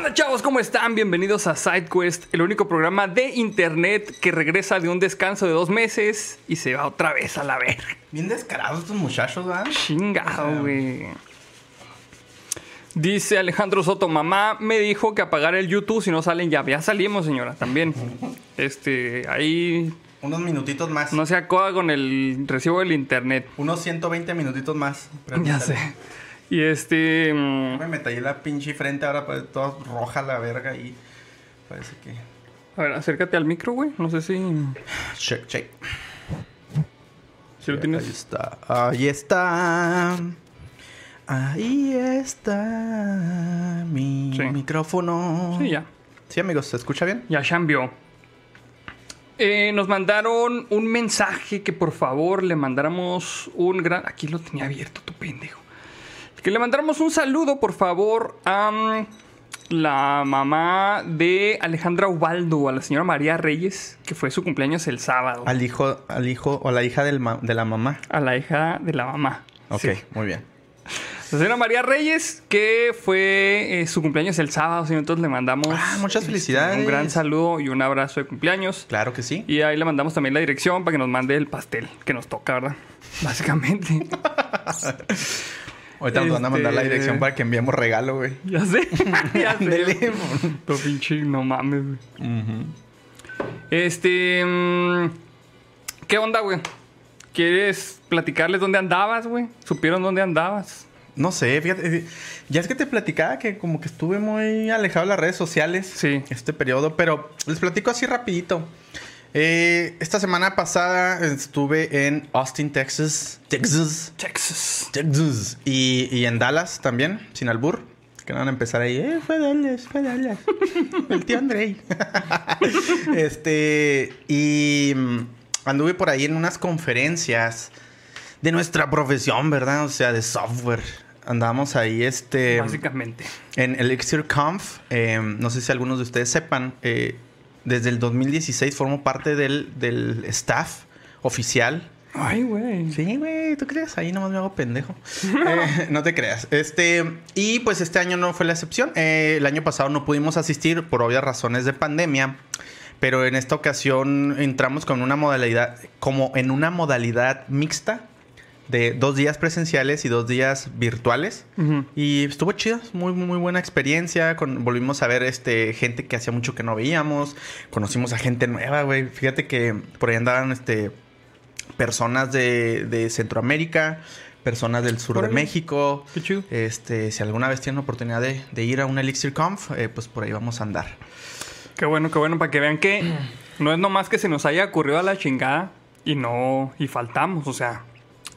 onda, chavos? ¿Cómo están? Bienvenidos a SideQuest, el único programa de internet que regresa de un descanso de dos meses y se va otra vez a la verga. Bien descarados estos muchachos, ¿verdad? Chingado, güey. Dice Alejandro Soto, mamá me dijo que apagar el YouTube si no salen ya. Ya salimos, señora, también. Este, ahí Unos minutitos más. no se acoda con el recibo del internet. Unos 120 minutitos más. Ya sé. Y este... mm, Me metallé la pinche frente ahora, pues toda roja la verga y parece que... A ver, acércate al micro, güey. No sé si... Check, check. Si lo Ahí tienes... está. Ahí está. Ahí está mi Sí. micrófono. Sí, ya. Sí, amigos, ¿se escucha bien? Ya cambió. Eh, nos mandaron un mensaje que por favor le mandáramos un gran... Aquí lo tenía abierto, tu pendejo. Que le mandáramos un saludo, por favor, a mm, la mamá de Alejandra Ubaldo, a la señora María Reyes, que fue su cumpleaños el sábado. Al hijo, al hijo o la hija del de la mamá. A la hija de la mamá. Ok, Sí. muy bien. La señora María Reyes, que fue eh, su cumpleaños el sábado, señor. Entonces le mandamos Ah, muchas este, felicidades. un gran saludo y un abrazo de cumpleaños. Claro que sí. Y ahí le mandamos también la dirección para que nos mande el pastel que nos toca, ¿verdad? Básicamente. Ahorita nos van a mandar la Este- dirección para que enviemos regalo, güey. ya sé. ya sé. Tu pinche, no mames, güey. Este. mm, ¿Qué onda, güey? ¿Quieres platicarles dónde andabas, güey? ¿Supieron dónde andabas? No sé, fíjate. eh, Ya es que te platicaba que como que estuve muy alejado de las redes sociales. Sí. Este periodo, pero les platico así rapidito. Eh, esta semana pasada estuve en Austin, Texas. Texas. Texas. Texas. Y, y en Dallas también, sin albur. Que no van a empezar ahí. Eh, fue Dallas, fue Dallas. El tío Andrei. este. Y mm, anduve por ahí en unas conferencias de nuestra profesión, ¿verdad? O sea, de software. Andábamos ahí, este. Básicamente. En Elixir Conf, eh, no sé si algunos de ustedes sepan, eh, desde el 2016 formo parte del, del staff oficial. Ay, güey. Sí, güey, ¿tú crees? Ahí nomás me hago pendejo. Eh, no te creas. Este, y pues este año no fue la excepción. Eh, el año pasado no pudimos asistir por obvias razones de pandemia. Pero en esta ocasión entramos con una modalidad, como en una modalidad mixta de dos días presenciales y dos días virtuales. Y estuvo chido, muy, muy, buena experiencia. Con, volvimos a ver este, gente que hacía mucho que no veíamos. Conocimos a gente nueva, güey. Fíjate que por ahí andaban este, personas de, de Centroamérica, personas del sur de. México. Qué chido. Este, si alguna vez tienen oportunidad de, de ir a un Elixir Conf, eh, pues por ahí vamos a andar. Qué bueno, qué bueno, para que vean que no es nomás que se nos haya ocurrido a la chingada y no, y faltamos, o sea,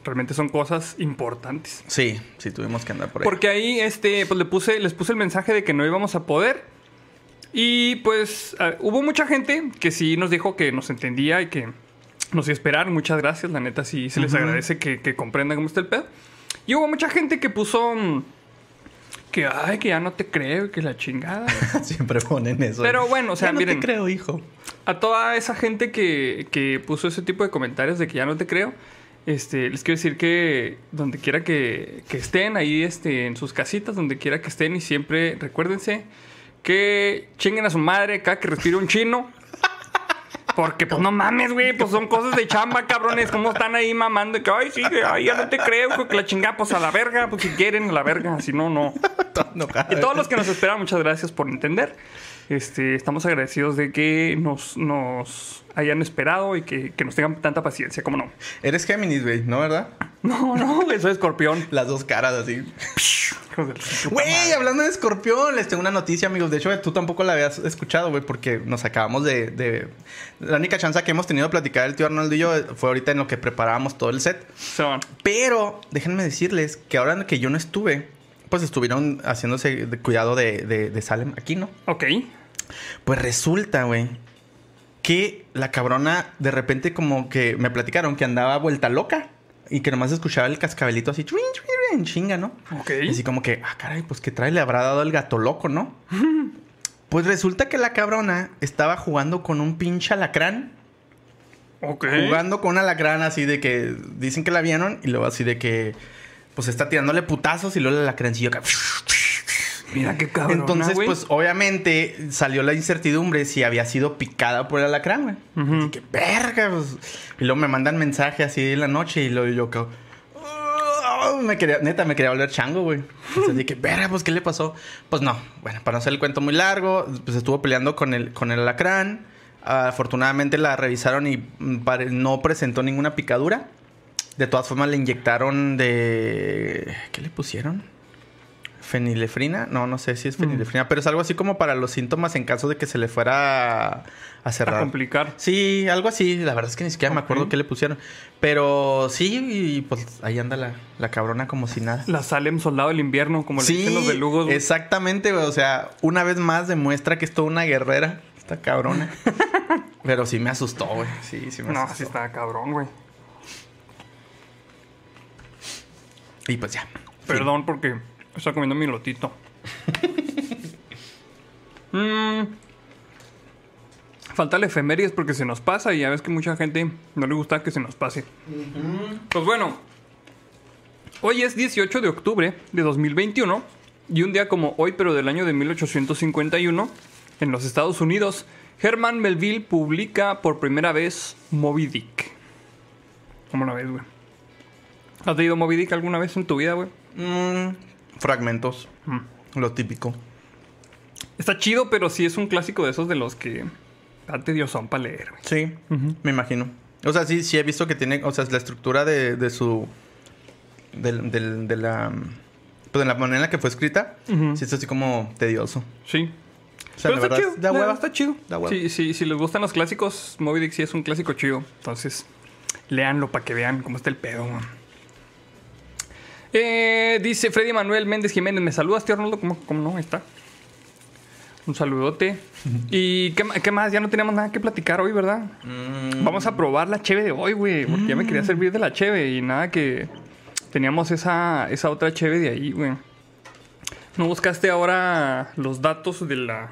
realmente son cosas importantes. Sí, sí, tuvimos que andar por ahí. Porque ahí, este, pues le puse, les puse el mensaje de que no íbamos a poder. Y pues ah, hubo mucha gente que sí nos dijo que nos entendía y que nos iba a esperar. Muchas gracias, la neta sí se les Ujú. agradece que, que comprendan cómo está el pedo. Y hubo mucha gente que puso mm, que, ay, que ya no te creo, que la chingada. Siempre ponen eso. Pero bueno, o sea, Ya no miren. te creo, hijo. A toda esa gente que, que puso ese tipo de comentarios de que ya no te creo, este, les quiero decir que donde quiera que, que estén, ahí este, en sus casitas, donde quiera que estén, y siempre recuérdense que chinguen a su madre cada que respire un chino. Porque, pues no mames, güey, pues son cosas de chamba, cabrones. ¿Cómo están ahí mamando? Que, ay, sí, ay, ya no te creo, que la chingada, pues a la verga, pues si quieren, a la verga, si no, no. Y todos los que nos esperan, muchas gracias por entender. Este, estamos agradecidos de que nos, nos hayan esperado y que, que nos tengan tanta paciencia, como no. Eres Géminis, güey, ¿no, verdad? No, no, güey, soy escorpión. Las dos caras así. Güey, hablando de escorpión, les tengo una noticia, amigos. De hecho, tú tampoco la habías escuchado, güey, porque nos acabamos de, de- La única chance que hemos tenido de platicar el tío Arnoldo y yo fue ahorita en lo que preparábamos todo el set. Son. Pero déjenme decirles que ahora que yo no estuve, pues estuvieron haciéndose de cuidado de, de, de Salem aquí, ¿no? Ok. Pues resulta, güey, que la cabrona de repente como que me platicaron que andaba vuelta loca y que nomás escuchaba el cascabelito así, chuin, chuin, en chinga, ¿no? Ok. Y así como que, ah, caray, pues qué trae, le habrá dado el gato loco, ¿no? pues resulta que la cabrona estaba jugando con un pinche alacrán. Ok. Jugando con un alacrán así de que dicen que la vieron y luego así de que pues está tirándole putazos y luego el alacrancillo acá. Mira qué cabrón. Entonces, pues obviamente salió la incertidumbre si había sido picada por el alacrán, güey. Ujú. Así que, verga. pues. Y luego me mandan mensaje así en la noche y luego yo que... "Ah", Me quería, neta, me quería volver chango, güey. Sea, dije, verga, pues, ¿qué le pasó? Pues no, bueno, para no hacer el cuento muy largo, pues estuvo peleando con el, con el alacrán. Afortunadamente la revisaron y mm, no presentó ninguna picadura. De todas formas, le inyectaron de... ¿Qué le pusieron? ¿Fenilefrina? No, no sé si es fenilefrina, pero es algo así como para los síntomas en caso de que se le fuera a, cerrar. A complicar. Sí, algo así. La verdad es que ni siquiera me acuerdo qué le pusieron. Pero sí, y pues ahí anda la, la cabrona como si nada. La Salem Soldado del Invierno, como le dicen los belugos. güey. exactamente, güey. O sea, una vez más demuestra que es toda una guerrera. Esta cabrona. Pero sí me asustó, güey. Sí, sí me No, asustó. sí está cabrón, güey. Y pues ya. Perdón porque está comiendo mi lotito. Mm. Falta el efemérides porque se nos pasa y ya ves que mucha gente no le gusta que se nos pase. Pues bueno, hoy es 18 de octubre de 2021 y un día como hoy, pero del año de 1851, en los Estados Unidos, Herman Melville publica por primera vez Moby Dick. ¿Cómo la ves, güey? ¿Has leído Moby Dick alguna vez en tu vida, güey? Mm, fragmentos. Mm. Lo típico. Está chido, pero sí es un clásico de esos de los que da tediosón para leer, güey. Sí, me imagino. O sea, sí, sí he visto que tiene, o sea, la estructura de, de su... del- del- de la... Pues de la manera en la que fue escrita, sí es así como tedioso. Sí. O sea, Pero la está verdad, chido. da hueva. está chido. Da hueva. Sí, sí, si les gustan los clásicos, Moby Dick sí es un clásico chido. Entonces, léanlo para que vean cómo está el pedo, güey. Eh, dice Freddy Manuel Méndez Jiménez. ¿Me saludas, tío Arnoldo? ¿Cómo, cómo no? Ahí está. Un saludote. ¿Y qué, qué más? Ya no tenemos nada que platicar hoy, ¿verdad? Mm, Vamos a probar la cheve de hoy, güey. Porque ya me quería servir de la cheve y nada que teníamos esa, esa otra cheve de ahí, güey. ¿No buscaste ahora los datos de la...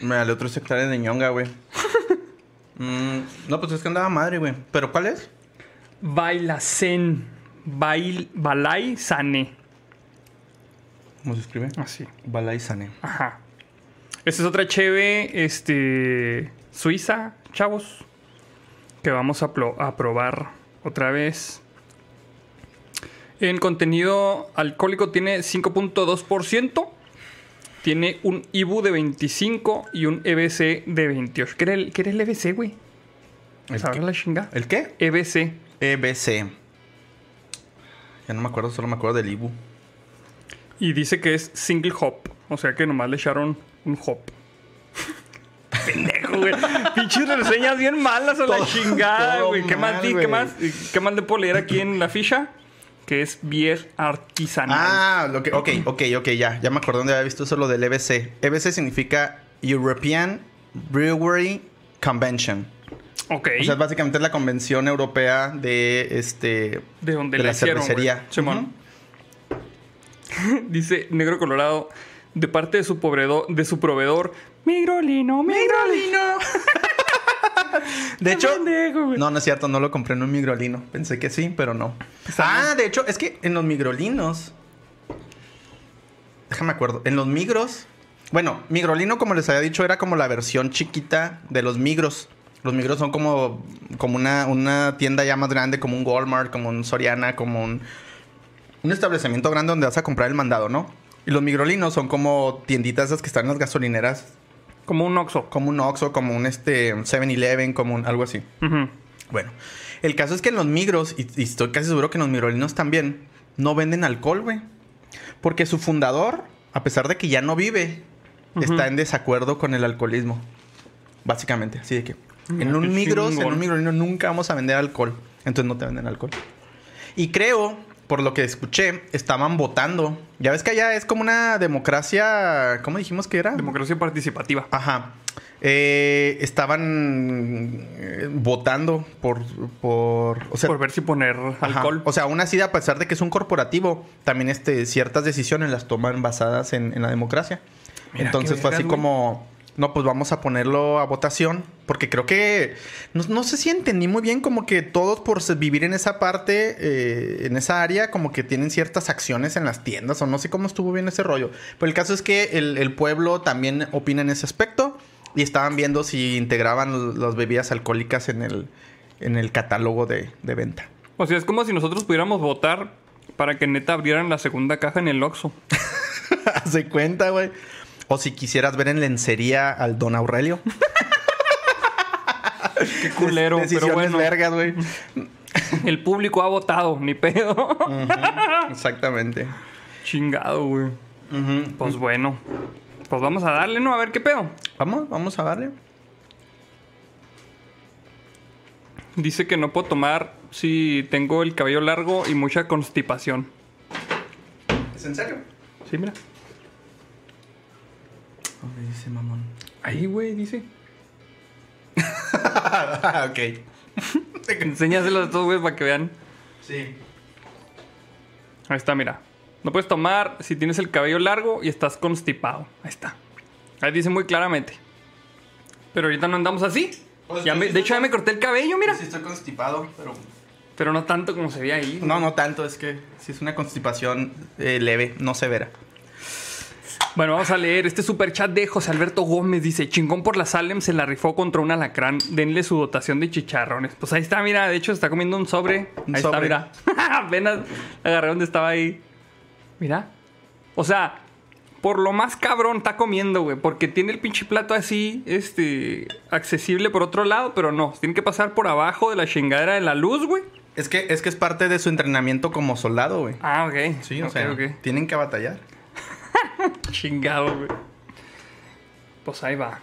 Me dale otros hectáreas de ñonga, güey. Mm, no, pues es que andaba madre, güey. ¿Pero cuál es? Bailacen? Bail, Balay Sane. ¿Cómo se escribe? Así. Balay Sane. Ajá. Esta es otra cheve, este... Suiza, chavos. Que vamos a, a probar otra vez. En contenido alcohólico tiene 5.2%. Tiene un IBU de 25 y un EBC de 28. ¿Qué era el, qué era el EBC, güey? ¿El ¿Sabes qué? la chinga? ¿El qué? EBC. EBC. Ya no me acuerdo, solo me acuerdo del Ibu. Y dice que es single hop. O sea que nomás le echaron un hop. Pendejo, güey. Pinches reseñas bien malas a la chingada, güey. ¿Qué más di? ¿Qué más? ¿Qué más le puedo leer aquí en la ficha? Que es beer artesanal. Ah, lo que, ok, ok, ok, ya. Ya me acordé dónde había visto eso lo del EBC. EBC significa European Brewery Convention. Ok. O sea, básicamente es la convención europea de este de donde de la la hicieron, cervecería. Simón. Dice Negro Colorado. De parte de su proveedor, de su proveedor Migrolino, Migrolino. De hecho, Pendejo, no, no es cierto, no lo compré en un migrolino. Pensé que sí, pero no. Ah, de hecho, es que en los migrolinos. Déjame acuerdo. En los migros. Bueno, migrolino, como les había dicho, era como la versión chiquita de los migros. Los migros son como, como una, una tienda ya más grande, como un Walmart, como un Soriana, como un, un establecimiento grande donde vas a comprar el mandado, ¿no? Y los migrolinos son como tienditas esas que están en las gasolineras, Como un Oxxo. como un Oxxo, como un este 7-Eleven, como un, algo así. Bueno, el caso es que en los migros, y, y estoy casi seguro que en los migrolinos también, no venden alcohol, güey. Porque su fundador, a pesar de que ya no vive, está en desacuerdo con el alcoholismo. Básicamente, así de que Mira, en un migros, en chingón. un migrolino nunca vamos a vender alcohol. Entonces no te venden alcohol. Y creo, por lo que escuché, estaban votando. Ya ves que allá es como una democracia, ¿cómo dijimos que era? Democracia participativa. Ajá. Eh, estaban eh, votando por, por, o sea, por ver si poner ajá. alcohol. O sea, aún así, a pesar de que es un corporativo, también este, ciertas decisiones las toman basadas en, en la democracia. Mira, Entonces fue así como, No, pues vamos a ponerlo a votación. Porque creo que. No, no sé si entendí muy bien, como que todos por vivir en esa parte, eh, en esa área, como que tienen ciertas acciones en las tiendas. O no sé cómo estuvo bien ese rollo. Pero el caso es que el, el pueblo también opina en ese aspecto. Y estaban viendo si integraban las bebidas alcohólicas en el, en el catálogo de, de venta. O sea, es como si nosotros pudiéramos votar para que neta abrieran la segunda caja en el Oxxo. Hace cuenta, güey. O si quisieras ver en lencería al Don Aurelio. Qué culero, pero bueno. vergas, güey. El público ha votado, ni pedo. Exactamente. Chingado, güey. Pues bueno. Pues vamos a darle, ¿no? A ver qué pedo. Vamos, vamos a darle. Dice que no puedo tomar si tengo el cabello largo y mucha constipación. ¿Es en serio? Sí, mira. Dice mamón. Ahí, güey, dice. ok. Enséñaselo a todos, güey, para que vean. Sí. Ahí está, mira. No puedes tomar si tienes el cabello largo y estás constipado. Ahí está. Ahí dice muy claramente. Pero ahorita no andamos así. Pues, Ya me- de hecho, ya me corté el cabello, mira. Sí, estoy constipado, pero. Pero no tanto como se ve ahí. No, no tanto, es que sí es una constipación eh, leve, no severa. Bueno, vamos a leer este super chat de José Alberto Gómez. Dice: Chingón por la Salem se la rifó contra un alacrán. Denle su dotación de chicharrones. Pues ahí está, mira. De hecho, está comiendo un sobre. Un ahí sobre. está, mira. Apenas agarré donde estaba ahí. Mira. O sea, por lo más cabrón está comiendo, güey. Porque tiene el pinche plato así, este, accesible por otro lado, pero no. Tiene que pasar por abajo de la chingadera de la luz, güey. Es que, es que es parte de su entrenamiento como soldado, güey. Ah, ok. Sí, o sea, tienen que batallar. Chingado, güey. Pues ahí va.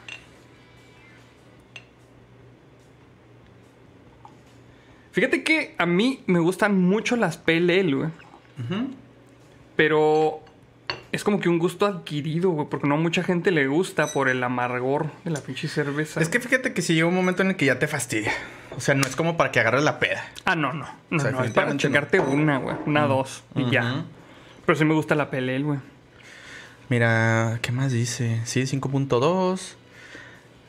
Fíjate que a mí me gustan mucho las PLL, güey. Pero es como que un gusto adquirido, güey. Porque no mucha gente le gusta por el amargor de la pinche cerveza. Es que fíjate que si llega un momento en el que ya te fastidia. O sea, no es como para que agarres la peda. Ah, no, no. No, O sea, no, es para no. chingarte una, güey. Una, dos. Y ya. Pero sí me gusta la PLL, güey. Mira, ¿qué más dice? Sí, 5.2.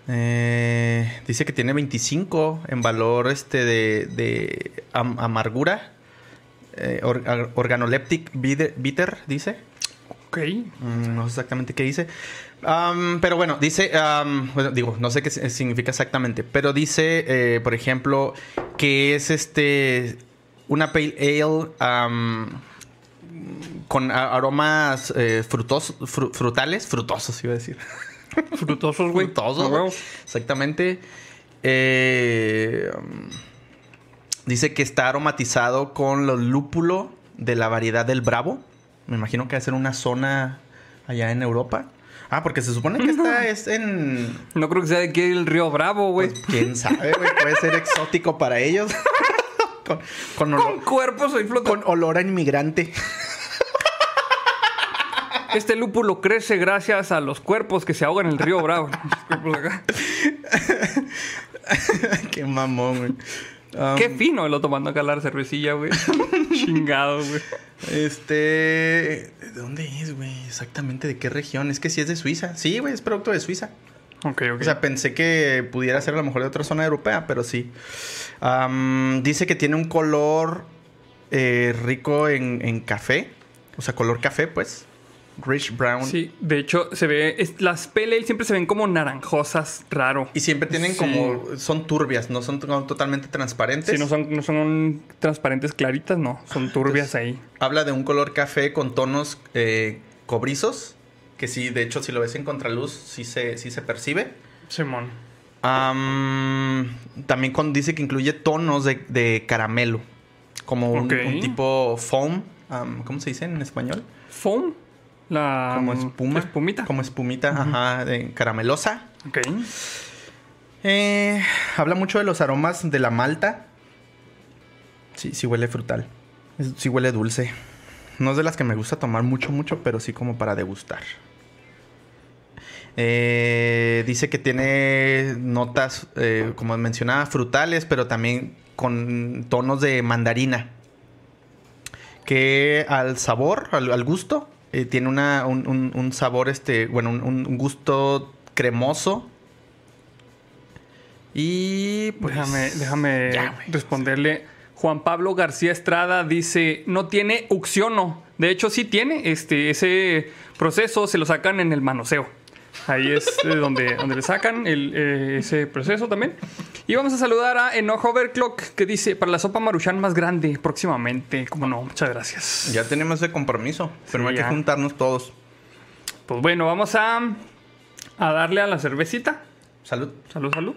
Eh, dice que tiene 25 en valor este de, de am- amargura. Eh, or- organoleptic bitter, bitter, dice. Ok. Mm, no sé exactamente qué dice. Pero bueno, dice, bueno, digo, no sé qué si- significa exactamente, pero dice, eh, por ejemplo, que es este una pale ale con aromas eh, frutos, fru- frutales, frutosos, iba a decir. Frutosos, güey. Frutosos. Exactamente. Eh, um, dice que está aromatizado con los lúpulo de la variedad del Bravo. Me imagino que va a ser una zona allá en Europa. Ah, porque se supone que esta es en. No creo que sea de aquí el río Bravo, güey. pues, quién sabe, güey. Puede ser exótico para ellos. con, con olor, Con cuerpos soy con olor a inmigrante. Este lúpulo crece gracias a los cuerpos que se ahogan en el río Bravo. Qué mamón, güey. Um, Qué fino el tomando acá la cervecilla, güey. Chingado, güey. Este. ¿De dónde es, güey? Exactamente, ¿de qué región? Es que sí es de Suiza. Sí, güey, es producto de Suiza. Ok, ok. O sea, pensé que pudiera ser a lo mejor de otra zona europea, pero sí. Am, dice que tiene un color eh, rico en, en café. O sea, color café, pues. Rich brown. sí, de hecho, se ve. es- las PLL siempre se ven como naranjosas, raro. Y siempre tienen Sí. como. Son turbias, no son to- totalmente transparentes. Si no son, no son transparentes claritas, no. Son turbias ahí. Habla de un color café con tonos eh, cobrizos. Que sí, de hecho, si lo ves en contraluz, sí se, sí se percibe. Simón. Am, también con- dice que incluye tonos de, de caramelo. Como un, tipo foam. am, ¿Cómo se dice en español? Foam. La. Como espuma. Espumita. Como espumita, ajá, de caramelosa. Ok. Eh, habla mucho de los aromas de la malta. Sí, sí huele frutal. Sí huele dulce. No es de las que me gusta tomar mucho, mucho, pero sí como para degustar. Eh, dice que tiene notas, eh, como mencionaba, frutales, pero también con tonos de mandarina. Que al sabor, al, al gusto, eh, tiene una, un, un- un sabor, este, bueno, un, un gusto cremoso. Y pues. déjame déjame ya, güey. responderle. Juan Pablo García Estrada dice, no tiene uxiono. De hecho, sí tiene. Este, ese proceso se lo sacan en el manoseo. Ahí es eh, donde, donde le sacan el, eh, ese proceso también. Y vamos a saludar a Enojo Overclock que dice, para la sopa maruchan más grande próximamente. Como no, muchas gracias. Ya tenemos ese compromiso. Pero Sí, hay que juntarnos todos. Pues bueno, vamos a, a darle a la cervecita. Salud. Salud, salud.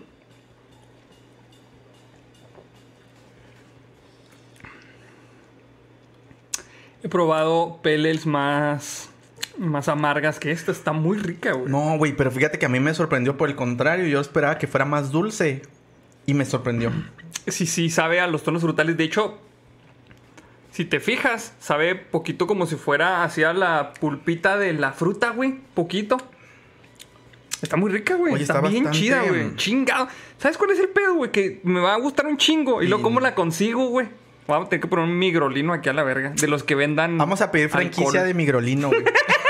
He probado pellets más, más amargas que esta. Está muy rica, güey. No, güey, pero fíjate que a mí me sorprendió por el contrario. Yo esperaba que fuera más dulce. Y me sorprendió. Sí, sí, sabe a los tonos frutales. De hecho, si te fijas, sabe poquito como si fuera hacia la pulpita de la fruta, güey. Poquito. Está muy rica, güey. Está, está bien bastante- chida, güey. Chingado. ¿Sabes cuál es el pedo, güey? Que me va a gustar un chingo. Y luego, ¿cómo la consigo, güey? Vamos a tener que poner un migrolino aquí a la verga. De los que vendan. Vamos a pedir franquicia alcohol. de migrolino, güey.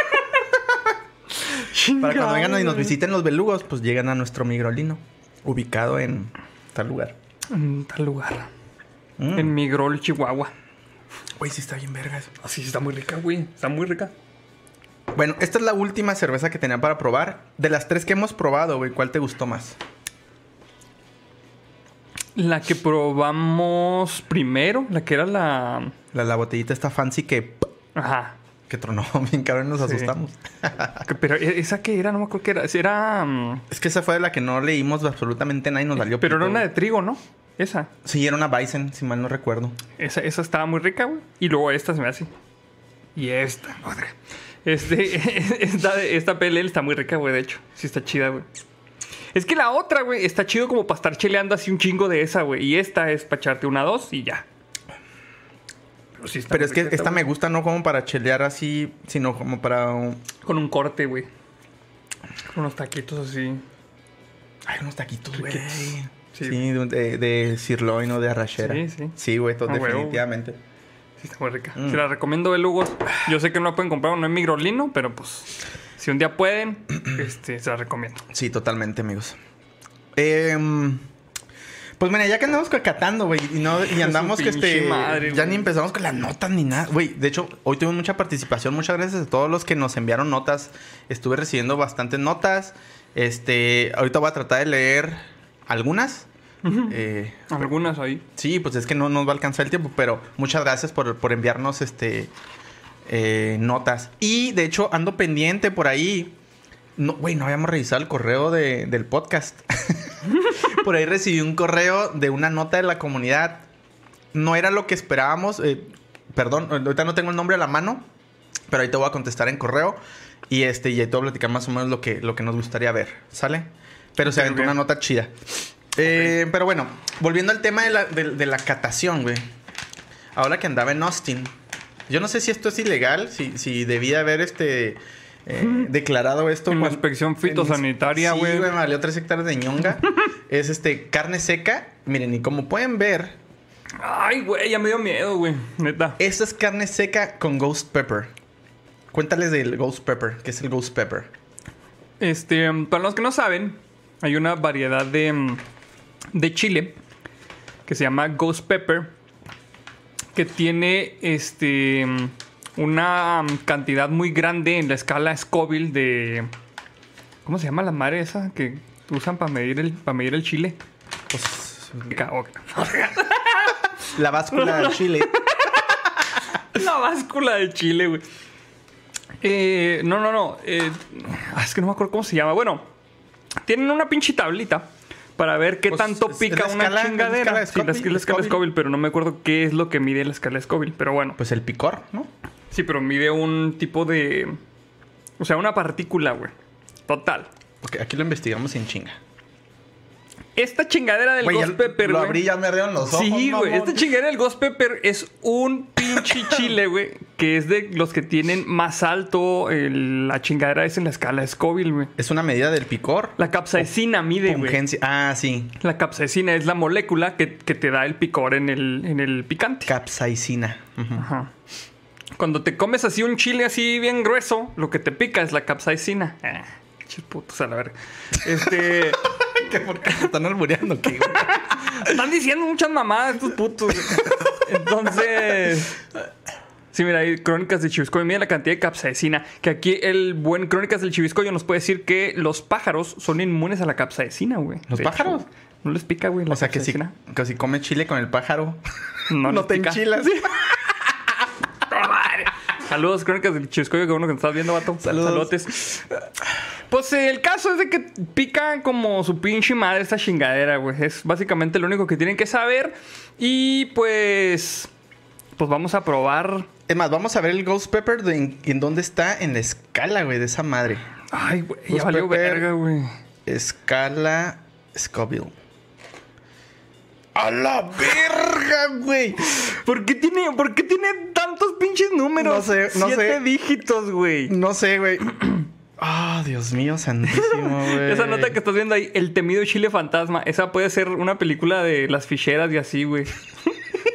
Para cuando vengan y nos visiten los belugos, pues llegan a nuestro migrolino. Ubicado en tal lugar. En tal lugar. Mm. En Migrol, Chihuahua. Güey, sí está bien vergas. Así está muy rica, güey. Está muy rica. Bueno, esta es la última cerveza que tenía para probar. De las tres que hemos probado, güey, ¿cuál te gustó más? La que probamos primero, la que era la. La, la botellita esta fancy que, Ajá. Que tronó bien cabrón y nos Sí. asustamos. Pero ¿e- esa que era, no me acuerdo qué era. Era. mm, Es que esa fue de la que no leímos absolutamente nada y nos valió Pero era una de trigo, ¿no? Esa. Sí, era una Bison, si mal no recuerdo. Esa, esa estaba muy rica, güey. Y luego esta se me hace. Y esta, madre. Este, esta, esta PLL está muy rica, güey, de hecho. Sí está chida, güey. Es que la otra, güey, está chido como para estar cheleando así un chingo de esa, güey. Y esta es para echarte una dos y ya. Pero sí está Pero muy es que esta me gusta no como para chelear así, sino como para... un- Con un corte, güey. Con unos taquitos así. Ay, unos taquitos, güey. Riquitos. Sí, Sí. de, de, de sirloin o de arrachera. Sí, sí. Sí, güey, Ah, definitivamente. Sí, está muy rica. Mm. Se la recomiendo, belugos. Yo sé que no la pueden comprar, no es migrolino, pero pues si un día pueden, este, se la recomiendo. Sí, totalmente, amigos. Em, pues mira, ya que andamos catando, güey, y, no, y andamos que este. madre, ya ni empezamos con las notas ni nada. Güey, de hecho, hoy tuvimos mucha participación. Muchas gracias a todos los que nos enviaron notas. Estuve recibiendo bastantes notas. Este, ahorita voy a tratar de leer algunas. Eh, Algunas ahí. Sí, pues es que no nos va a alcanzar el tiempo, pero muchas gracias por, por enviarnos este eh, notas. Y de hecho, ando pendiente por ahí. No, güey, no habíamos revisado el correo de- del podcast. por ahí recibí un correo de una nota de la comunidad. No era lo que esperábamos. eh, perdón, ahorita no tengo el nombre a la mano, pero ahí te voy a contestar en correo. Y este, y ahí te voy a platicar más o menos lo que, lo que nos gustaría ver. ¿Sale? Pero se aventó ok. una nota chida. Eh, pero bueno, volviendo al tema de la, de- de la catación, güey. Ahora que andaba en Austin. Yo no sé si esto es ilegal, si, si debía haber este eh, declarado esto. En la cuan- inspección fitosanitaria, Sí, güey. güey, me valió tres hectáreas de ñonga. es este carne seca. Miren, y como pueden ver, Ay, güey, ya me dio miedo, güey. Neta. esta es carne seca con ghost pepper. Cuéntales del ghost pepper, ¿qué es el ghost pepper? Este, para los que no saben, hay una variedad de, mm, de chile que se llama Ghost Pepper que tiene este mm, una mm, cantidad muy grande en la escala Scoville de ¿cómo se llama la madre esa que usan para medir el para medir el chile? Pues, la báscula del chile. La báscula de chile, güey. Eh, no, no, no. eh, ah, es que no me acuerdo cómo se llama. Bueno, tienen una pinche tablita para ver qué Pues, tanto pica una escala- es la chingadera. escala de Sí, la, Scoville, la escala Scoville. Scoville, pero no me acuerdo qué es lo que mide la escala Scoville. Pero bueno, Pues el picor, ¿no? sí, pero mide un tipo de. O sea, una partícula, güey. Total. Ok, aquí lo investigamos sin chinga. Esta chingadera del Ghost Pepper, lo abrí, ya me ardieron los ojos. Sí, güey. Esta chingadera del Ghost Pepper es un pinche chile, güey. Que es de los que tienen más alto. el- la chingadera es en la escala Scoville, güey. Es una medida del picor. La capsaicina mide, güey. Ah, sí. La capsaicina es la molécula que, que te da el picor en el, en el picante. Capsaicina. Ajá. Cuando te comes así un chile así bien grueso, lo que te pica es la capsaicina. Ah, putos a la verga. Este. ¿Qué por qué se están albureando? ¿Qué, güey? Están diciendo muchas mamadas estos putos. Entonces. Sí, mira, hay crónicas de Chiviscoyo. Mira la cantidad de capsaicina. Que aquí el buen Crónicas del Chiviscoyo nos puede decir que los pájaros son inmunes a la capsaicina, güey. ¿Los De pájaros? hecho, no les pica, güey. O sea, que si, que si come chile con el pájaro, No, no, te pica. enchilas. Saludos, Crónicas del Chiviscoyo, que bueno que nos estás viendo, vato. Saludos. Saludotes. Pues eh, el caso es de que pica como su pinche madre esta chingadera, güey. Es básicamente lo único que tienen que saber. Y pues. Pues vamos a probar. Es más, vamos a ver el Ghost Pepper de en, en dónde está en la escala, güey, de esa madre. Ay, güey, ya valió pepper. verga, güey. Escala Scoville. ¡A la verga, güey! ¿Por qué tiene, por qué tiene tantos pinches números? No sé, no Siete sé. dígitos, güey. No sé, güey. Ah, Dios mío, santísimo, güey. Esa nota que estás viendo ahí, El temido Chile Fantasma, esa puede ser una película de las ficheras y así, güey.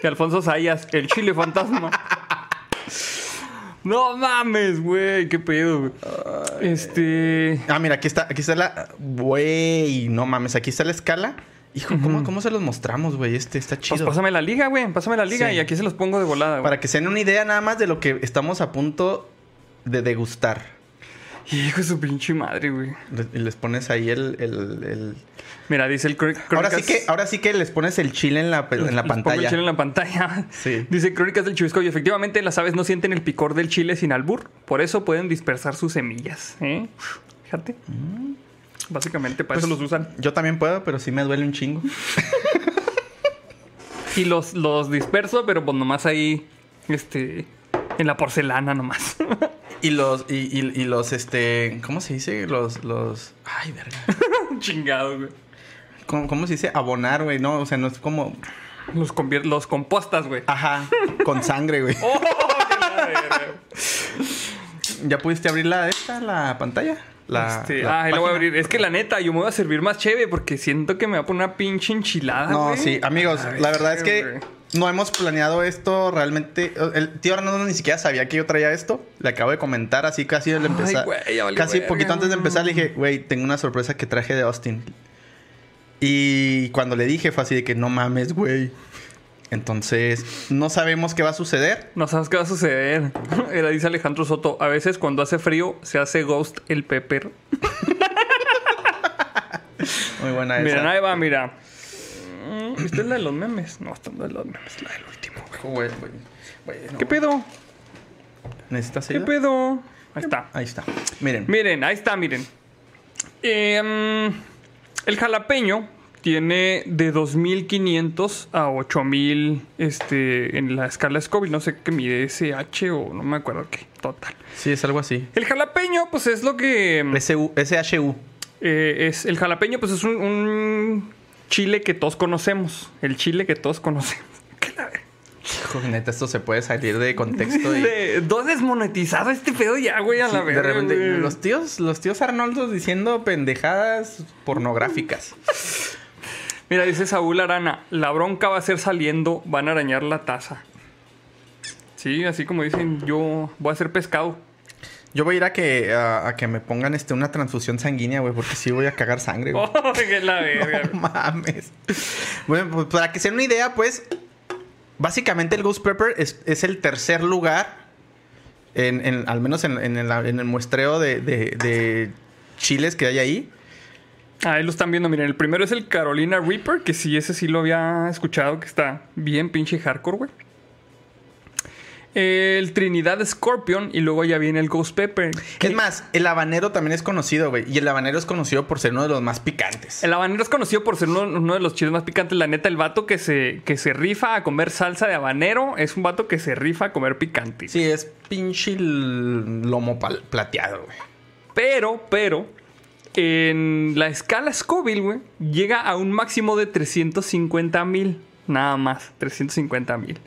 De Alfonso Sayas, El Chile Fantasma. No mames, güey, qué pedo, güey. Este. Ah, mira, aquí está, aquí está la. Güey, no mames, aquí está la escala. Hijo, ¿cómo, cómo se los mostramos, güey? Este está Pues chido. pásame la liga, güey. Pásame la liga Sí. y aquí se los pongo de volada, güey. Para que se den una idea nada más de lo que estamos a punto de degustar. Hijo de su pinche madre, güey. Y les pones ahí el. el- el- Mira, dice el Crónicas... Ahora, sí que, ahora sí que les pones el chile en la, en la Les pongo el pantalla. chile en la pantalla. Sí. Dice Crónicas del Chivisco. Y efectivamente, las aves no sienten el picor del chile sin albur. Por eso pueden dispersar sus semillas. ¿eh? Fíjate. Básicamente, para Pues, eso los usan. Yo también puedo, pero sí me duele un chingo. Y los, los disperso, pero pues nomás ahí. Este. En la porcelana nomás. Y los, y, y- y los, este, ¿cómo se dice? Los, los, ay, verga. Chingado, güey. ¿Cómo, cómo se dice? Abonar, güey, no, o sea, no es como, Los, convier- los compostas, güey. ajá, con sangre, güey. ¡Oh, qué verga! ¿Ya pudiste abrir la esta, la pantalla? La, Este, la ah, ahí la voy a abrir. Es que la neta, yo me voy a servir más chévere porque siento que me va a poner una pinche enchilada. No, sí, amigos, Ay, la verdad es que no hemos planeado esto realmente. El tío Arnaldo ni siquiera sabía que yo traía esto. Le acabo de comentar así casi al empezar. casi verga, poquito antes de empezar le dije, güey, tengo una sorpresa que traje de Austin. Y cuando le dije fue así de que no mames, güey. Entonces, no sabemos qué va a suceder. No sabes qué va a suceder. Era, dice Alejandro Soto. A veces cuando hace frío se hace ghost el pepper. Muy buena esa. Mira, ahí va, mira. Mm, ¿Viste la de los memes? No, esta no es la de los memes, la del último. güey. Güey, no. ¿Qué pedo? ¿Necesitas ¿Qué ayuda? pedo? Ahí está. Ahí está. Miren. Miren, ahí está, miren. Em, el jalapeño tiene de 2500 a 8000 este, en la escala Scoville. No sé qué mide SH o no me acuerdo qué. Total. Sí, es algo así. El jalapeño, pues es lo que. SU, SHU. eh, es, el jalapeño, pues es un, un chile que todos conocemos. El chile que todos conocemos. ¿Qué la? Hijo, neta, esto se puede salir de contexto y... De- ¿Dos desmonetizado este pedo ya, güey? A Sí, la de repente, los tíos, los tíos Arnoldos diciendo pendejadas pornográficas. Mira, dice Saúl Arana, la bronca va a ser saliendo, van a arañar la taza. Sí, así como dicen, yo voy a ser pescado. Yo voy a ir a que, a, a que me pongan este, una transfusión sanguínea, güey, porque sí voy a cagar sangre, güey. Oh, qué la verga. No mames. Bueno, pues para que se den una idea, pues, básicamente el Ghost Pepper es, es el tercer lugar, en, en- al menos en, en el, en el muestreo de, de- de chiles que hay ahí. Ahí lo están viendo, miren, el primero es el Carolina Reaper, que sí, ese sí lo había escuchado, que está bien pinche hardcore, güey. El Trinidad Scorpion y luego ya viene el Ghost Pepper. Es más, el habanero también es conocido, güey. Y el habanero es conocido por ser uno de los más picantes. El habanero es conocido por ser uno, uno de los chiles más picantes. La neta, el vato que se, que se rifa a comer salsa de habanero es un vato que se rifa a comer picante. Sí, es pinche lomo plateado, güey. Pero, pero, en la escala Scoville, güey, llega a un máximo de 350 mil. Nada más, 350 mil.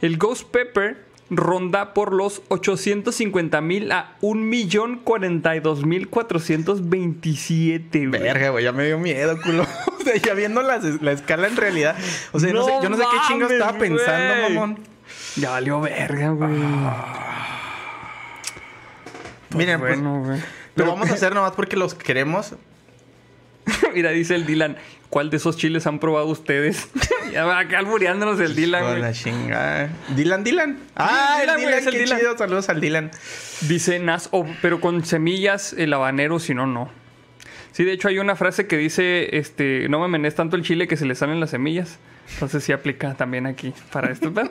El Ghost Pepper ronda por los 850 mil a 1.042.427, güey. Verga, güey, ya me dio miedo, culo. o sea, ya viendo las- la, escala en realidad. O sea, no, No sé, yo no sé qué chingo estaba pensando, mamón. Ya valió verga, güey. Miren, pues, bueno, güey. Lo vamos a hacer nomás porque los queremos. Mira, dice el Dylan, ¿cuál de esos chiles han probado ustedes? ya va acá albureándonos el Dylan, Con güey. la chingada. Dylan, Dylan. Ah, Dylan, el güey, Dylan, es el qué Dylan. chido. Saludos al Dylan. Dice Nas, oh, pero con semillas el habanero, si no, no. Sí, de hecho hay una frase que dice, este, no me menes tanto el chile que se le salen las semillas. Entonces sí aplica también aquí para esto.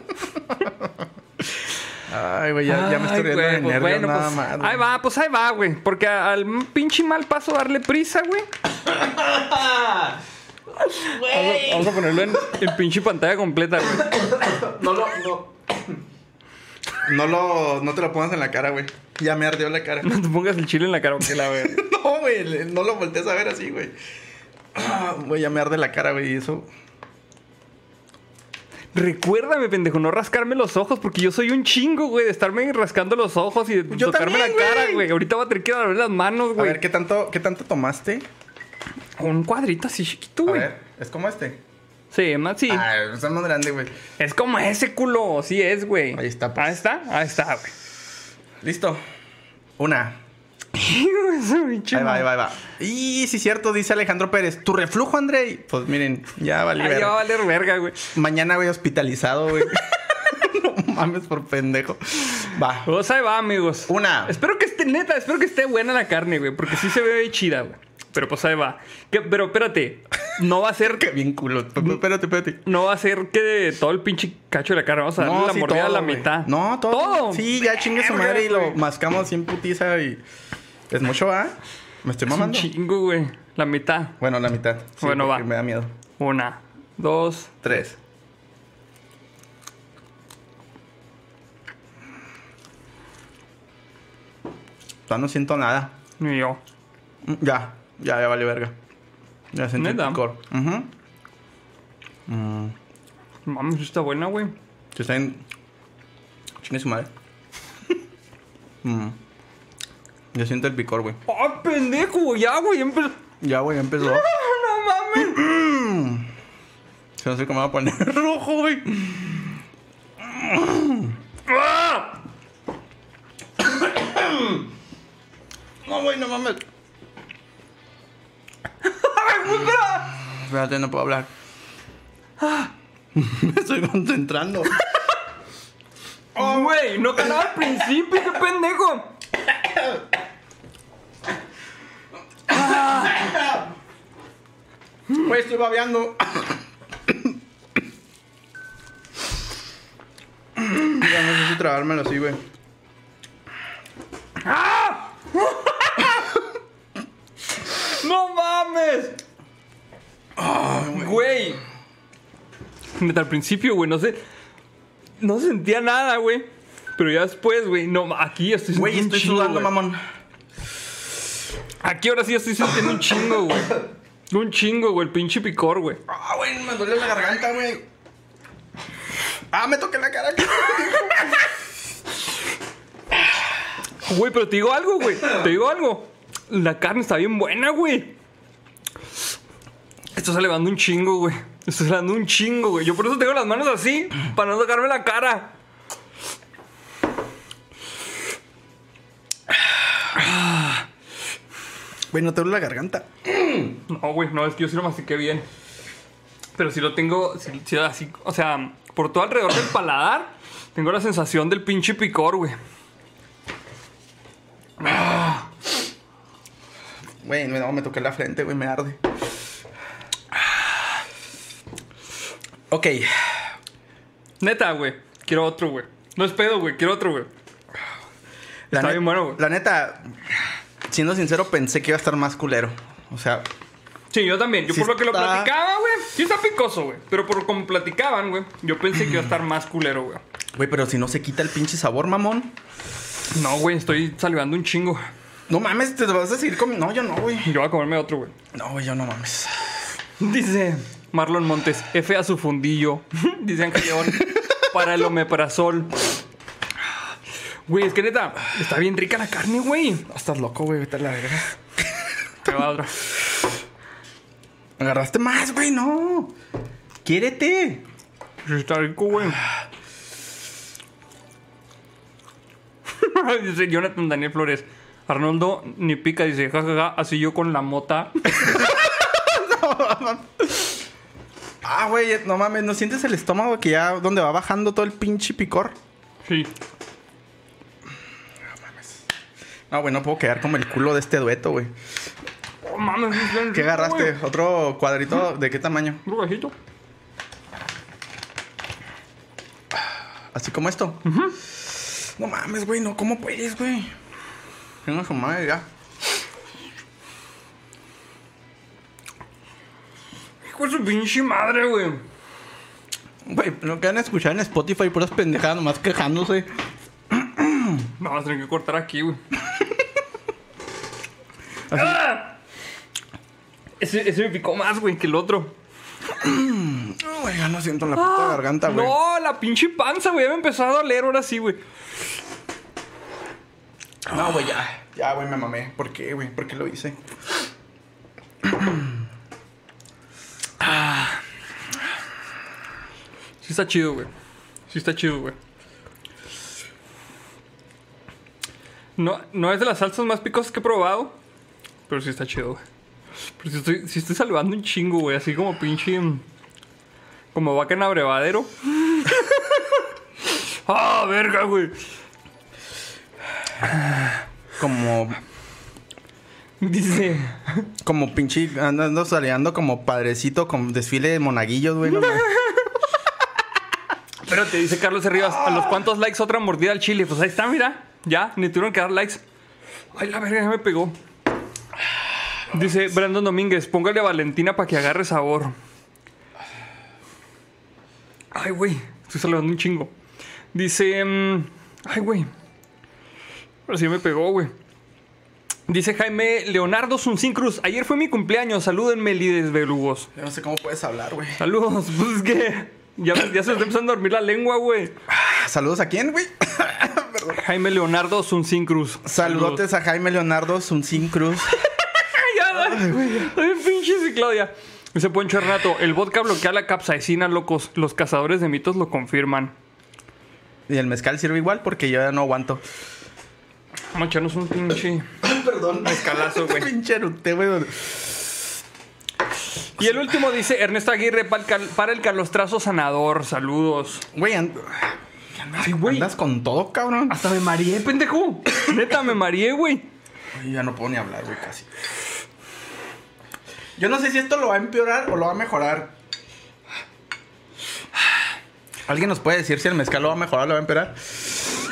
Ay, güey, ya, ya me estoy riendo güey, de pues nervios bueno, nada pues, más. güey. Ahí va, pues ahí va, güey. Porque al pinche mal paso darle prisa, güey. Vamos, a- vamos a ponerlo en, en pinche pantalla completa, güey. No lo, no. No lo, no te lo pongas en la cara, güey. Ya me ardió la cara. No te pongas el chile en la cara, porque la. No, güey, no lo voltees a ver así, güey. Ah, Güey, ya me arde la cara, güey, y eso. Recuérdame, pendejo, no rascarme los ojos, porque yo soy un chingo, güey, de estarme rascando los ojos y de Yo tocarme también, la cara, güey. güey. Ahorita voy a tener que lavar las manos, A güey. ver, ¿qué tanto, ¿qué tanto tomaste? Un cuadrito así chiquito, A güey. ver, es como este. Sí, más sí. Ah, está más grande, güey. Es como ese culo, sí es, güey. Ahí está, pues. Ahí está, ahí está, güey. Listo. Una. Ahí va, ahí va, ahí va. Y sí, cierto, dice Alejandro Pérez. ¿Tu reflujo, André? Pues miren, ya vale Ay, ya verga. va a valer verga, güey. Mañana voy hospitalizado, güey. no mames por pendejo. Va. Pues ahí va, amigos. Una. Espero que esté, neta, espero que esté buena la carne, güey. Porque sí se ve chida, güey. Pero pues ahí va. Que- pero espérate. No va a ser. Qué bien culo. Espérate, espérate. No va a ser que todo el pinche cacho de la carne. Vamos a darle la sí, mordida a la güey. mitad. No, todo. Todo. Sí, ya chingue su Verga, madre y lo güey. mascamos sin putiza y. Es mucho, ¿ah? Me estoy Es un mamando. chingo, güey. La mitad. Bueno, la mitad. Sí, Bueno, va. Me da miedo. Una, dos. Tres. Ya no siento nada. Y yo. Mm, Ya, ya, ya vale verga. Ya sentí el ¿Neta? picor. Ujú. Mm, Mames, sí está buena, güey. que está en... Chingue su madre. Mm. Ya siento el picor, güey. ¡Ah, pendejo! Ya, güey. empe- Ya, güey, ya empezó. No mames. Se no sé cómo me va a poner rojo, güey. No, güey, no mames. Espérate, no puedo hablar. Me estoy concentrando. Güey, no ganaba al principio, qué pendejo. Güey, estoy babeando. No sé si tragármelo así, güey. ¡No mames! Güey. Neta, al principio, güey, no sé. No sentía nada, güey. Pero ya después, güey. No, aquí estoy Güey, estoy un chingo, sudando, güey. mamón. Aquí ahora sí estoy sintiendo un chingo, güey. Un chingo, güey. El pinche picor, güey. Ah, güey, me duele la garganta, güey. Ah, me toqué la cara. Güey, pero te digo algo, güey. Te digo algo. La carne está bien buena, güey. Esto está elevando un chingo, güey. Esto está elevando un chingo, güey. Yo por eso tengo las manos así, para no tocarme la cara. Güey, no te duele la garganta. No, güey, no, es que yo sí lo mastiqué bien. Pero si lo tengo, sí, sí, así, o sea, por todo alrededor del paladar, tengo la sensación del pinche picor, güey. Güey, no, me toqué la frente, güey, me arde. Ok. Neta, güey. Quiero otro, güey. No es pedo, güey. Quiero otro, güey. La Está bien bueno, güey. La neta, siendo sincero, pensé que iba a estar más culero. O sea, Sí, yo también. Yo Sí por lo que lo platicaba, güey. Sí está picoso, güey. Pero por como platicaban, güey. Yo pensé que iba a estar más culero, güey. güey, pero si no se quita el pinche sabor, mamón. No, güey. Estoy salivando un chingo. No mames, te vas a seguir comiendo. No, yo no, güey. Yo voy a comerme otro, güey. No, güey, yo no mames. Dice Marlon Montes. F a su fundillo. Dice Ángel León. Para el omeprazol. Güey, es que neta, está bien rica la carne, güey. Estás loco, güey, vete a la verga. Te va otra. Agarraste más, güey, no. Quiérete. Está rico, güey. Dice Jonathan Daniel Flores. Arnoldo ni pica, dice, jajaja, así yo con la mota. Ah, güey, no mames, ¿no sientes el estómago que ya donde va bajando todo el pinche picor? Sí. No, güey, no puedo quedar como el culo de este dueto, güey. Oh, mames, ¿Qué agarraste? güey. ¿Otro cuadrito? ¿De qué tamaño? Un rojito. Así como esto. No mames, güey, no, ¿cómo puedes, güey? Tengo su madre ya. Hijo de su pinche madre, güey. Güey, no quedan a escuchar en Spotify puras pendejadas nomás quejándose. Vamos a tener que cortar aquí, güey. ¡Ah! Ese, ese me picó más, güey, que el otro. No, güey, ya no siento la puta garganta, güey. No, la pinche panza, güey. Ya me empezó a doler ahora sí, güey. No, güey, ya. Ya, güey, me mamé. ¿Por qué, güey? ¿Por qué lo hice? Sí está chido, güey. Sí está chido, güey. No, no es de las salsas más picosas que he probado. Pero sí está chido, güey. Pero sí estoy, sí estoy salvando un chingo, güey. Así como pinche... Como vaca en abrevadero. ¡Ah, verga, güey! Como, Dice... como pinche andando saliendo como padrecito con desfile de monaguillos, güey. no. Pero te dice Carlos Rivas, ¿a los cuantos likes otra mordida al chile? Pues ahí está, mira. Ya, ni tuvieron que dar likes. Ay, la verga, ya me pegó. Dice Brandon Domínguez, póngale a Valentina para que agarre sabor. Ay, güey, estoy saludando un chingo. Dice, mm, ay, güey. Ahora sí me pegó, güey. Dice Jaime Leonardo Suncín Cruz, ayer fue mi cumpleaños, salúdenme, líderes belugos. Yo no sé cómo puedes hablar, güey. Saludos, pues es que ya, ya se está empezando a dormir la lengua, güey. ¿Saludos a quién, güey? Jaime Leonardo Suncín Cruz. Saludotes a Jaime Leonardo Suncín Cruz. Ya, ay, ay, pinche sí, Claudia. Dice Poncho Renato, el vodka bloquea la capsaicina, locos. Los cazadores de mitos lo confirman. Y el mezcal sirve igual porque yo ya no aguanto. Vamos a echarnos un pinche Perdón. mezcalazo, güey. Pinche güey. Y el último dice Ernesto Aguirre para el, calostrazo sanador. Saludos. Güey, and- Ay, güey. andas con todo, cabrón. Hasta me mareé, pendejo. Neta, me mareé, güey. Ay, ya no puedo ni hablar, güey, casi. Yo no sé si esto lo va a empeorar o lo va a mejorar. ¿Alguien nos puede decir si el mezcal lo va a mejorar o lo va a empeorar?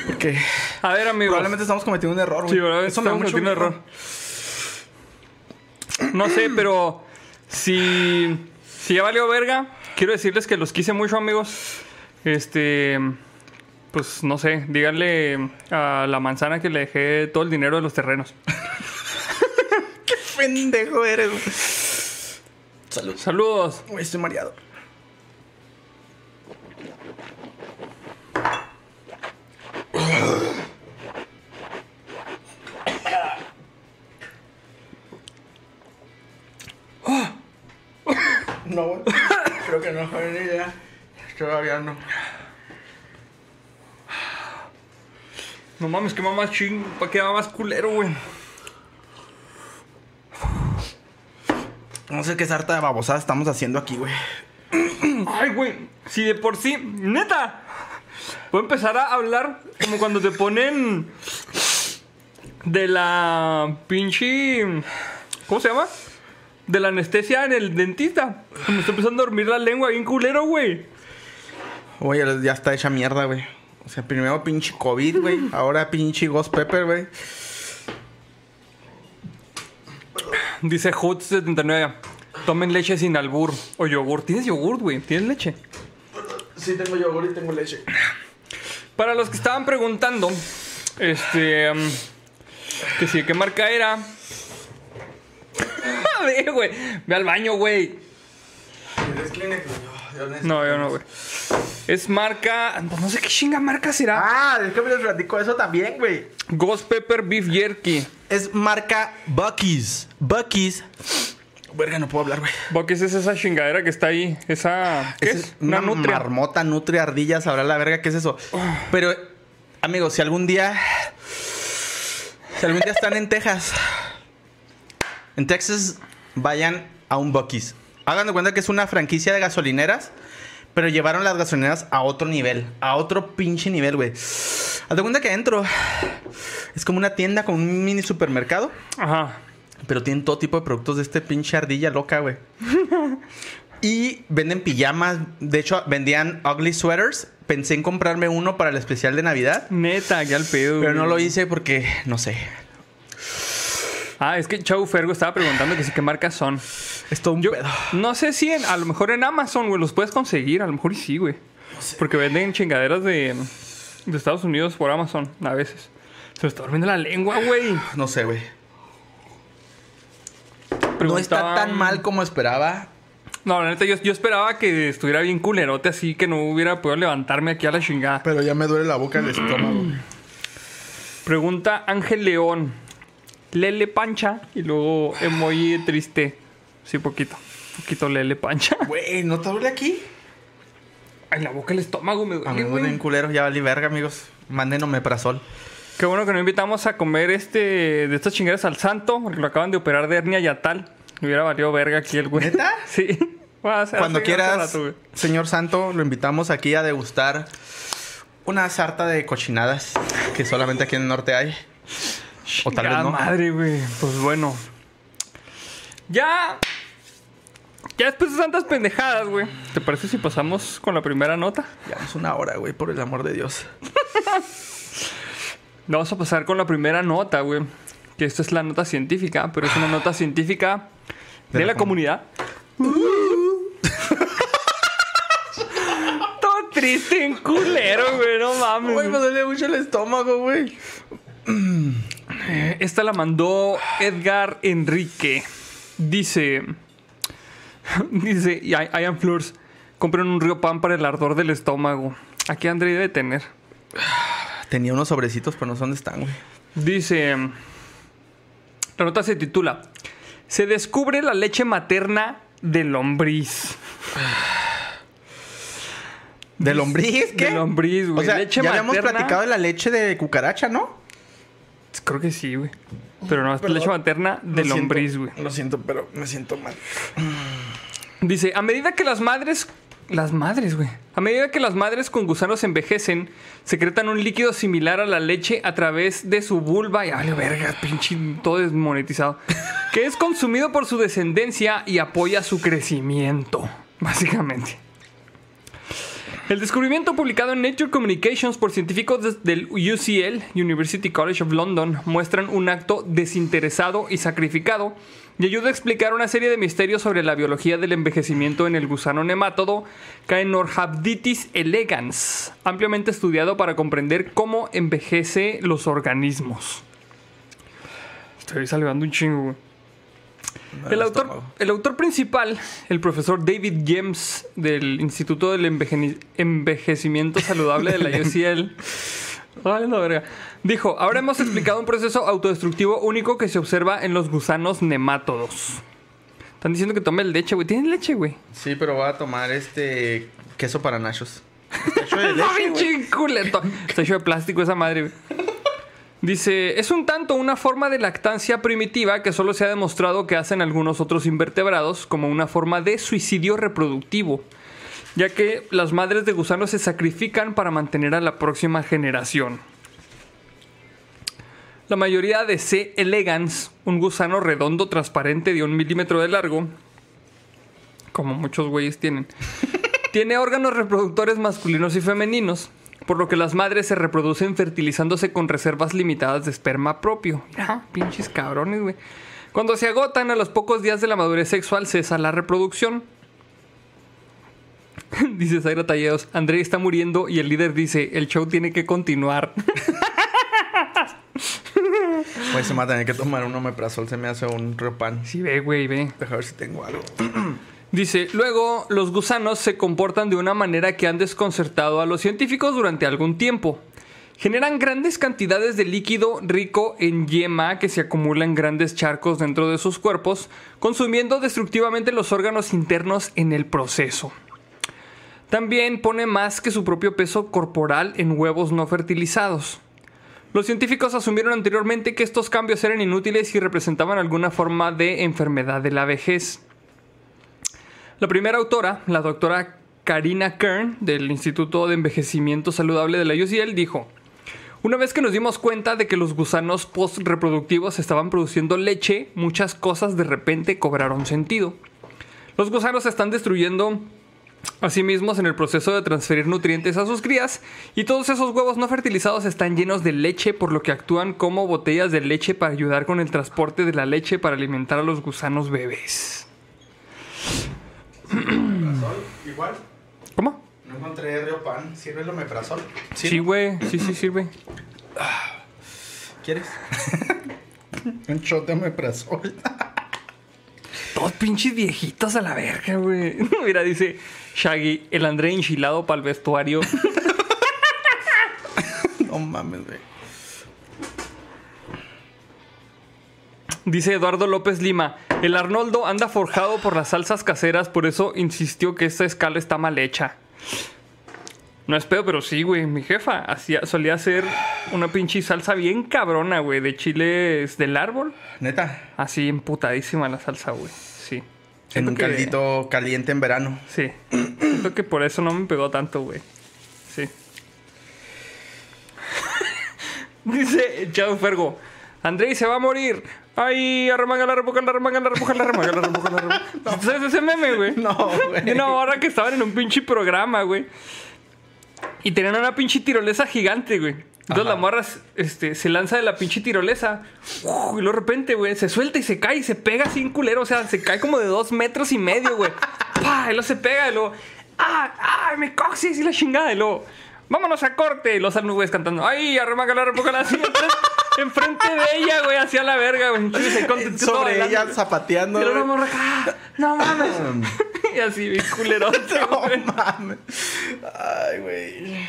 Porque A ver, amigos. probablemente estamos cometiendo un error, güey. Sí. Eso me Estamos cometiendo miedo. error. No sé, pero si, si ya valió verga, quiero decirles que los quise mucho, amigos. Este, pues no sé, díganle a la manzana que le dejé todo el dinero de los terrenos. Qué pendejo eres. Salud. Saludos. Güey, estoy mareado. No, güey. Creo que no fue ni idea. Todavía no. No mames, que más ching, pa' que más culero, güey. No sé qué sarta de babosada estamos haciendo aquí, güey. Ay, güey, si de por sí, neta, voy a empezar a hablar como cuando te ponen de la pinche. ¿Cómo se llama? De la anestesia en el dentista. Me está empezando a dormir la lengua bien culero, güey. Oye, ya está hecha mierda, güey. O sea, primero pinche COVID, güey. Ahora pinche Ghost Pepper, güey. Dice Hut79. Tomen leche sin albur o yogur. ¿Tienes yogur, güey? ¿Tienes leche? Sí, tengo yogur y tengo leche. Para los que estaban preguntando, este. um, que si, ¿qué marca era? Güey. Ve al baño, güey. No, yo no, güey. Es marca. pues No sé qué chinga marca será. Ah, es que me les platico eso también, güey. Ghost Pepper Beef Jerky. Es marca Bucky's. Bucky's. Verga, no puedo hablar, güey. Bucky's es esa chingadera que está ahí. Esa. ¿Qué es? Una, una nutria. marmota, nutria, ardilla, sabrá la verga qué es eso. Pero, amigos, si algún día Si algún día están en Texas, en Texas, vayan a un Bucky's. Hagan de cuenta que es una franquicia de gasolineras, pero llevaron las gasolineras a otro nivel, a otro pinche nivel, güey. Haz de cuenta que adentro es como una tienda con un mini supermercado, Ajá. pero tienen todo tipo de productos de este pinche ardilla loca, güey. y venden pijamas, de hecho vendían ugly sweaters. Pensé en comprarme uno para el especial de Navidad. Neta, ya al pedo. Pero no lo hice porque, no sé, Ah, es que Chau Fergo estaba preguntando que sí, qué marcas son. es todo un Yo pedo. no sé si en- a lo mejor en Amazon, güey, los puedes conseguir. A lo mejor y sí, güey. Porque venden chingaderas de, de Estados Unidos por Amazon a veces. Se me está durmiendo la lengua, güey. No sé, güey. No está tan mal como esperaba. No, la neta, yo, yo esperaba que estuviera bien culerote así, que no hubiera podido levantarme aquí a la chingada. Pero ya me duele la boca el estómago. Pregunta Ángel León. Lele pancha y luego emoji triste. Sí, poquito. Poquito lele pancha. Güey, ¿no te duele aquí? Ay, la boca, el estómago me A mí duele, me duele güey. bien culero. Ya valí verga, amigos. Manden omeprazol. Qué bueno que no invitamos a comer este de estas chingaderas al santo, porque lo acaban de operar de hernia yatal. Me hubiera valido verga aquí el güey. ¿Neta? Sí. Bueno, Cuando quieras, rato, señor Santo, lo invitamos aquí a degustar una sarta de cochinadas que solamente aquí en el norte hay. O tal vez no. madre, güey. Pues bueno. Ya. Ya después de tantas pendejadas, güey. ¿Te parece si pasamos con la primera nota? Ya es una hora, güey, por el amor de Dios. Vamos a pasar con la primera nota, güey. Que esta es la nota científica, pero es una nota científica de, De la la comunidad. Todo triste en culero, güey. No mames. Güey, me duele mucho el estómago, güey. Esta la mandó Edgar Enrique. Dice. Dice, I, I am Flores. Compren un río pan para el ardor del estómago. Aquí André debe tener. Tenía unos sobrecitos, pero no sé dónde están, güey. Dice. La nota se titula. Se descubre la leche materna de lombriz. ¿De lombriz? ¿Qué? De lombriz, güey. O sea, leche ya habíamos platicado de la leche de cucaracha, ¿no? Creo que sí, güey. Pero no, es Perdón. leche materna de Lo lombriz, siento, güey. Lo siento, pero me siento mal. Dice, a medida que las madres... Las madres, güey. A medida que las madres con gusanos envejecen, secretan un líquido similar a la leche a través de su vulva. Y vale, verga, pinche, todo desmonetizado. que es consumido por su descendencia y apoya su crecimiento, básicamente. El descubrimiento publicado en Nature Communications por científicos del UCL, University College of London, muestran un acto desinteresado y sacrificado y ayuda a explicar una serie de misterios sobre la biología del envejecimiento en el gusano nemátodo Caenorhabditis elegans, ampliamente estudiado para comprender cómo envejece los organismos. Estoy salivando un chingo. El autor, el autor principal, el profesor David James del Instituto del Enveje- Envejecimiento Saludable de la UCL, Ay, la verga. dijo, ahora hemos explicado un proceso autodestructivo único que se observa en los gusanos nemátodos. Están diciendo que tome leche, güey. ¿Tienen leche, güey? Sí, pero voy a tomar este queso para nachos. Está hecho de No, leche. Está hecho de plástico esa madre, güey. Dice, es un tanto una forma de lactancia primitiva que solo se ha demostrado que hacen algunos otros invertebrados como una forma de suicidio reproductivo, ya que las madres de gusanos se sacrifican para mantener a la próxima generación. La mayoría de C. elegans, un gusano redondo transparente de un milímetro de largo, como muchos güeyes tienen, tiene órganos reproductores masculinos y femeninos, por lo que las madres se reproducen fertilizándose con reservas limitadas de esperma propio. Mira, pinches cabrones, güey. Cuando se agotan a los pocos días de la madurez sexual cesa la reproducción. dice Zaira Talledos, André está muriendo y el líder dice, el show tiene que continuar. Pues se me va a tener que tomar un omeprazol. Se me hace un repan. sí, ve, güey, ve. Deja ver si tengo algo. Dice, luego los gusanos se comportan de una manera que han desconcertado a los científicos durante algún tiempo. Generan grandes cantidades de líquido rico en yema que se acumula en grandes charcos dentro de sus cuerpos, consumiendo destructivamente los órganos internos en el proceso. También pone más que su propio peso corporal en huevos no fertilizados. Los científicos asumieron anteriormente que estos cambios eran inútiles y representaban alguna forma de enfermedad de la vejez. La primera autora, la doctora Karina Kern, del Instituto de Envejecimiento Saludable de la UCL, dijo, una vez que nos dimos cuenta de que los gusanos post-reproductivos estaban produciendo leche, muchas cosas de repente cobraron sentido. Los gusanos están destruyendo a sí mismos en el proceso de transferir nutrientes a sus crías y todos esos huevos no fertilizados están llenos de leche por lo que actúan como botellas de leche para ayudar con el transporte de la leche para alimentar a los gusanos bebés. Igual. ¿Cómo? No encontré Riopan. ¿Sirve el omeprazol? Sí, güey. Sí, sí, sirve. ¿Quieres? Un shot de omeprazol. Todos pinches viejitos a la verga, güey. Mira, dice Shaggy, el André enchilado para el vestuario. no mames, güey. Dice Eduardo López Lima, el Arnoldo anda forjado por las salsas caseras, por eso insistió que esta escala está mal hecha. No es pedo, pero sí, güey. Mi jefa hacía, solía hacer una pinche salsa bien cabrona, güey, de chiles del árbol. Neta. Así emputadísima la salsa, güey. Sí. En un que- caldito caliente en verano. Sí. Siento que por eso no me pegó tanto, güey. Sí. Dice Chao Fergo. Andrei se va a morir. Ay, arremanga, repuja, la remanga, la repuja, la remanga, la repuja, la remanga. ¿Sabes ese meme, güey? No, güey. De una hora que estaban en un pinche programa, güey. Y tenían una pinche tirolesa gigante, güey. Entonces Ajá. la morra este, se lanza de la pinche tirolesa. ¡Uf! y luego de repente, güey, se suelta y se cae y se pega así en culero. O sea, se cae como de dos metros y medio, güey. ¡Pah! Y luego se pega y luego. ¡Ah! ¡Ah! ¡Me coxis! Y la chingada. Y luego. ¡Vámonos a corte! Y los alumnos, cantando. ¡Ay! Arremángala, arremángala. Así enfrente, enfrente de ella, güey, hacia la verga, güey. Sobre ella zapateando. Y luego morra acá. ¡No mames! y así, bien culerote, No güey. mames. Ay, güey.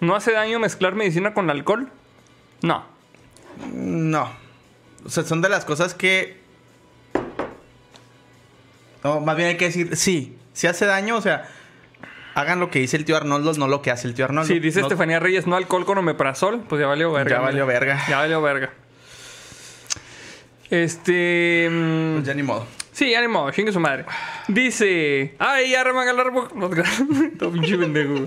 ¿No hace daño mezclar medicina con alcohol? No. No. O sea, son de las cosas que. No, más bien hay que decir, sí. Si hace daño, o sea, hagan lo que dice el tío Arnoldo, no lo que hace el tío Arnoldo. Si dice No- Estefanía Reyes, no alcohol con omeprazol, pues ya valió verga. Ya valió verga. Ya valió verga. Este. mm, Pues ya ni modo. Sí, ya ni modo, chingue su madre. Dice. Ay, ya remanga la rebo- No, Todo pinche pendejo.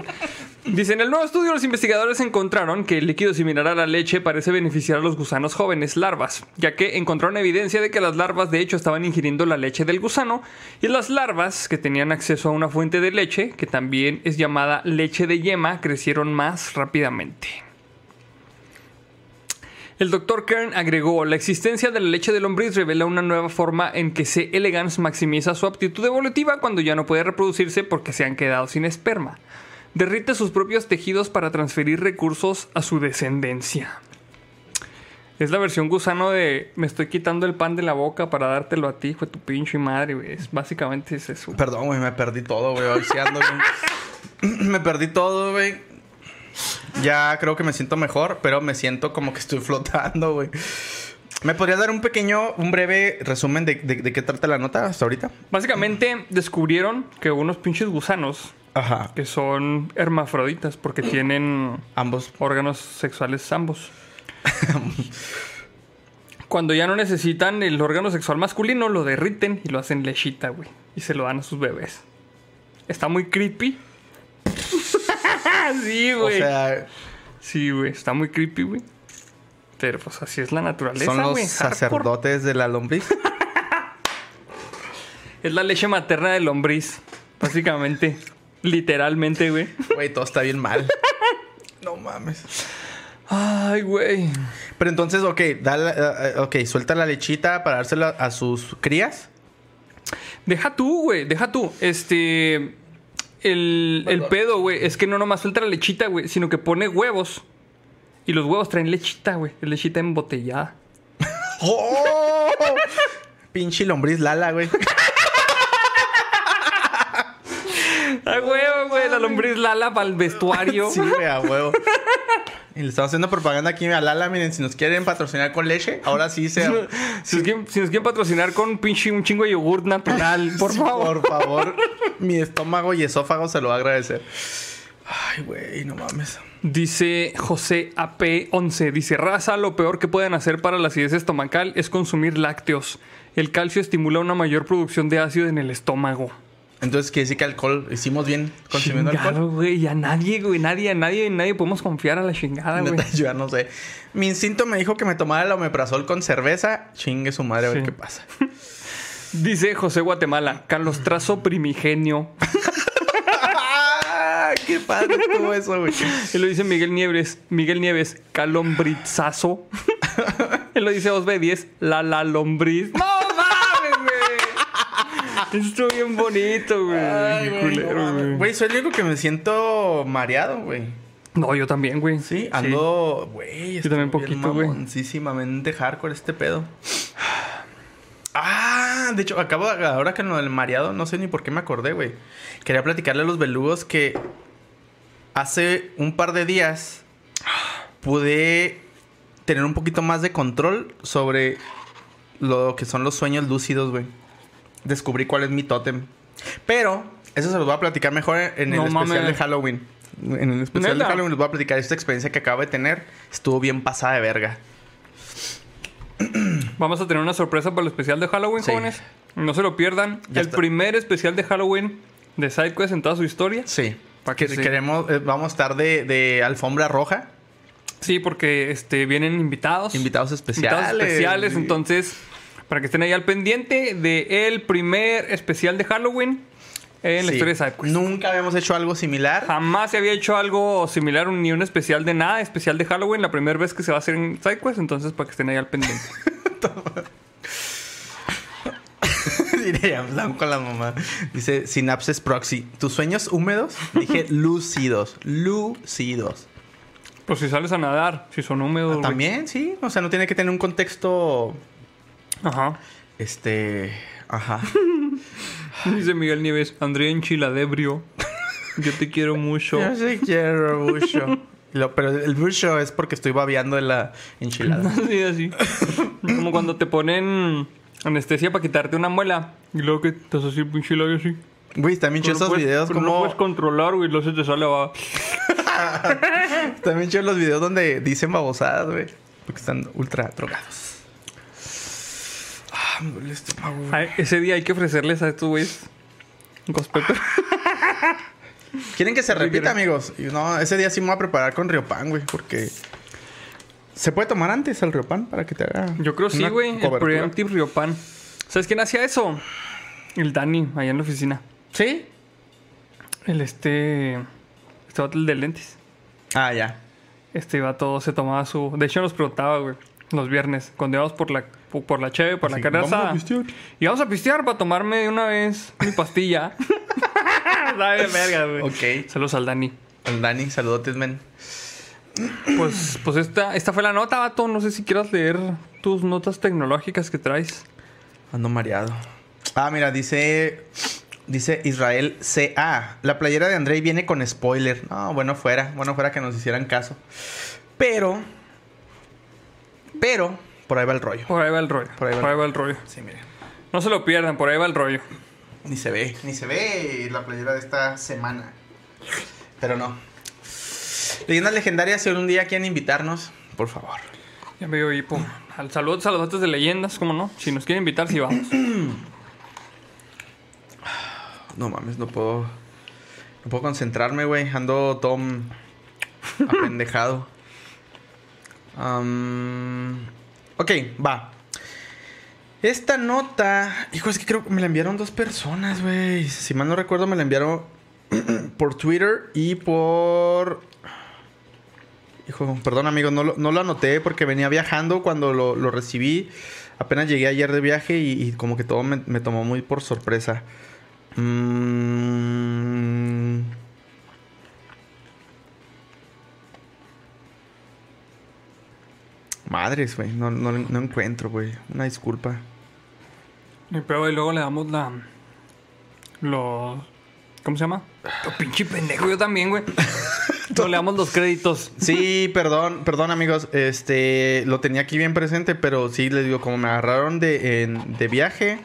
Dice: En el nuevo estudio, los investigadores encontraron que el líquido similar a la leche parece beneficiar a los gusanos jóvenes, larvas, ya que encontraron evidencia de que las larvas de hecho estaban ingiriendo la leche del gusano y las larvas que tenían acceso a una fuente de leche, que también es llamada leche de yema, crecieron más rápidamente. El Dr. Kern agregó, la existencia de la leche de lombriz revela una nueva forma en que C. elegans maximiza su aptitud evolutiva cuando ya no puede reproducirse porque se han quedado sin esperma. Derrite sus propios tejidos para transferir recursos a su descendencia. Es la versión gusano de me estoy quitando el pan de la boca para dártelo a ti, fue tu pinche madre, güey. Es- Básicamente es eso. Perdón, güey, me perdí todo, güey. Me perdí todo, güey. Ya creo que me siento mejor, pero me siento como que estoy flotando, güey. ¿Me podrías dar un pequeño, un breve resumen de, de- de qué trata la nota hasta ahorita? Básicamente descubrieron que unos pinches gusanos Ajá. que son hermafroditas porque tienen Ambos. órganos sexuales ambos. Cuando ya no necesitan el órgano sexual masculino, lo derriten y lo hacen lechita, güey. Y se lo dan a sus bebés. Está muy creepy. sí, O güey. sea, sí, güey. Está muy creepy, güey. Pero pues así es la naturaleza, son los. Hardcore. sacerdotes de la lombriz. Es la leche materna de lombriz. Básicamente. Literalmente, güey. Güey, todo está bien mal. No mames. Ay, güey. Pero entonces, ok, dale, eh, ok, suelta la lechita para dársela a sus crías. Deja tú, güey, deja tú. Este. El, el pedo, güey, es que no nomás suelta la lechita, güey, sino que pone huevos. Y los huevos traen lechita, güey. Lechita embotellada. ¡Oh! Pinche lombriz Lala, güey. ¡A huevo, güey! La lombriz Lala para el vestuario. Sí, güey, a huevo. Y le estamos haciendo propaganda aquí a Lala. Miren, si nos quieren patrocinar con leche, ahora sí se. Si, nos quieren, si nos quieren patrocinar con pinche un chingo de yogurt natural, por Sí, favor. Por favor. Mi estómago y esófago se lo va a agradecer. Ay, güey, no mames. Dice José AP11, dice, raza, lo peor que pueden hacer para la acidez estomacal es consumir lácteos. El calcio estimula una mayor producción de ácido en el estómago. Entonces quiere decir que alcohol, hicimos bien consumiendo Chingado, alcohol. güey, a nadie, güey, nadie, a nadie, nadie podemos confiar a la chingada, güey. Yo ya no sé. Mi instinto me dijo que me tomara el omeprazol con cerveza. Chingue su madre a ver qué pasa. Dice José Guatemala, Carlos Trazo primigenio. ¡Qué padre estuvo eso, güey! Él lo dice Miguel Nieves, Miguel Nieves, calombrizazo. Él lo dice Osbe 10, la la lombriz. ¡No! Estuvo bien bonito, güey. Ay, Qué güey, no culero, güey. Güey, soy el único que me siento mareado, güey. No, yo también, güey. Sí, ando, güey, Yo también poquito, güey. hardcore este pedo. Ah, de hecho, acabo de, ahora que lo del mareado, no sé ni por qué me acordé, güey. Quería platicarle a los belugos que hace un par de días pude tener un poquito más de control sobre lo que son los sueños lúcidos, güey. Descubrí cuál es mi tótem. Pero, eso se los voy a platicar mejor en el No especial mames. de Halloween. En el especial de. Halloween les voy a platicar esta experiencia que acabo de tener. Estuvo bien pasada de verga. Vamos a tener una sorpresa para el especial de Halloween, Sí. jóvenes. No se lo pierdan. Ya el está. primer especial de Halloween de SideQuest en toda su historia. Sí. Pa' que Que- sí. Queremos, eh, vamos a estar de, de alfombra roja. Sí, porque este, vienen invitados. Invitados especiales. Invitados especiales. Entonces, para que estén ahí al pendiente de el primer especial de Halloween en la Sí. historia de SideQuest. Nunca habíamos hecho algo similar. Jamás se había hecho algo similar, ni un especial de nada, especial de Halloween, la primera vez que se va a hacer en SideQuest, entonces para que estén ahí al pendiente. Con la mamá. Dice Synapses Proxy. ¿Tus sueños húmedos? Dije lúcidos. Lúcidos. pues si sales a nadar, si son húmedos. También, sí. O sea, no tiene que tener un contexto. Ajá. Este. Ajá. Dice Miguel Nieves, Andrea Enchiladebrio. Yo te quiero mucho. Yo sí quiero mucho. Lo- pero el bucho es porque estoy babeando en la enchilada. Así, así. Como cuando te ponen anestesia para quitarte una muela. Y luego que estás así, pinche labio así. Güey, también chido esos videos pero como. No puedes controlar, güey. Luego se te sale va. También chido los videos donde dicen babosadas, güey. Porque están ultra drogados. Ah, me duele el estómago, güey. Ay, ese día hay que ofrecerles a estos güeyes. un Ghost Pepper. ¿Quieren que se repita, amigos? Y no, ese día sí me voy a preparar con Riopan, güey, porque... ¿Se puede tomar antes el Riopan para que te haga Yo creo sí, güey. El? Preemptive Riopan. ¿Sabes quién hacía eso? El Dani, allá en la oficina. ¿Sí? El este. Este vato, el de lentes. Ah, ya. Este vato se tomaba su. De hecho, nos preguntaba, güey. Los viernes, cuando íbamos por la, por la cheve, por Así, la carne "Vamos a asada. pistear". Y vamos a pistear para tomarme de una vez mi pastilla. Sabe verga, güey. Ok. Saludos al Dani. El Dani, saludotes, men. Pues, pues esta, esta fue la nota, vato. No sé si quieras leer tus notas tecnológicas que traes. Ando mareado. Ah, mira, dice... Dice Israel CA. La playera de Andrei viene con spoiler. No, bueno fuera. Bueno fuera que nos hicieran caso. Pero... Pero... Por ahí va el rollo. Por ahí va el rollo. Por ahí va Por el- ahí va el rollo. Sí, miren. No se lo pierdan, por ahí va el rollo. Ni se ve, ni se ve la playera de esta semana. Pero no. Leyendas legendarias, si algún día quieren invitarnos, por favor. Ya me dio hipo. Al saludos a los datos de leyendas, ¿cómo no? Si nos quieren invitar, sí vamos. No mames, no puedo. No puedo concentrarme, güey. Ando todo mm, apendejado. Am, ok, va. Esta nota. Hijo, es que creo que me la enviaron dos personas, güey. Si mal no recuerdo, me la enviaron por Twitter y por. Hijo, perdón, amigo, no lo, no lo anoté porque venía viajando cuando lo, lo recibí. Apenas llegué ayer de viaje y, como que todo me, me tomó muy por sorpresa. Mm. Madres, güey. No, no, no encuentro, güey. Una disculpa. Y pero y luego le damos la. Los. ¿Cómo se llama? Oh, pinche pendejo, yo también, güey. No le damos los créditos. Sí, perdón, perdón, amigos. Este, lo tenía aquí bien presente, pero sí, les digo, como me agarraron de, en- de viaje,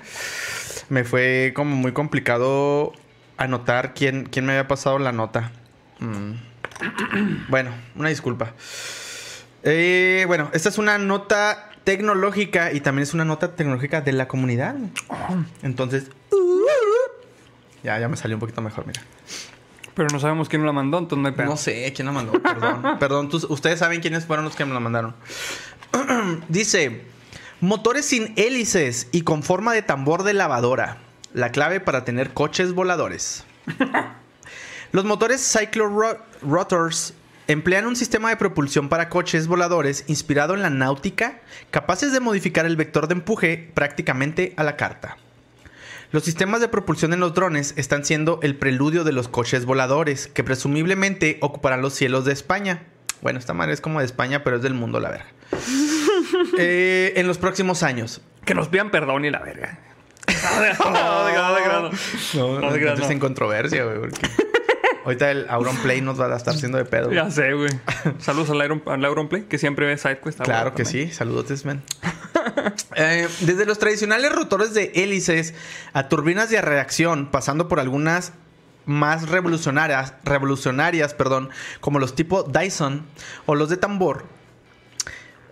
me fue como muy complicado anotar quién, quién me había pasado la nota. Mm. Bueno, una disculpa. Eh, bueno, esta es una nota tecnológica y también es una nota tecnológica de la comunidad. Entonces, ya, ya me salió un poquito mejor, mira. Pero no sabemos quién la mandó, entonces no hay pedo. No sé quién la mandó, perdón. perdón, tú- ustedes saben quiénes fueron los que me la mandaron. Dice, motores sin hélices y con forma de tambor de lavadora. La clave para tener coches voladores. Los motores Cyclo Ro- Rotors emplean un sistema de propulsión para coches voladores inspirado en la náutica, capaces de modificar el vector de empuje prácticamente a la carta. Los sistemas de propulsión en los drones están siendo el preludio de los coches voladores, que presumiblemente ocuparán los cielos de España. Bueno, esta madre es como de España, pero es del mundo, la verga. Eh, en los próximos años. Que nos pidan perdón y la verga. No, de grado, no, de grado, de grado. No, No te creas, no. en controversia, güey. porque Ahorita el Auronplay nos va a estar haciendo de pedo. güey. Ya sé, güey. Saludos al Iron, al Auronplay, que siempre ve SideQuest. Claro que sí, saludos, men. Eh, desde los tradicionales rotores de hélices a turbinas de reacción, pasando por algunas más revolucionarias, revolucionarias, perdón, como los tipo Dyson o los de tambor.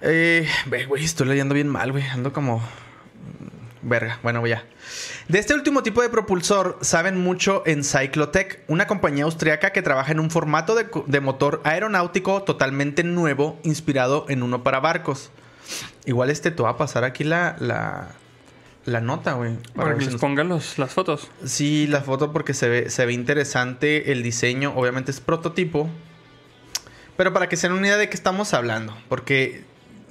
Eh, ve, güey, estoy leyendo bien mal, güey. Ando como verga. Bueno, ya. De este último tipo de propulsor saben mucho en Cyclotech, una compañía austriaca que trabaja en un formato de, motor aeronáutico totalmente nuevo, inspirado en uno para barcos. Igual este te va a pasar aquí la, la, la nota, güey. Para ver que les nos- pongan los, las fotos. Sí, la foto porque se ve, se ve interesante el diseño. Obviamente es prototipo. Pero para que se den una idea de qué estamos hablando. Porque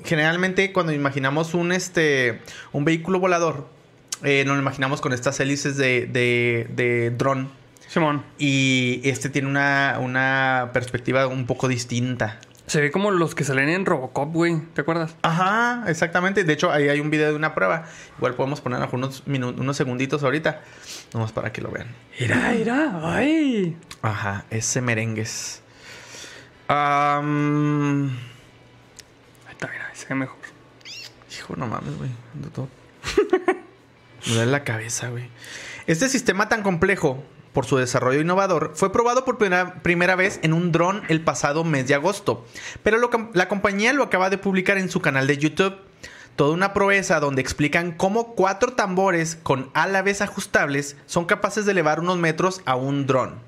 generalmente cuando imaginamos un, este, un vehículo volador, eh, nos lo imaginamos con estas hélices de, de, de dron. Simón, Y este tiene una, una perspectiva un poco distinta. se ve como los que salen en Robocop, güey. ¿Te acuerdas? Ajá, exactamente. De hecho, ahí hay un video de una prueba. Igual podemos poner unos, unos segunditos ahorita. Vamos para que lo vean. Mira, mira. Ay. Ajá, ese merengues. Mejor. hijo, no mames, güey. Me duele la cabeza, güey. Este sistema tan complejo, por su desarrollo innovador, fue probado por primera, primera vez en un dron el pasado mes de agosto. Pero la compañía lo acaba de publicar en su canal de YouTube. Toda una proeza donde explican cómo cuatro tambores con alaves ajustables son capaces de elevar unos metros a un dron.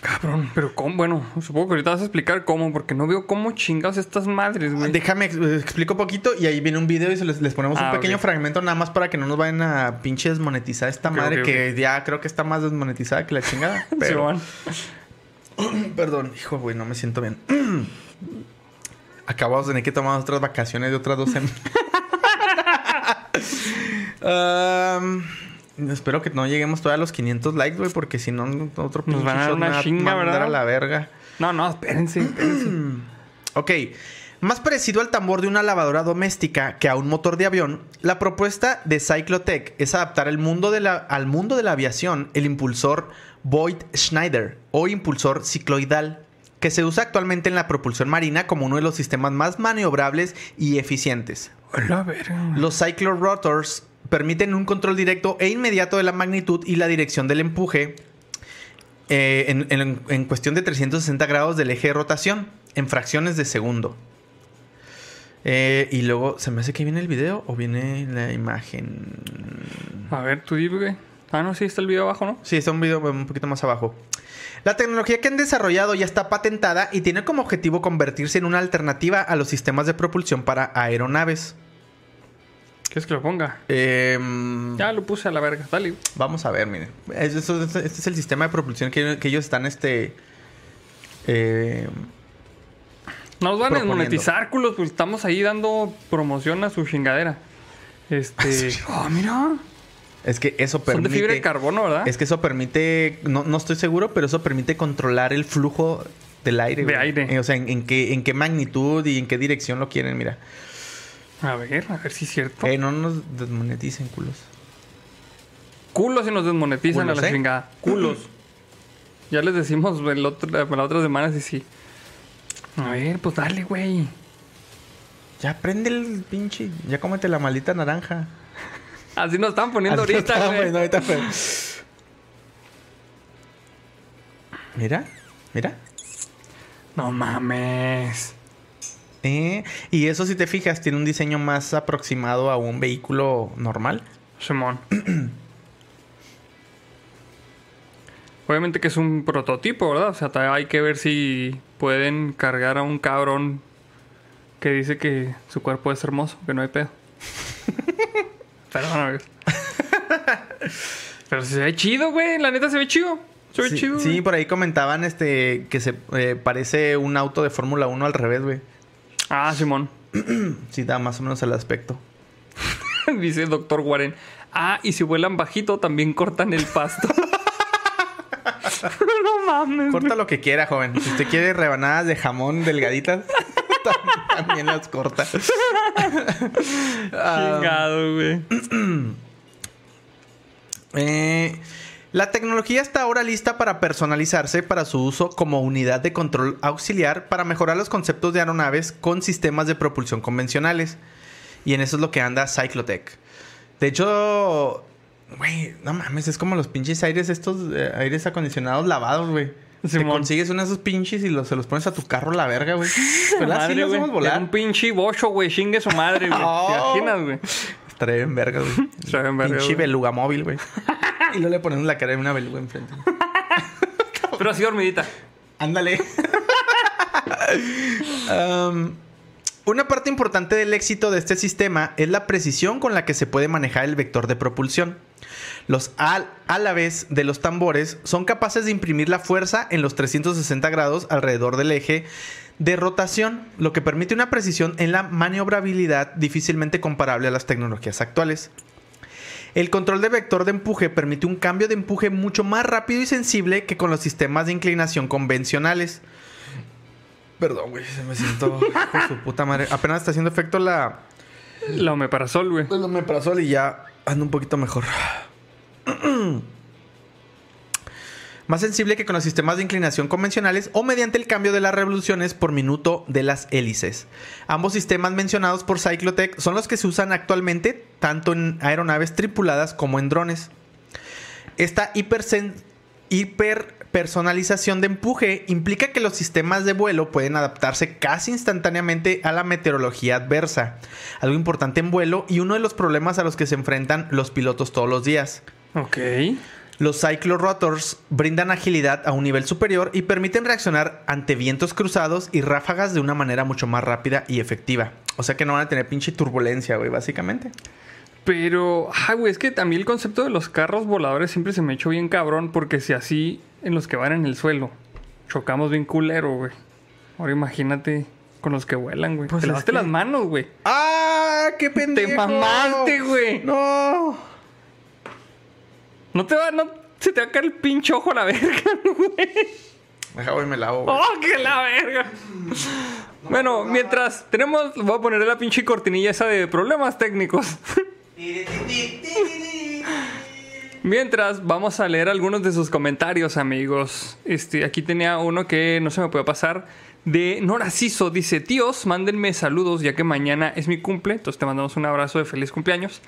Cabrón, pero ¿cómo? Bueno, supongo que ahorita vas a explicar cómo, porque no veo cómo chingados estas madres, güey. Déjame ex- eh, explico poquito y ahí viene un video y se les, les ponemos Ah, un pequeño ok. fragmento nada más para que no nos vayan a pinche desmonetizar esta Ok, madre ok, que ya creo que está más desmonetizada que la chingada. Pero, Simón. perdón, hijo, güey, no me siento bien. Acabamos de tener que tomar otras vacaciones de otras dos semanas. Am, espero que no lleguemos todavía a los 500 likes, güey, porque si no, otro Nos van a dar una chinga, ¿verdad? a la verga. No, no, espérense, espérense. Ok, más parecido al tambor de una lavadora doméstica que a un motor de avión, la propuesta de Cyclotech es adaptar el mundo de la- al mundo de la aviación el impulsor Voigt Schneider o impulsor cicloidal, que se usa actualmente en la propulsión marina como uno de los sistemas más maniobrables y eficientes. Los cyclorotors permiten un control directo e inmediato de la magnitud y la dirección del empuje eh, en, en- en cuestión de 360 grados del eje de rotación en fracciones de segundo. Eh, y luego, ¿se me hace que viene el video o viene la imagen? A ver, tú dime, güey. Ah, no, sí, está el video abajo, ¿no? Sí, está un video un poquito más abajo. La tecnología que han desarrollado ya está patentada y tiene como objetivo convertirse en una alternativa a los sistemas de propulsión para aeronaves. ¿Quieres que lo ponga? Em, Ya lo puse a la verga. Dale. Vamos a ver, miren. Este es el sistema de propulsión que, que ellos están, este... eh, Nos van a desmonetizar, culos, pues estamos ahí dando promoción a su chingadera. Este. Ah, mira. es que eso Son permite... de fibra de carbono, ¿verdad? Es que eso permite... No, no estoy seguro, pero eso permite controlar el flujo del aire. De güey. aire. Eh, o sea, en, en qué, en qué magnitud y en qué dirección lo quieren, mira. A ver, a ver si es cierto. Eh, no nos desmoneticen, culos. Culos y nos desmonetizan Culos, a la ¿eh? chingada. Culos. ya les decimos el otro, la, otra semana si sí. A ver, pues dale, güey. Ya prende el pinche... Ya cómete la maldita naranja. Así nos están poniendo Así ahorita, güey. bueno, ahorita fue. Mira, Mira. No mames. Eh, y eso si te fijas, tiene un diseño más aproximado a un vehículo normal. Simón. Obviamente que es un prototipo, ¿verdad? O sea, hay que ver si pueden cargar a un cabrón que dice que su cuerpo es hermoso, que no hay pedo. Perdón, güey. Pero se ve chido, güey. La neta se ve chido. Se ve Sí, chido. sí, güey. por ahí comentaban este que se eh, parece un auto de Fórmula 1 al revés, güey. Ah, Simón. Sí, da más o menos el aspecto. Dice el doctor Warren. Ah, y si vuelan bajito, también cortan el pasto. no mames. Corta lo que quiera, joven. Si usted quiere rebanadas de jamón delgaditas, tam- también las corta. Chingado, güey. eh, la tecnología está ahora lista para personalizarse para su uso como unidad de control auxiliar para mejorar los conceptos de aeronaves con sistemas de propulsión convencionales. Y en eso es lo que anda Cyclotech. De hecho, güey, no mames, es como los pinches aires estos, eh, aires acondicionados lavados, güey. Te consigues uno de esos pinches y los, se los pones a tu carro la verga, güey. ¿Verdad? Madre, sí los volar. Un pinche bocho, güey. Chingue su madre, güey. Oh. ¿Te imaginas, güey? Estaría bien verga, güey. Estaría bien verga, Pinche beluga móvil, güey. y luego le ponemos la cara de una beluga enfrente. Pero así dormidita. Ándale. Um, una parte importante del éxito de este sistema es la precisión con la que se puede manejar el vector de propulsión. Los al vez de los tambores son capaces de imprimir la fuerza en los 360 grados alrededor del eje de rotación, lo que permite una precisión en la maniobrabilidad difícilmente comparable a las tecnologías actuales. El control de vector de empuje permite un cambio de empuje mucho más rápido y sensible que con los sistemas de inclinación convencionales. Perdón, güey, se me siento su puta madre. Apenas está haciendo efecto la La omeprazol, güey. el omeprazol y ya ando un poquito mejor. Más sensible que con los sistemas de inclinación convencionales o mediante el cambio de las revoluciones por minuto de las hélices. Ambos sistemas mencionados por Cyclotech son los que se usan actualmente tanto en aeronaves tripuladas como en drones. Esta hiperpersonalización de empuje implica que los sistemas de vuelo pueden adaptarse casi instantáneamente a la meteorología adversa, algo importante en vuelo y uno de los problemas a los que se enfrentan los pilotos todos los días. Ok. Los cyclorotors brindan agilidad a un nivel superior y permiten reaccionar ante vientos cruzados y ráfagas de una manera mucho más rápida y efectiva. O sea que no van a tener pinche turbulencia, güey, básicamente. Pero, ah, güey, es que también el concepto de los carros voladores siempre se me echó bien cabrón, porque si así en los que van en el suelo chocamos bien culero, güey. Ahora imagínate con los que vuelan, güey. Pues Te lavaste que- las manos, güey. ¡Ah! ¡Qué pendejo! Te mamaste, güey. ¡No! No te va, no se te va a caer el pinche ojo a la verga, güey. Deja, güey, me lavo, güey. ¡Oh, que la verga! Bueno, mientras tenemos, voy a ponerle la pinche cortinilla esa de problemas técnicos. Mientras vamos a leer algunos de sus comentarios, amigos. Este, aquí tenía uno que no se me puede pasar. De Nora Ciso dice: Tíos, mándenme saludos ya que mañana es mi cumple. Entonces te mandamos un abrazo de feliz cumpleaños.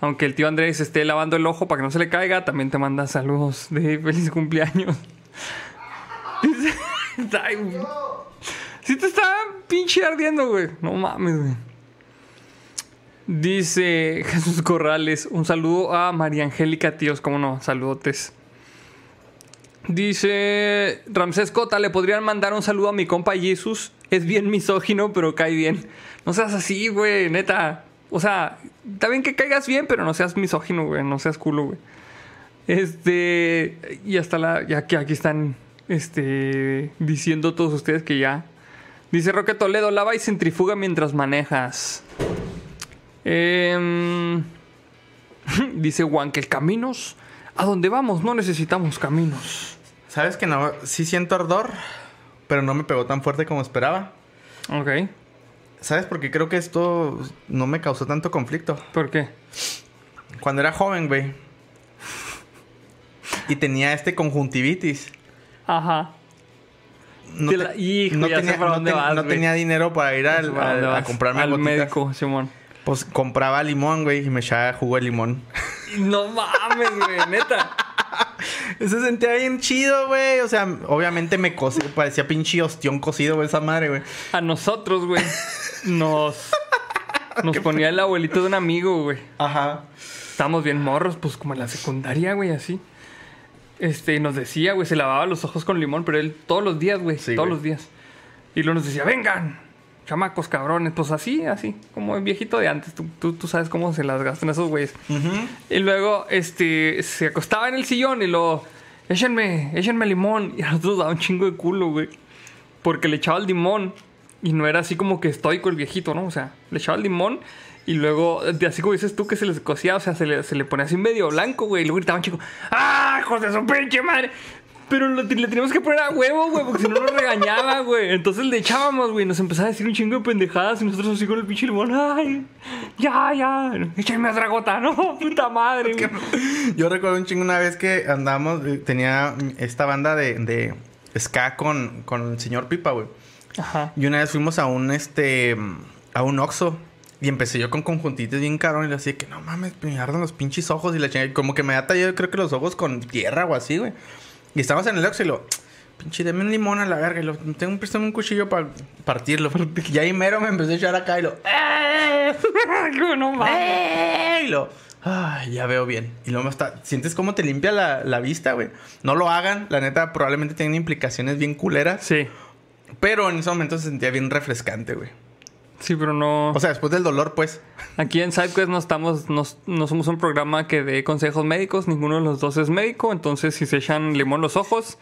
Aunque el tío Andrés esté lavando el ojo para que no se le caiga, también te manda saludos de feliz cumpleaños. Sí te está pinche ardiendo, güey. No mames, güey. Dice Jesús Corrales, un saludo a María Angélica, tíos, cómo no, saludotes. Dice Ramsés Cota, le podrían mandar un saludo a mi compa Jesus. Es bien misógino, pero cae bien. No seas así, güey, neta. O sea, está bien que caigas bien, pero no seas misógino, güey. No seas culo, güey. Este. Y hasta la. Ya que aquí están. Este. Diciendo todos ustedes que ya. Dice Roque Toledo, lava y centrifuga mientras manejas. Em, dice Juan que el caminos. A donde vamos no necesitamos caminos. ¿Sabes que no? Sí siento ardor, pero no me pegó tan fuerte como esperaba. Ok. ¿Sabes por qué creo que esto no me causó tanto conflicto? ¿Por qué? Cuando era joven, güey. Y tenía este conjuntivitis. Ajá. No, Te la- hijo, no tenía, no ten- vas, no tenía dinero para ir al- ¿A comprarme Al gotitas. médico, Simón. Pues compraba limón, güey, y me echaba jugo de limón. No mames, güey, neta. Se sentía bien chido, güey. O sea, obviamente me cosí, parecía pinche ostión cocido, güey, esa madre, güey. A nosotros, güey, nos, nos ponía el abuelito de un amigo, güey. Ajá. Estábamos bien morros, pues como en la secundaria, güey, así. Este, nos decía, güey, se lavaba los ojos con limón, pero él todos los días, güey, Sí, todos güey. los días. Y luego nos decía, vengan, chamacos cabrones, pues así, así, como el viejito de antes. Tú, tú, tú sabes cómo se las gastan esos güeyes. Y luego, este, se acostaba en el sillón y lo, échenme, échenme limón. Y a nosotros daba un chingo de culo, güey. Porque le echaba el limón y no era así como que estoico el viejito, ¿no? O sea, le echaba el limón y luego, así como dices tú, que se les cocía, o sea, se le, se le ponía así medio blanco, güey. Y luego gritaban chico, ¡ah, de su pinche madre! Pero lo- le teníamos que poner a huevo, güey, porque si no nos regañaba, güey. Entonces le echábamos, güey. Nos empezaba a decir un chingo de pendejadas y nosotros así con el pinche limón, ¡ay! Ya, ya, échenme otra gota, ¿no? Puta madre, güey. Yo recuerdo un chingo una vez que andamos, eh, tenía esta banda de, de ska con, con el señor Pipa, güey. Ajá. Y una vez fuimos a un, este, a un Oxxo. Y empecé yo con conjuntitos bien cabrón y le decía que no mames, me arden los pinches ojos y la chingada. Como que me da tallado, creo que los ojos con tierra o así, güey. Y estábamos en el Oxxo y lo, pinche, deme un limón a la verga. Y lo, tengo un, préstame un cuchillo para partirlo. Y ahí mero me empecé a echar acá y lo, no mames. ¡Eh! Y lo, ay, ya veo bien. Y luego está, sientes cómo te limpia la, la vista, güey. No lo hagan, la neta, probablemente tienen implicaciones bien culeras. Sí. Pero en ese momento se sentía bien refrescante, güey. Sí, pero no. O sea, después del dolor, pues. Aquí en SideQuest no estamos, no, no somos un programa que dé consejos médicos, ninguno de los dos es médico, entonces si se echan limón los ojos,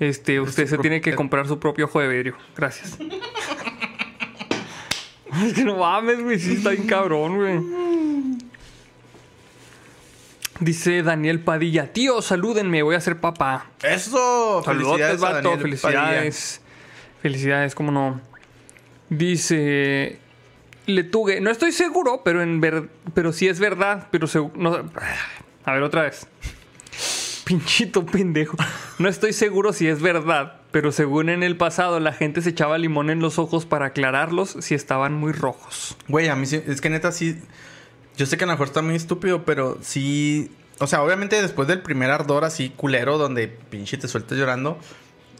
este, usted se tiene que comprar su propio ojo de vidrio. Gracias. es que no mames, güey, sí está bien cabrón, güey. Dice Daniel Padilla, tío, salúdenme, voy a ser papá. Eso, Saludos, felicidades vato, felicidades. Felicidades, cómo no. Dice Letugue, no estoy seguro, pero en ver, pero sí es verdad, pero no, a ver otra vez. Pinchito pendejo. No estoy seguro si es verdad, pero según en el pasado la gente se echaba limón en los ojos para aclararlos si estaban muy rojos. Güey, a mí sí, es que neta sí. Yo sé que a lo mejor está muy estúpido, pero sí. O sea, obviamente después del primer ardor así culero, donde pinche te sueltas llorando,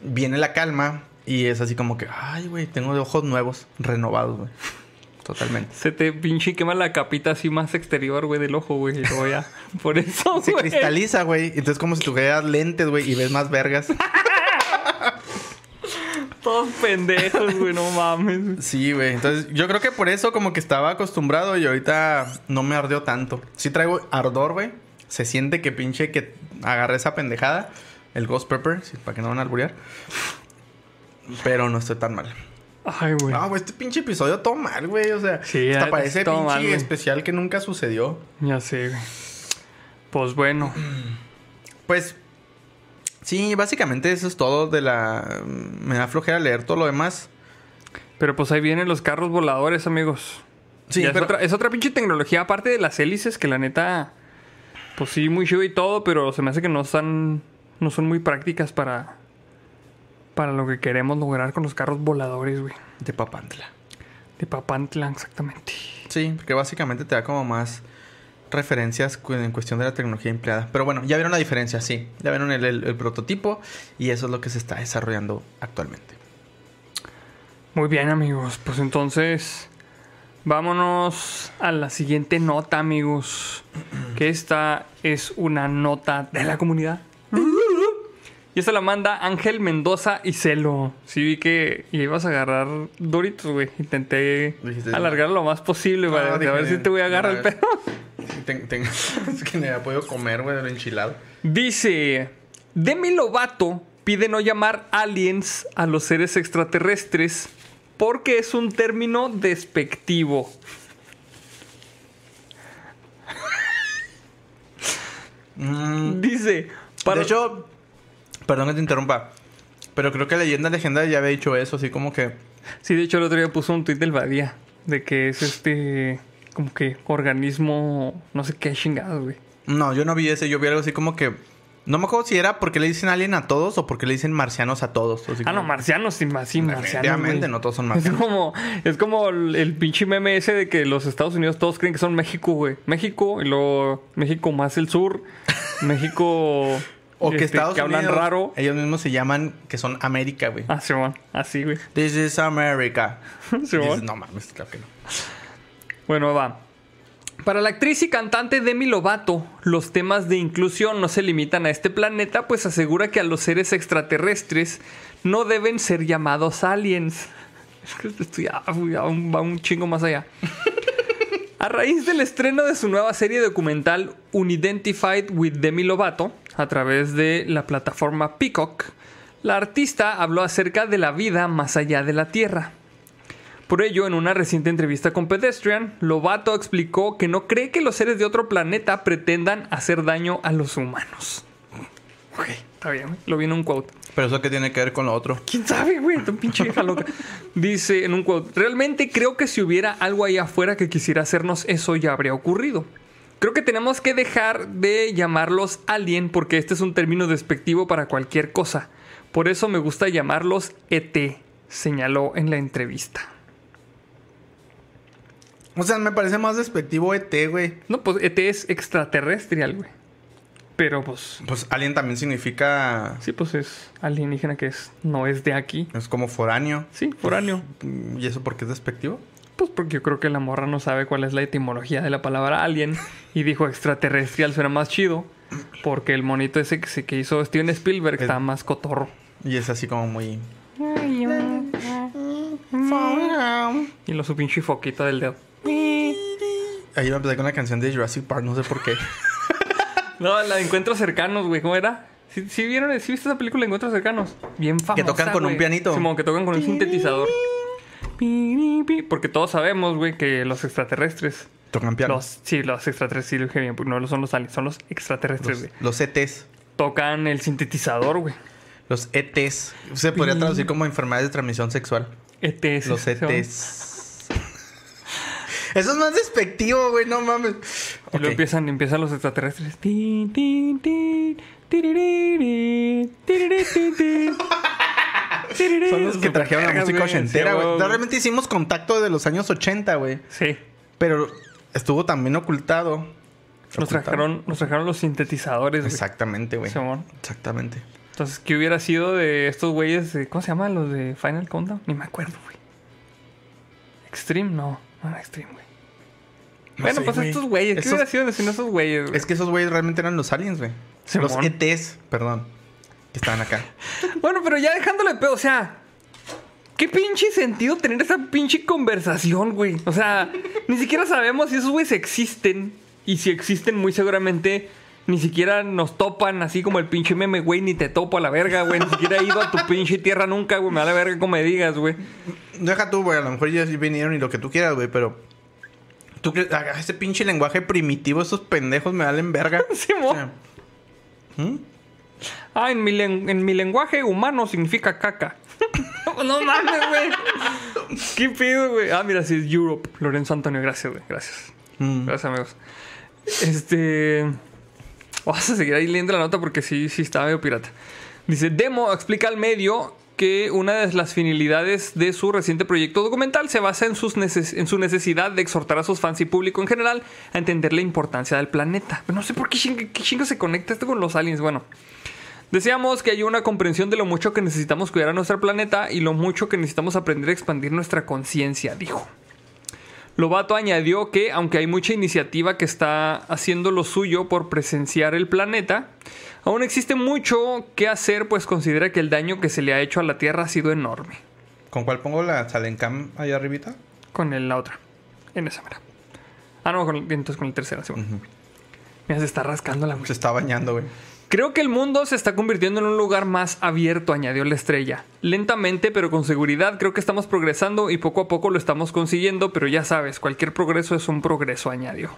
viene la calma y es así como que, ay, güey, tengo de ojos nuevos, renovados, güey. Totalmente. Se te pinche quema la capita así más exterior, güey, del ojo, güey. Ya. Por eso, Se güey. cristaliza, güey. Entonces, como si tuvieras lentes, güey, y ves más vergas. Todos pendejos, güey, no mames. Sí, güey. Entonces, yo creo que por eso como que estaba acostumbrado y ahorita no me ardió tanto. Sí traigo ardor, güey. Se siente que pinche que agarré esa pendejada. El Ghost Pepper, para que no van a alburear. Pero no estoy tan mal. Ay, güey. No, güey, este pinche episodio todo mal, güey. O sea, Sí, hasta parece pinche mal, especial que nunca sucedió. Ya sé, güey. Pues bueno. Pues, sí, básicamente eso es todo de la... Me da flojera leer todo lo demás. Pero pues ahí vienen los carros voladores, amigos. Sí, pero- es, otra, es otra pinche tecnología, aparte de las hélices, que la neta. Pues sí, muy chido y todo, pero se me hace que no están. No son muy prácticas para. Para lo que queremos lograr con los carros voladores, güey. De Papantla. De Papantla, exactamente. Sí, porque básicamente te da como más referencias en cuestión de la tecnología empleada. Pero bueno, ya vieron la diferencia, sí. Ya vieron el, el- el prototipo y eso es lo que se está desarrollando actualmente. Muy bien, amigos. Pues entonces. Vámonos a la siguiente nota, amigos. Que esta es una nota de la comunidad. Y esta la manda Ángel Mendoza y Celo. Sí vi que ibas a agarrar Doritos, güey. Intenté Dijiste, alargarlo lo más posible No, para a ver si te voy a agarrar no, el pedo. Ten- ten- es que me ha podido comer, güey, de lo enchilado. Dice, Demi Lovato pide no llamar aliens a los seres extraterrestres porque es un término despectivo. Mm, Dice, para De hecho, perdón que te interrumpa, pero creo que Leyenda Legendaria ya había dicho eso, así como que... Sí, de hecho el otro día puso un tuit del Badía de que es este como que organismo, no sé qué chingados, güey. No, yo no vi ese, yo vi algo así como que... No me acuerdo si era porque le dicen alien a todos o porque le dicen marcianos a todos. así Ah, no, marcianos, sí, sí, marcianos. Güey. no todos son Es marcianos. como, es como el, el pinche meme ese de que los Estados Unidos todos creen que son México, güey. México, y luego México más el sur. México O que Este, Estados que hablan Unidos, raro. ellos mismos se llaman que son América, güey. Ah, Simón, así, güey. This is America. Dices, no mames, claro que no. Bueno, va. Para la actriz y cantante Demi Lovato, los temas de inclusión no se limitan a este planeta, pues asegura que a los seres extraterrestres no deben ser llamados aliens. Es que esto ya, va un chingo más allá. A raíz del estreno de su nueva serie documental Unidentified with Demi Lovato, a través de la plataforma Peacock, la artista habló acerca de la vida más allá de la Tierra. Por ello, en una reciente entrevista con Pedestrian, Lovato explicó que no cree que los seres de otro planeta pretendan hacer daño a los humanos. Ok, está bien, lo vi en un quote. Pero eso que tiene que ver con lo otro. ¿Quién sabe, güey? Tan pinche vieja loca. Dice en un quote, realmente creo que si hubiera algo ahí afuera que quisiera hacernos eso ya habría ocurrido. Creo que tenemos que dejar de llamarlos alien porque este es un término despectivo para cualquier cosa. Por eso me gusta llamarlos ET, señaló en la entrevista. O sea, me parece más despectivo ET, güey. No, pues ET es extraterrestrial, güey. Pero pues, Pues alien también significa. sí, pues es alienígena que es, no es de aquí. Es como foráneo. Sí, foráneo. ¿Y eso por qué es despectivo? Pues porque yo creo que la morra no sabe cuál es la etimología de la palabra alien y dijo extraterrestrial suena más chido porque el monito ese que, se- que hizo Steven Spielberg Es- está más cotorro. Y es así como muy. Y lo su pinche foquita del dedo. Ahí me empecé con una canción de Jurassic Park, no sé por qué. No, la de Encuentros Cercanos, güey, ¿cómo era? ¿Sí, sí vieron, sí viste esa película de Encuentros Cercanos? Bien famosa, tocan con un pianito. Simón, que tocan con un sintetizador. Porque todos sabemos, güey, que los extraterrestres... Tocan piano. Los, sí, los extraterrestres, sí lo dije bien, porque no son los aliens, son los extraterrestres, Los, güey. los ETs. Tocan el sintetizador, güey. Los ETs. Se podría traducir como enfermedades de transmisión sexual. ETs. Los. ETs. Eso es más despectivo, güey, no mames. Y luego empiezan, empiezan los extraterrestres. Son los que trajeron la música ochentera, güey. Realmente hicimos contacto de los años 80, güey. Sí. Pero estuvo también ocultado. Nos Ocultado. trajeron, nos trajeron los sintetizadores, güey. Exactamente, güey. Exactamente. Entonces, ¿qué hubiera sido de estos güeyes? de- ¿Cómo se llaman los de Final Countdown? Ni me acuerdo, güey. Extreme, no. No era Extreme, güey. No bueno, sé, pues estos güeyes. ¿Qué Esos- hubiera sido de esos güeyes, güey? Es que esos güeyes realmente eran los aliens, güey. Los ETs, perdón. Que estaban acá. Bueno, pero ya dejándole pedo, o sea, ¿qué pinche sentido tener esa pinche conversación, güey? O sea, ni siquiera sabemos si esos güeyes existen. Y si existen, muy seguramente ni siquiera nos topan así como el pinche meme, güey, ni te topo a la verga, güey. Ni siquiera he ido a tu pinche tierra nunca, güey. Me da la verga como me digas, güey. Deja tú, güey. A lo mejor ya sí vinieron y lo que tú quieras, güey. Pero... ¿Tú crees? Ah, ese pinche lenguaje primitivo, esos pendejos me valen verga. Simón. O sea, ¿Mm? Ah, en mi, len- en mi lenguaje humano significa caca. no mames, güey. ¿Qué pido, güey? Ah, mira, sí es Europe. Lorenzo Antonio, gracias, güey. Gracias. Mm. Gracias, amigos. Este. Vas a seguir ahí leyendo la nota porque sí, sí está medio pirata. Dice: Demo explica al medio que una de las finalidades de su reciente proyecto documental se basa en, sus neces- en su necesidad de exhortar a sus fans y público en general a entender la importancia del planeta. Pero no sé por qué chingo, qué chingo se conecta esto con los aliens. Bueno, deseamos que haya una comprensión de lo mucho que necesitamos cuidar a nuestro planeta y lo mucho que necesitamos aprender a expandir nuestra conciencia, dijo. Lobato añadió que, aunque hay mucha iniciativa que está haciendo lo suyo por presenciar el planeta, aún existe mucho que hacer, pues considera que el daño que se le ha hecho a la Tierra ha sido enorme. ¿Con cuál pongo la Salencam ahí arribita? Con el- la otra, en esa mera. Ah, no, con el- entonces con el tercero, sí, bueno. Mira, se está rascando la Se está bañando, güey. Creo que el mundo se está convirtiendo en un lugar más abierto, añadió la estrella. Lentamente, pero con seguridad, creo que estamos progresando y poco a poco lo estamos consiguiendo, pero ya sabes, cualquier progreso es un progreso, añadió.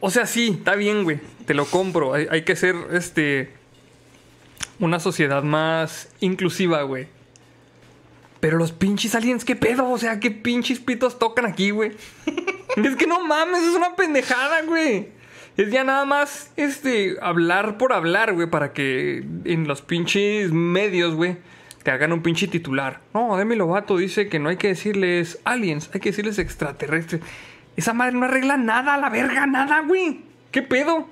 O sea, sí, está bien, güey. Te lo compro. Hay, que ser, este, una sociedad más inclusiva, güey. Pero los pinches aliens, ¿qué pedo? O sea, ¿qué pinches pitos tocan aquí, güey? Es que no mames, es una pendejada, güey. Es ya nada más, este, hablar por hablar, güey, para que en los pinches medios, güey, te hagan un pinche titular. No, Demi Lovato dice que no hay que decirles aliens, hay que decirles extraterrestres. Esa madre no arregla nada, a la verga, nada, güey. ¿Qué pedo?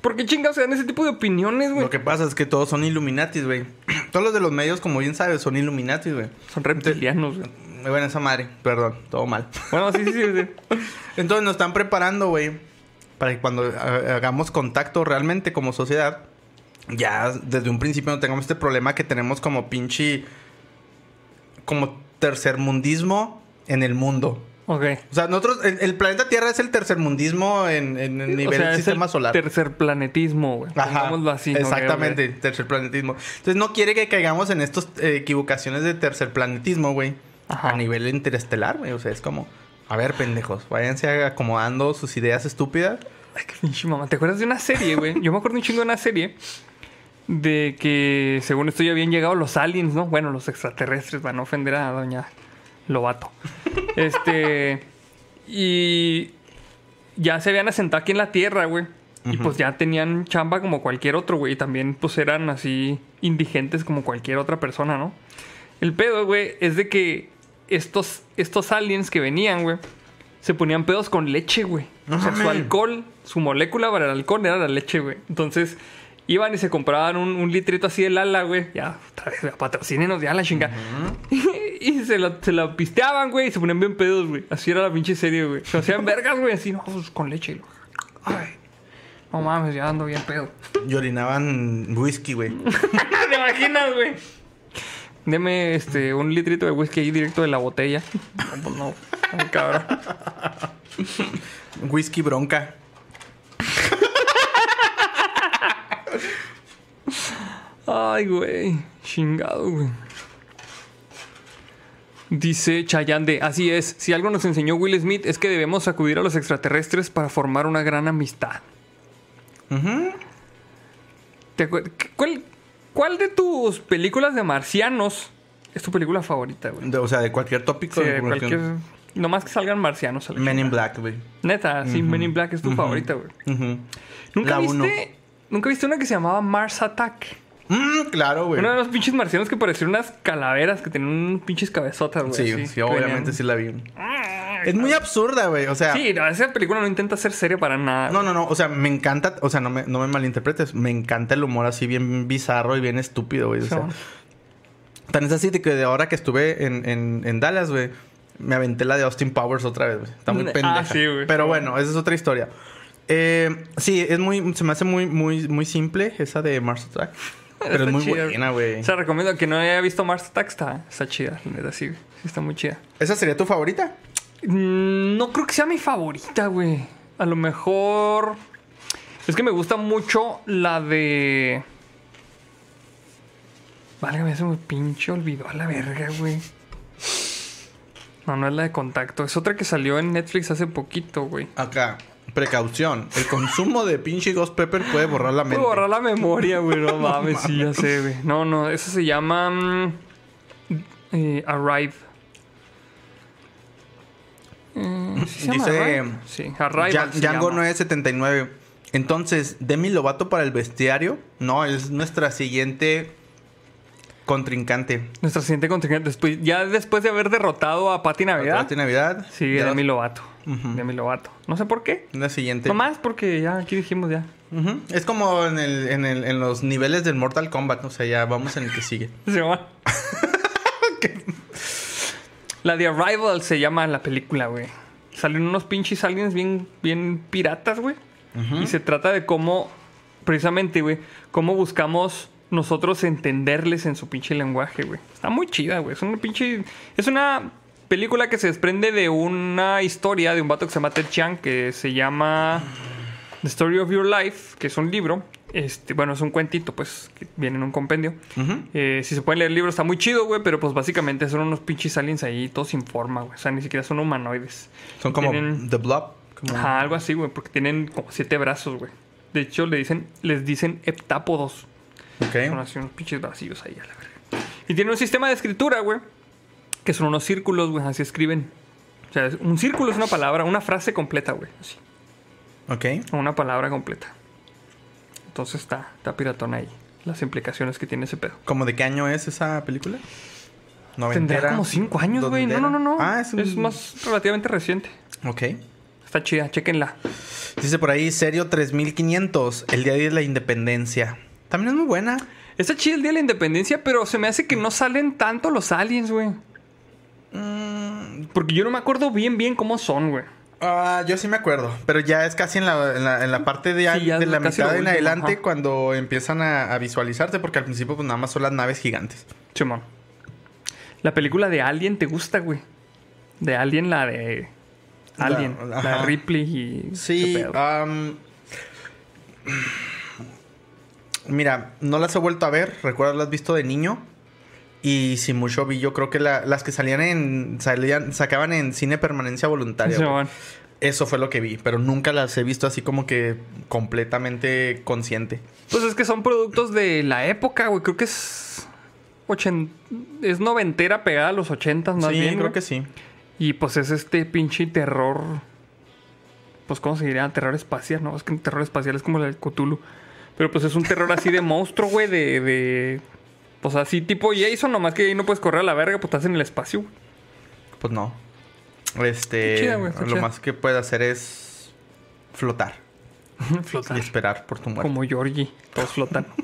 ¿Por qué chingados se dan ese tipo de opiniones, güey? Lo que pasa es que todos son Illuminatis, güey. Todos los de los medios, como bien sabes, son Illuminatis, güey. Son reptilianos, güey. Bueno, esa madre, perdón, todo mal. Bueno, sí, sí, sí. sí. Entonces nos están preparando, güey, para que cuando ha- hagamos contacto realmente como sociedad, ya desde un principio no tengamos este problema que tenemos como pinche, como tercermundismo en el mundo. Ok. O sea, nosotros, el, el planeta Tierra es el tercermundismo en, en el nivel o sea, del es sistema el solar. Tercer planetismo, güey. Ajá, así. exactamente, ok. tercerplanetismo. Entonces no quiere que caigamos en estas equivocaciones de tercerplanetismo, güey. Ajá. A nivel interestelar, güey. O sea, es como, a ver, pendejos, váyanse acomodando sus ideas estúpidas. Ay, qué pinche mamá. ¿Te acuerdas de una serie, güey? Yo me acuerdo un chingo de una serie de que, según esto, ya habían llegado los aliens, ¿no? Bueno, los extraterrestres, para no ofender a doña Lobato. Este. Y ya se habían asentado aquí en la Tierra, güey. Y pues ya tenían chamba como cualquier otro, güey. Y también, pues eran así indigentes como cualquier otra persona, ¿no? El pedo, güey, es de que estos, estos aliens que venían, güey, se ponían pedos con leche, güey. No o sea, su alcohol, su molécula para el alcohol era la leche, güey. Entonces, iban y se compraban un, un litrito así de Lala, güey. Ya, otra vez, patrocínenos ya la chinga. y se la, se la pisteaban, güey, y se ponían bien pedos, güey. Así era la pinche serie, güey. Se hacían vergas, güey, así, no, pues con leche. Ay, no mames, ya ando bien pedo. Y orinaban whisky, güey. ¿Te imaginas, güey? Deme este, un litrito de whisky ahí directo de la botella. No, pues no. Ay, cabrón. whisky bronca. Ay, güey. Chingado, güey. Dice Chayande, así es, si algo nos enseñó Will Smith es que debemos acudir a los extraterrestres para formar una gran amistad. ¿Te acuer- ¿Cuál, ¿Cuál de tus películas de marcianos es tu película favorita, güey? De- o sea, de cualquier tópico. Sí, de cualquier... Nomás que salgan marcianos. a la Men in. Black, güey. Neta, sí, Men in Black es tu favorita, güey. ¿Nunca La viste, uno. ¿Nunca viste una que se llamaba Mars Attack? Mm, claro, güey. Uno de los pinches marcianos que parecían unas calaveras que tenían unos pinches cabezotas, güey. Sí, sí, obviamente venían- sí la vi. Es muy absurda, güey. O sea, Sí, no, esa película no intenta ser seria para nada. no, no, no. O sea, me encanta. O sea, no me, no me malinterpretes. Me encanta el humor así bien bizarro y bien estúpido, güey. O sea, Sí. tan es así de que de ahora que estuve en, en, en Dallas, güey, me aventé la de Austin Powers otra vez, güey. Está muy Ah, pendeja. sí, güey. Pero bueno, esa es otra historia. Eh, sí, es muy, se me hace muy, muy, muy simple esa de Mars Attack. Pero es muy chida. buena, güey. O sea, recomiendo que no haya visto Mars Attack. Está, está chida, la neta, sí, güey. Sí, está muy chida. ¿Esa sería tu favorita? Mm, No creo que sea mi favorita, güey. A lo mejor. Es que me gusta mucho la de. Válgame, se me pinche olvidó a la verga, güey. No, no es la de contacto. Es otra que salió en Netflix hace poquito, güey. Acá, precaución. El consumo de pinche Ghost Pepper puede borrar la mente. Puedo borrar la memoria, güey. No mames, sí, ya sé, güey. No, no, eso se llama. mm, eh, Arrive. Eh, ¿sí se llama Dice, Arrive? Sí, Arrive. Ya- Django 979. Entonces, Demi Lovato para el bestiario. No, es nuestra siguiente contrincante. Nuestra siguiente contrincante. Después, ya después de haber derrotado a Pati Navidad. Pati Navidad. Sí, Ya Demi Lovato. Demi Lovato. No sé por qué. La siguiente. Nomás porque ya aquí dijimos ya. Es como en, el, en, el- en los niveles del Mortal Kombat. O sea, ya vamos en el que sigue. Se llama. La de Arrival se llama la película, güey. Salen unos pinches aliens bien, bien piratas, güey. Y se trata de cómo, precisamente, güey, cómo buscamos nosotros entenderles en su pinche lenguaje, güey. Está muy chida, güey. Es una pinche. Es una película que se desprende de una historia de un vato que se llama Ted Chiang, que se llama The Story of Your Life, que es un libro. Este, bueno, es un cuentito, pues, que viene en un compendio. Eh, si se pueden leer el libro, está muy chido, güey, pero pues básicamente son unos pinches aliens ahí, todos sin forma, güey. O sea, ni siquiera son humanoides. Son como Tienen- The Blob. Como... Ajá, algo así, güey, porque tienen como siete brazos, güey. De hecho, le dicen, les dicen heptápodos. Son Ok. así unos pinches vacíos ahí a la verga. Y tiene un sistema de escritura, güey, que son unos círculos, güey, así escriben. O sea, un círculo es una palabra, una frase completa, güey. Así. Ok. Una palabra completa. Entonces está, está piratón ahí. Las implicaciones que tiene ese pedo. ¿Cómo de qué año es esa película? Tendrá ¿Noventera? como cinco años, güey. No, ¿Dos no, no, no. Ah, es, un- es más relativamente reciente. Ok. Está chida, chequenla. Dice por ahí, Serio 3500, el día de la independencia. También es muy buena. Está chida el Día de la Independencia, pero se me hace que no salen tanto los aliens, güey. Mm, Porque yo no me acuerdo bien, bien cómo son, güey. ah, yo sí me acuerdo, pero ya es casi en la, en la, en la parte de, Sí, de la mitad en adelante ajá. cuando empiezan a, a visualizarse, porque al principio pues nada más son las naves gigantes. Simón. La película de Alien te gusta, güey. De Alien, la de. Alien. La, Ripley y. Sí, mira, no las he vuelto a ver, recuerdo las visto de niño. Y si mucho vi, yo creo que la- las que salían en. Salían, sacaban en cine permanencia voluntaria. güey. Simón. Eso fue lo que vi, pero nunca las he visto así como que completamente consciente. Pues es que son productos de la época, güey. Creo que es. ochen- Es noventera pegada a los ochentas, más sí, bien. creo güey. que sí. Y pues es este pinche terror. Pues, ¿cómo se diría? Terror espacial, ¿no? Es que terror espacial es como el del Cthulhu. Pero pues es un terror así de monstruo, güey, de, de. Pues así tipo Jason, nomás que ahí no puedes correr a la verga, pues estás en el espacio, güey. Pues no. Este. Chida, güey, lo chida. más que puede hacer es flotar Flotar. y esperar por tu muerte. Como Georgie, todos flotan.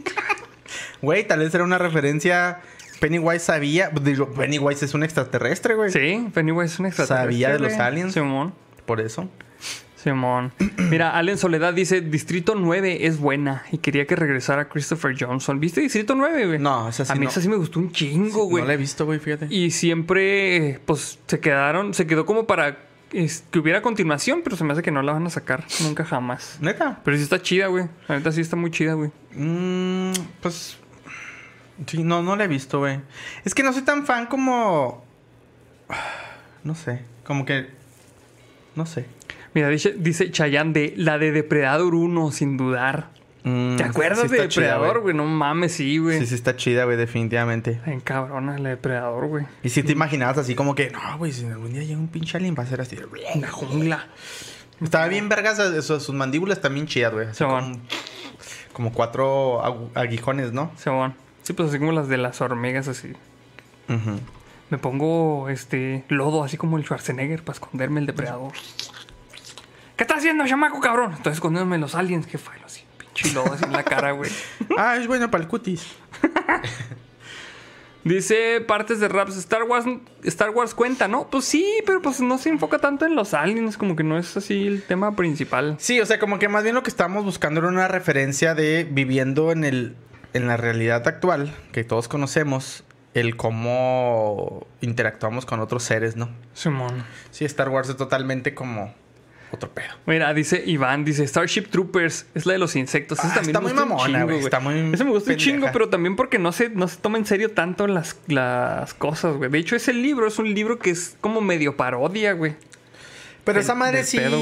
Güey, tal vez era una referencia. Pennywise sabía. Digo, Pennywise es un extraterrestre, güey. sí, Pennywise es un extraterrestre. Sabía de los aliens. Simón. Por eso. Simón. Mira, Allen Soledad dice: Distrito 9 es buena y quería que regresara Christopher Johnson. ¿Viste Distrito 9, güey? No, esa sí A mí no. esa sí me gustó un chingo, güey. No la he visto, güey, fíjate. Y siempre, pues, se quedaron, se quedó como para es, que hubiera continuación, pero se me hace que no la van a sacar nunca jamás. ¿Neta? Pero sí está chida, güey. La neta sí está muy chida, güey. Mm, pues. Sí, no, no la he visto, güey. Es que no soy tan fan como. No sé. Como que. No sé. Mira, dice, dice Chayanne de la de Depredador 1, sin dudar. Mm, ¿Te acuerdas sí de Depredador, güey? No mames, sí, güey. Sí, sí, está chida, güey, definitivamente. En cabrona, la de Depredador, güey. Y si te imaginabas así como que, no, güey, si algún día llega un pinche alien va a ser así. En la jungla. Estaba bien vergas, eso, sus mandíbulas también chidas, güey. Así Sí, como, cuatro agu- aguijones, ¿no? Simón. Sí, pues así como las de las hormigas, así. Me pongo, este, lodo, así como el Schwarzenegger, para esconderme el depredador. ¿Qué estás haciendo, chamaco, cabrón? Estoy escondiéndome los aliens, qué falo, así. Pinche así en la cara, güey. Ah, es bueno para el cutis. Dice partes de raps. Star Wars, Star Wars cuenta, ¿no? Pues sí, pero pues no se enfoca tanto en los aliens, como que no es así el tema principal. Sí, o sea, como que más bien lo que estábamos buscando era una referencia de viviendo en el en la realidad actual que todos conocemos, el cómo interactuamos con otros seres, ¿no? Simón. Sí, Star Wars es totalmente como otro pedo. Mira, dice Iván, dice Starship Troopers, es la de los insectos. Ah, también está me muy mamona, chingo, güey, está muy Ese me gusta un pendeja. chingo, pero también porque no se, no se toma en serio tanto las, las cosas, güey. De hecho, ese libro es un libro que es como medio parodia, güey. Pero esa madre sí, pedo,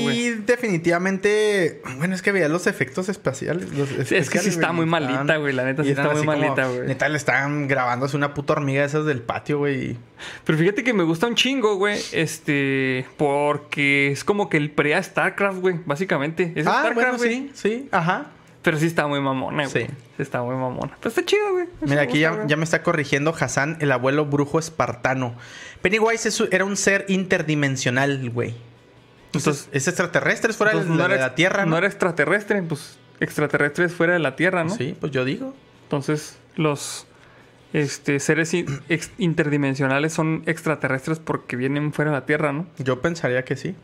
definitivamente. Bueno, es que veía los efectos espaciales. los es que sí especiales, está güey, muy malita, güey, la neta sí está muy como, malita, güey. Neta le estaban grabando así una puta hormiga de esas del patio, güey. Pero fíjate que me gusta un chingo, güey. Este. Porque es como que el pre a StarCraft, güey. Básicamente. Es Ah, StarCraft, bueno, güey. sí, sí, ajá. Pero sí está muy mamona, güey. Sí. Está muy mamona. Pero está chido, güey. Eso Mira, aquí gusta, ya, güey. ya me está corrigiendo Hassan, el abuelo brujo espartano. Pennywise es- era un ser interdimensional, güey. Entonces, Es extraterrestre, es fuera de, de la Tierra, ¿no? No era extraterrestre, pues extraterrestres fuera de la Tierra, ¿no? Sí, pues yo digo. Entonces, los este, seres interdimensionales son extraterrestres porque vienen fuera de la Tierra, ¿no? Yo pensaría que sí.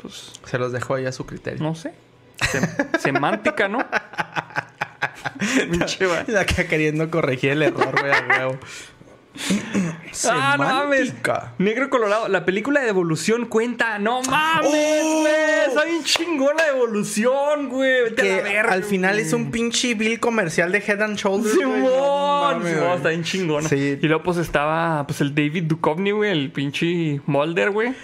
Pues, Se los dejo ahí a su criterio. no sé. Sem- semántica, ¿no? Pinche va- Acá queriendo corregir el error, güey. Ah, no mames. Negro Colorado, la película de evolución cuenta. No mames, ¡Oh! güey. Está bien chingona de evolución, güey. Vete a la Que verga, al final es un pinche bill comercial de Head and Shoulders. Simón, No mames, güey. está bien chingona. Sí. Y luego pues estaba pues el David Duchovny, güey, el pinche Mulder, güey.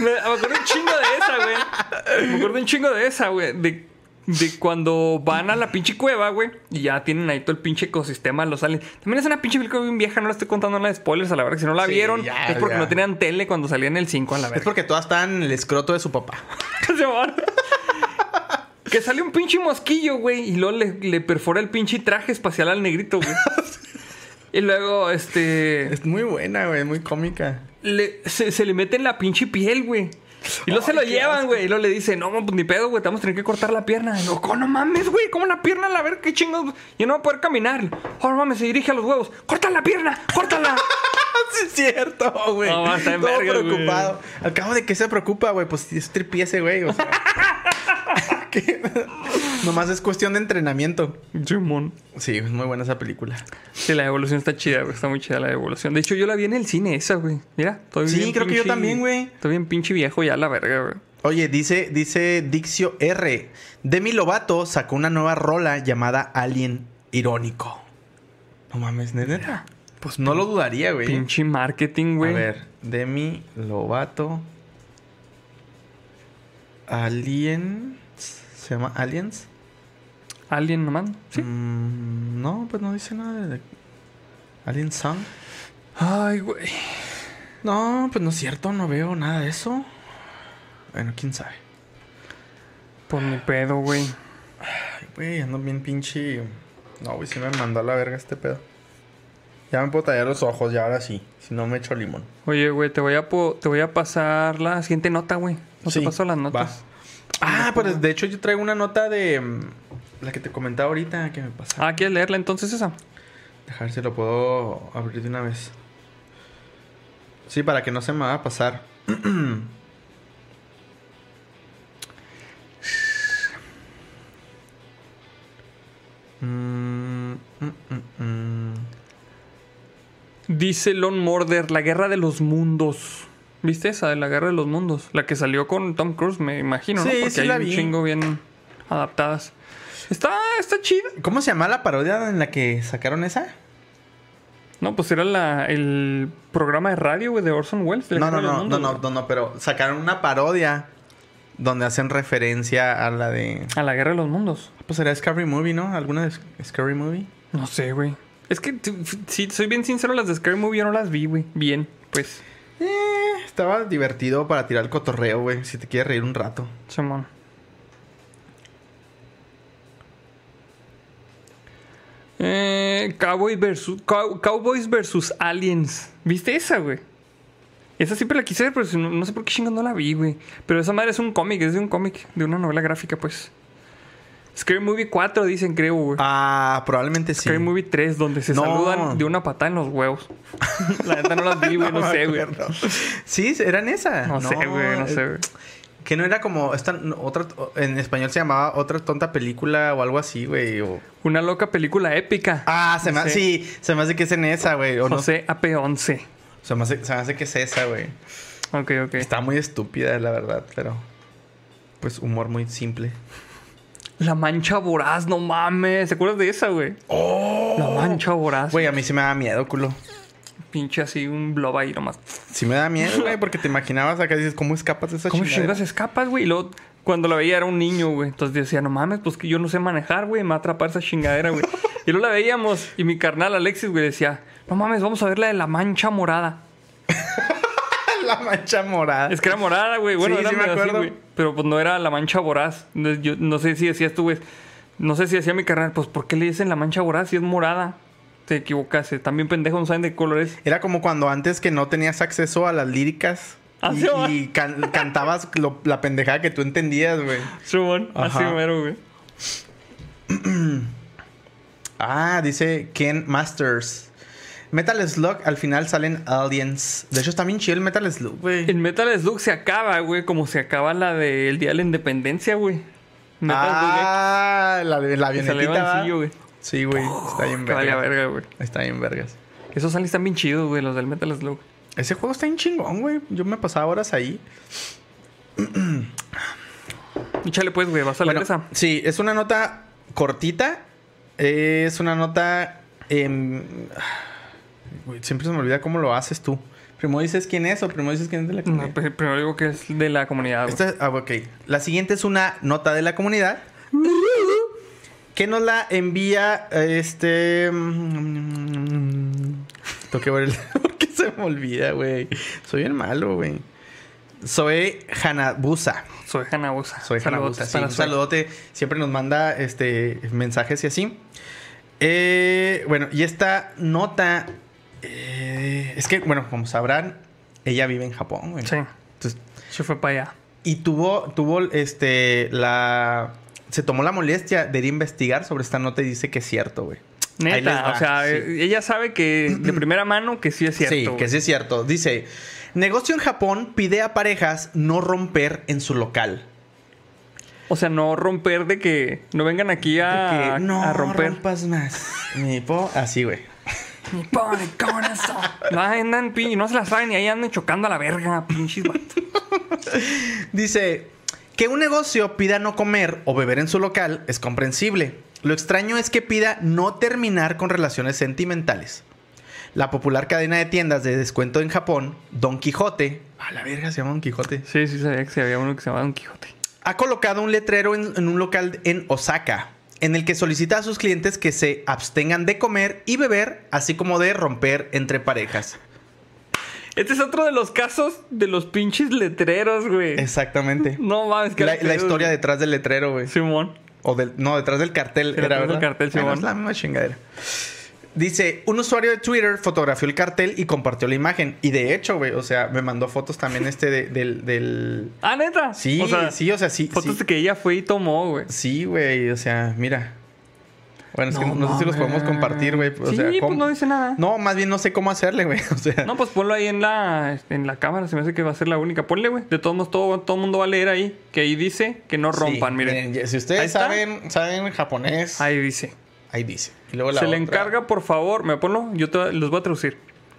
Me, me acuerdo un chingo de esa, güey. Me acuerdo un chingo de esa, güey. De, de cuando van a la pinche cueva, güey. Y ya tienen ahí todo el pinche ecosistema, los aliens. También es una pinche película bien vieja, no la estoy contando nada de spoilers a la verdad. Si no la Sí, vieron, ya, es porque ya. no tenían tele cuando salía en el 5 a la Es verga. porque todas están en el escroto de su papá. Que sale un pinche mosquillo, güey, y luego le, le perfora el pinche traje espacial al negrito, güey. y luego, este. Es muy buena, güey, muy cómica. le- se, se le mete en la pinche piel, güey. Y luego se lo llevan, güey. Y luego le dicen, no, pues ni pedo, güey, te vamos a tener que cortar la pierna. Y luego, "¿Cómo no mames, güey, ¿cómo la pierna? A ver, qué chingados. Yo no voy a poder caminar. Oh, no mames, se dirige a los huevos. ¡Corta la pierna! ¡Córtala! Sí, es cierto, güey. No, va a estar Todo verga, güey. preocupado. Al cabo de qué se preocupa, güey, pues es tripiese, güey. O sea, que- Nomás es cuestión de entrenamiento. Simón. Sí, es muy buena esa película. Sí, la evolución está chida, güey. Está muy chida la evolución. De hecho, yo la vi en el cine esa, güey. Mira, estoy Sí, bien creo que yo también, güey. Estoy bien pinche viejo ya, la verga, güey. Oye, dice, dice Dixio R. Demi Lovato sacó una nueva rola llamada Alien Irónico. No mames, neta. Pues no lo dudaría, güey. Pinche marketing, A güey. ver, Demi Lovato. Alien. ¿Se llama Aliens? Alien nomás. Sí. Mm, no, pues no dice nada de. Alien Song. Ay, güey. No, pues no es cierto, no veo nada de eso. Bueno, quién sabe. Por mi pedo, güey. Ay, güey, ando bien pinche. No, güey, sí me mandó a la verga este pedo. Ya me puedo tallar los ojos, ya ahora sí. Si no me echo limón. Oye, güey, te voy a te voy a pasar la siguiente nota, güey. No Sí, te paso las notas. Ah, pues de hecho yo traigo una nota de. mm, La que te comentaba ahorita que me pasa. Ah, ¿quieres leerla entonces esa? Dejar si lo puedo abrir de una vez. Sí, para que no se me va a pasar. Mm, mm, mm, mm. Dice Lon Morder, la guerra de los mundos. ¿Viste esa de la guerra de los mundos? La que salió con Tom Cruise, me imagino, ¿no? Sí, Porque sí hay la un vi. chingo bien adaptadas. Está, está chida. ¿Cómo se llama la parodia en la que sacaron esa? No, pues era la, el programa de radio, güey, de Orson Welles. de la No, no, de no, no, mundos, no, no, no, pero sacaron una parodia donde hacen referencia a la de. A la guerra de los mundos. Pues era Scary Movie, ¿no? ¿Alguna de Scary Movie? No sé, güey. Es que, si soy bien sincero, las de Scary Movie yo no las vi, güey. Bien, pues, Eh, estaba divertido para tirar el cotorreo, güey. Si te quieres reír un rato. Simón. Eh, Cowboy versus, Cow- Cowboys versus Aliens. ¿Viste esa, güey? Esa siempre la quise ver, pero no, no sé por qué chingón no la vi, güey. Pero esa madre es un cómic, es de un cómic, de una novela gráfica, pues. Scary Movie 4, dicen, creo, güey. Ah, probablemente sí. Scary Movie 3, donde se No. saludan de una patada en los huevos. la neta no las vi, güey, no, sé, güey. Sí, eran esas. No, sé, güey, no sé, güey. Que no era como esta no, otra en español se llamaba otra tonta película o algo así, güey. o- Una loca película épica. Ah, se me No sí, se me hace que es en esa, güey. O no, José AP11. se me hace, se me hace que es esa, güey. Ok, ok. Está muy estúpida, la verdad, pero pues humor muy simple. La mancha voraz, no mames. ¿Se acuerdas de esa, güey? Oh, La mancha voraz. güey, a mí sí me da miedo, culo. Pinche así, un blob ahí nomás. Sí me da miedo, güey, porque te imaginabas acá y dices, ¿cómo escapas de esa ¿Cómo chingas escapas, güey? Y luego, cuando la veía era un niño, güey. Entonces decía, no mames, pues que yo no sé manejar, güey. Me va a atrapar esa chingadera, güey. y luego la veíamos y mi carnal Alexis, güey, decía, no mames, vamos a ver la de la mancha morada. La mancha morada. Es que era morada, güey. Bueno, Sí, era sí me así, acuerdo. güey. Pero pues no era la mancha voraz. No, Yo no sé si decías tú, güey. No sé si decía mi carnal, pues ¿por qué le dicen la mancha voraz si es morada? Te equivocaste. También pendejos no saben de colores. Era como cuando antes que no tenías acceso a las líricas Ah, y, can- cantabas lo- la pendejada que tú entendías, güey. Simón, así mero, güey. Ah, dice Ken Masters. Metal Slug, al final salen aliens. De hecho, está bien chido el Metal Slug, güey. En Metal Slug se acaba, güey, como se acaba la del Día de la Independencia, güey. Metal Ah, la, de- la Slug, que sale avionetita. Sí, güey. Está bien Que valía verga. güey. Está bien vergas. Esos aliens están bien chidos, güey, los del Metal Slug. Ese juego está bien chingón, güey. Yo me pasaba horas ahí. Échale pues, güey, vas a leer Bueno, sí, es una nota cortita. Es una nota. em, siempre se me olvida cómo lo haces tú. Primero dices quién es o primero dices quién es de la comunidad. pues, primero digo que es de la comunidad. Esta- ah, ok. La siguiente es una nota de la comunidad. Que nos la envía este. mm, Tengo que ver el. Porque se me olvida, güey. Soy bien malo, güey. Soy Hanabusa. Soy Hanabusa. Soy Hanabusa. Sí, un saludote. Siempre nos manda este mensajes y así. Eh, bueno, y esta nota. Eh, es que, bueno, como sabrán, ella vive en Japón, güey. Sí. Entonces, Se fue para allá. Y tuvo, tuvo, este, la... Se tomó la molestia de ir a investigar sobre esta nota y dice que es cierto, güey. Neta, va, o sea, sí. ella sabe que de primera mano que sí es cierto. Sí, güey. que sí es cierto. Dice, negocio en Japón pide a parejas no romper en su local. O sea, no romper de que no vengan aquí a, que no a romper. rompas más. Mi po... Así, güey. Ni pone corazón. No andan, no se las saben y ahí andan chocando a la verga, pinches. Dice, que un negocio pida no comer o beber en su local es comprensible. Lo extraño es que pida no terminar con relaciones sentimentales. La popular cadena de tiendas de descuento en Japón, Don Quijote, a la verga se llama Don Quijote, Sí, sí sabía que había uno que se llamaba Don Quijote. ha colocado un letrero en, en un local en Osaka, en el que solicita a sus clientes que se abstengan de comer y beber, así como de romper entre parejas. Este es otro de los casos de los pinches letreros, güey. Exactamente. No mames, que La, la historia detrás del letrero, güey. Simón. O del, no, detrás del cartel era, del ¿verdad? cartel, Bueno, Simón. es la misma chingadera. Dice, un usuario de Twitter fotografió el cartel y compartió la imagen. Y de hecho, güey, o sea, me mandó fotos también este de- del, del... Ah, neta. Sí, O sea, sí, o sea, sí. Fotos sí. que ella fue y tomó, güey. Sí, güey, o sea, mira. Bueno, es que No no, sé si los podemos compartir, güey. O Sí, sea, pues no dice nada. No, más bien no sé cómo hacerle, güey. O sea, No, pues ponlo ahí en la, en la cámara. Se me hace que va a ser la única. Ponle, güey. De todos modos, todo, todo el mundo va a leer ahí. Que ahí dice que no rompan, sí, miren. ya- Si ustedes saben, saben japonés, ahí, Ahí dice. dice. Y luego la Se le encarga, por favor. Me ponlo. Yo te, los voy a traducir.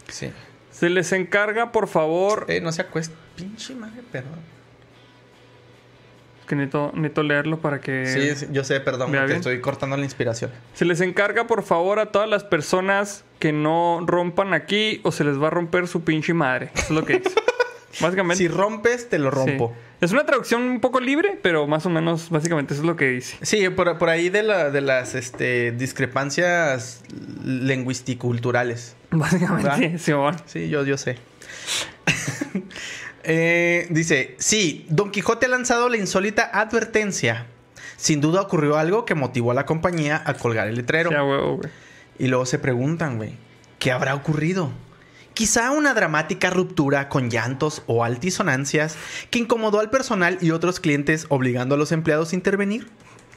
Sí. Se les encarga, por favor. Eh, no se acuesta. Pinche madre, perdón. Que necesito, necesito leerlo para que. Sí, yo sé, perdón, te estoy cortando la inspiración. Se les encarga, por favor, a todas las personas que no rompan aquí o se les va a romper su pinche madre. Eso es lo que dice. Básicamente. Si rompes, te lo sí. rompo. Es una traducción un poco libre, pero más o menos, básicamente, eso es lo que dice. Sí, por, por ahí de, la, de las este, discrepancias lingüisticulturales. Básicamente, sí. Sí, yo, yo sé. Eh, dice, sí, Don Quijote ha lanzado la insólita advertencia. Sin duda ocurrió algo que motivó a la compañía a colgar el letrero. Y luego se preguntan, güey, ¿qué habrá ocurrido? Quizá una dramática ruptura con llantos o altisonancias que incomodó al personal y otros clientes obligando a los empleados a intervenir.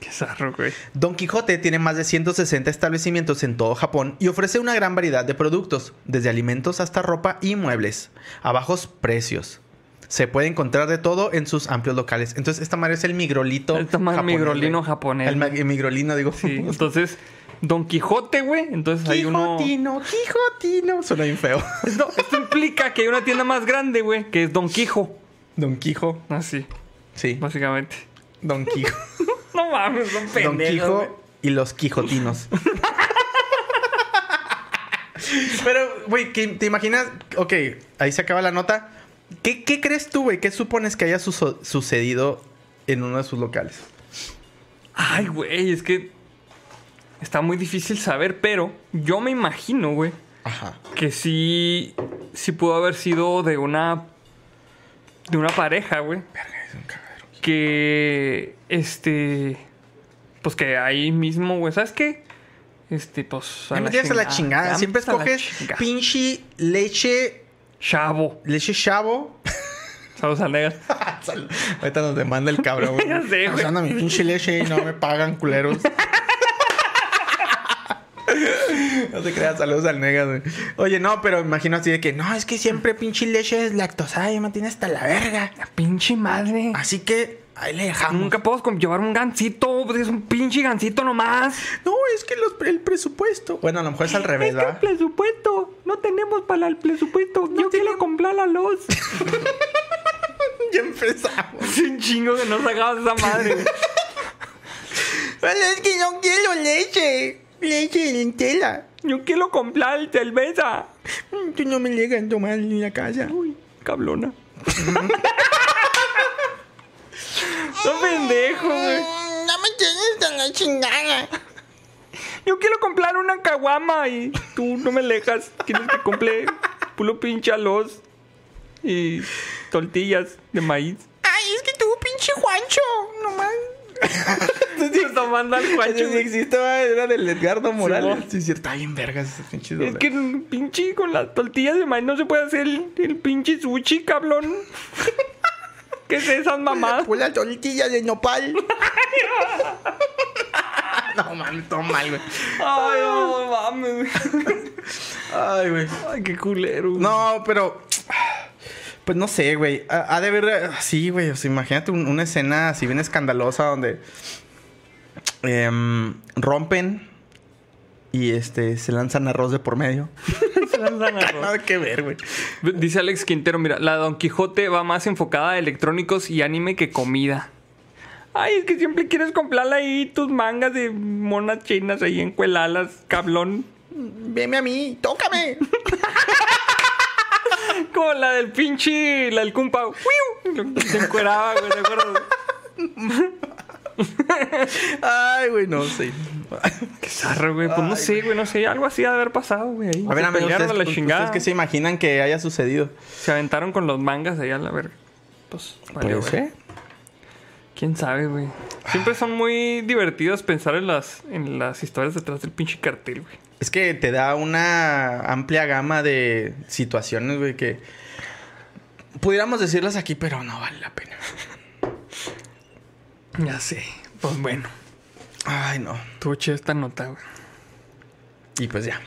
Qué zarro, güey. Don Quijote tiene más de 160 establecimientos en todo Japón y ofrece una gran variedad de productos, desde alimentos hasta ropa y muebles, a bajos precios. Se puede encontrar de todo en sus amplios locales. Entonces, esta madre es el migrolito. Madre japonés, migrolino japonés, El, el migrolino, digo. Sí, entonces, Don Quijote, güey. Entonces hay uno. Quijotino, Quijotino. Suena bien feo. Esto, esto implica que hay una tienda más grande, güey, que es Don Quijo. Don Quijo. Así, Sí. básicamente. Don Quijo. No mames, son Don pendejos. güey. Quijo y los Quijotinos. Pero, güey, ¿qué- ¿te imaginas? Ok, ahí se acaba la nota. ¿Qué, qué crees tú, güey? ¿Qué supones que haya sucedido en uno de sus locales? Ay, güey, es que está muy difícil saber, pero yo me imagino, güey, Ajá. que sí, sí pudo haber sido de una, de una pareja, güey, Verga, es un cagadero. que, este, pues que ahí mismo, güey, ¿sabes qué? Este, pues. Ya me tienes a la chingada. Siempre a la escoges chingada. pinche leche. Chavo. Leche chavo. Saludos a negas. Sal- Ahorita nos demanda el cabrón, güey. Ya sé, güey. Usando mi pinche leche y no me pagan, culeros. No te creas, saludos al nega, güey. Oye, no, pero imagino así de que no, es que siempre pinche leche es lactosada y me tiene hasta la verga. La pinche madre. Así que ahí le dejamos. Nunca puedo com- llevar un gancito, es un pinche gancito nomás. No, es que los- el presupuesto. Bueno, a lo mejor es al revés, es que el presupuesto, no tenemos para el presupuesto. Yo quiero comprar la luz. Ya empezamos. es un chingo que no sacabas esa madre. Pero es que no quiero leche. Leche de lentela. Yo quiero comprar cerveza. Mm, Tú no me llegan a tomar en la casa. Uy, cablona. No pendejo, güey. No me tienes a la chingada. Yo quiero comprar una caguama y tú no me dejas. Quieres que compre puro pinche arroz y tortillas de maíz. Ay, es que tú, pinche Juancho. Nomás. Tomando al Juancho, Sí, existe, era del Edgardo Morales. Sí, es cierto. Está bien vergas ese pinche Es doblaje. que pinche con las tortillas de maíz no se puede hacer el, el pinche sushi, cabrón. ¿Qué es esas mamadas? Pura tortilla de nopal. no mames, todo mal, güey. Ay, no mames, güey. Ay, güey. Ay, qué culero. güey. No, pero. Pues no sé, güey. Ha, ha de haber. Sí, güey. O sea, imagínate un- una escena así bien escandalosa donde. em, rompen. Y este. Se lanzan arroz de por medio. Se lanzan arroz. Nada que ver, güey. Dice Alex Quintero, mira, la Don Quijote va más enfocada a electrónicos y anime que comida. Ay, es que siempre quieres comprarle ahí tus mangas de monas chinas ahí en cuelalas, cablón. Veme a mí, tócame. Como la del pinche, la del cumpa. ¡Wiu! Se encueraba, güey, ¿te acuerdas? Ay, güey, no sé. Qué zarro, güey. Pues no sé, güey, no sé. Algo así ha de haber pasado, güey. ahí. A ver, amigos, pelearon ¿ustedes, a la chingada. ¿ustedes qué se imaginan que haya sucedido? Se aventaron con los mangas ahí a la verga. Pues, Puede güey. ¿Quién sabe, güey? Siempre son muy divertidos pensar en las, en las historias detrás del pinche cartel, güey. Es que te da una amplia gama de situaciones, güey, que pudiéramos decirlas aquí, pero no vale la pena. Ya sé. Pues bueno, Ay, no. chida esta nota, güey. Y pues ya.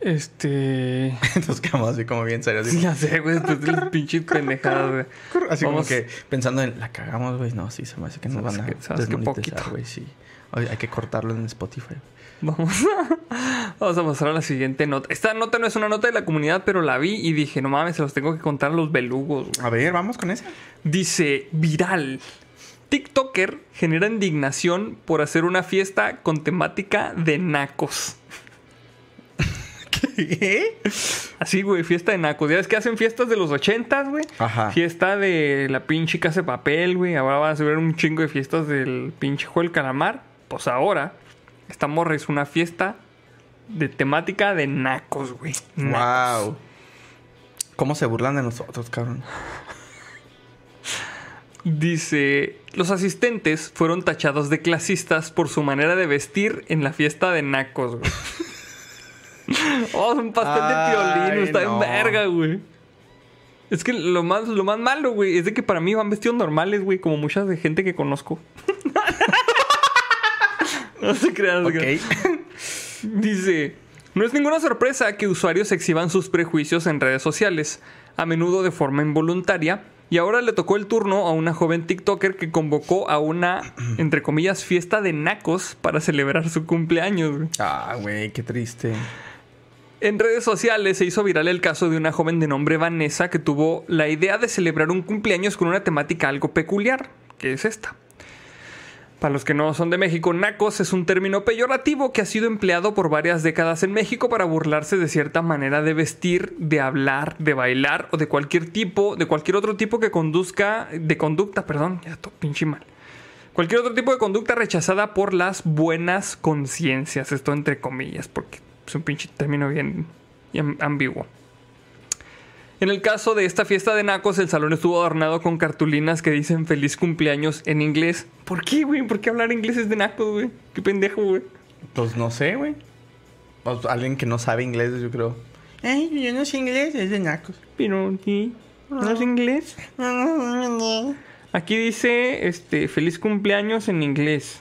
Este. Nos quedamos así como bien serios. así, Ya sé, güey, después de las pinches pendejadas, güey. así como Vamos. que pensando en la cagamos, güey. No, sí, se me hace que nos van a hace que- poquito. güey, sí. Oye, hay que cortarlo en Spotify. Vamos a, vamos a pasar a la siguiente nota. Esta nota no es una nota de la comunidad, pero la vi y dije, no mames, se los tengo que contar a los belugos. güey. A ver, vamos con esa. Dice, viral. TikToker genera indignación por hacer una fiesta con temática de nacos. ¿Qué? Así, güey, fiesta de nacos. Ya ves que hacen fiestas de los ochentas, güey. Ajá. Fiesta de la pinche casa de papel, güey. Ahora va a subir un chingo de fiestas del pinche juego del calamar. Pues ahora, esta morra es una fiesta de temática de nacos, güey. Nacos. Wow. ¿Cómo se burlan de nosotros, cabrón? Dice, los asistentes fueron tachados de clasistas por su manera de vestir en la fiesta de nacos, güey. oh, es un pastel de piolín, está no. en verga, güey. Es que lo más, lo más malo, güey, es de que para mí van vestidos normales, güey, como muchas de gente que conozco. No se crean, no se crean. Ok. Dice, no es ninguna sorpresa que usuarios exhiban sus prejuicios en redes sociales, a menudo de forma involuntaria, y ahora le tocó el turno a una joven TikToker que convocó a una, entre comillas, fiesta de nacos para celebrar su cumpleaños. güey. Ah, güey, qué triste. En redes sociales se hizo viral el caso de una joven de nombre Vanessa que tuvo la idea de celebrar un cumpleaños con una temática algo peculiar, que es esta. Para los que no son de México, nacos es un término peyorativo que ha sido empleado por varias décadas en México para burlarse de cierta manera de vestir, de hablar, de bailar o de cualquier tipo, de cualquier otro tipo que conduzca, de conducta, perdón, ya estoy pinche mal. Cualquier otro tipo de conducta rechazada por las buenas conciencias, esto entre comillas, porque es un pinche término bien, bien ambiguo. En el caso de esta fiesta de nacos, el salón estuvo adornado con cartulinas que dicen feliz cumpleaños en inglés. ¿Por qué, güey? ¿Por qué hablar inglés es de nacos, güey? Qué pendejo, güey. Pues no sé, güey. O alguien que no sabe inglés, yo creo. Ay, yo no sé inglés, es de nacos. Pero sí, ¿no es inglés? Aquí dice, este, feliz cumpleaños en inglés.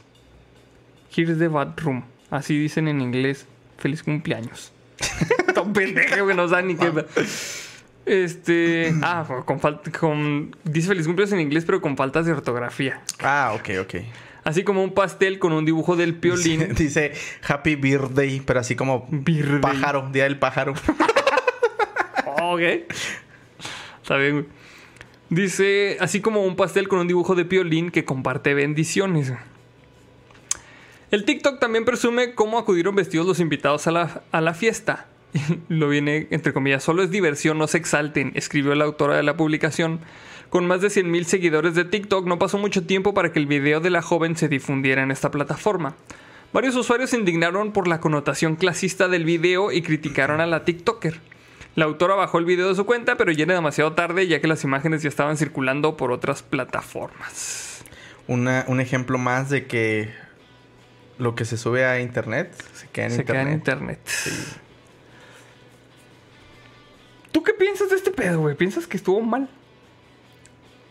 Here's the bathroom. Así dicen en inglés, feliz cumpleaños. Tan pendejo que no saben ni qué. Este, ah, con falta, con, dice feliz cumpleaños en inglés, pero con faltas de ortografía. Ah, ok, ok. Así como un pastel con un dibujo del piolín. Dice Happy Birthday, pero así como Birthday. pájaro, día del pájaro. ok. Está bien. Dice, así como un pastel con un dibujo de piolín que comparte bendiciones. El TikTok también presume cómo acudieron vestidos los invitados a la, a la fiesta. Lo viene, entre comillas, solo es diversión, no se exalten, escribió la autora de la publicación. Con más de 100.000 seguidores de TikTok, no pasó mucho tiempo para que el video de la joven se difundiera en esta plataforma. Varios usuarios se indignaron por la connotación clasista del video y criticaron a la TikToker. La autora bajó el video de su cuenta, pero ya era demasiado tarde ya que las imágenes ya estaban circulando por otras plataformas. Una- un ejemplo más de que lo que se sube a internet se queda en Se queda en internet. internet. ¿Tú qué piensas de este pedo, güey? ¿Piensas que estuvo mal?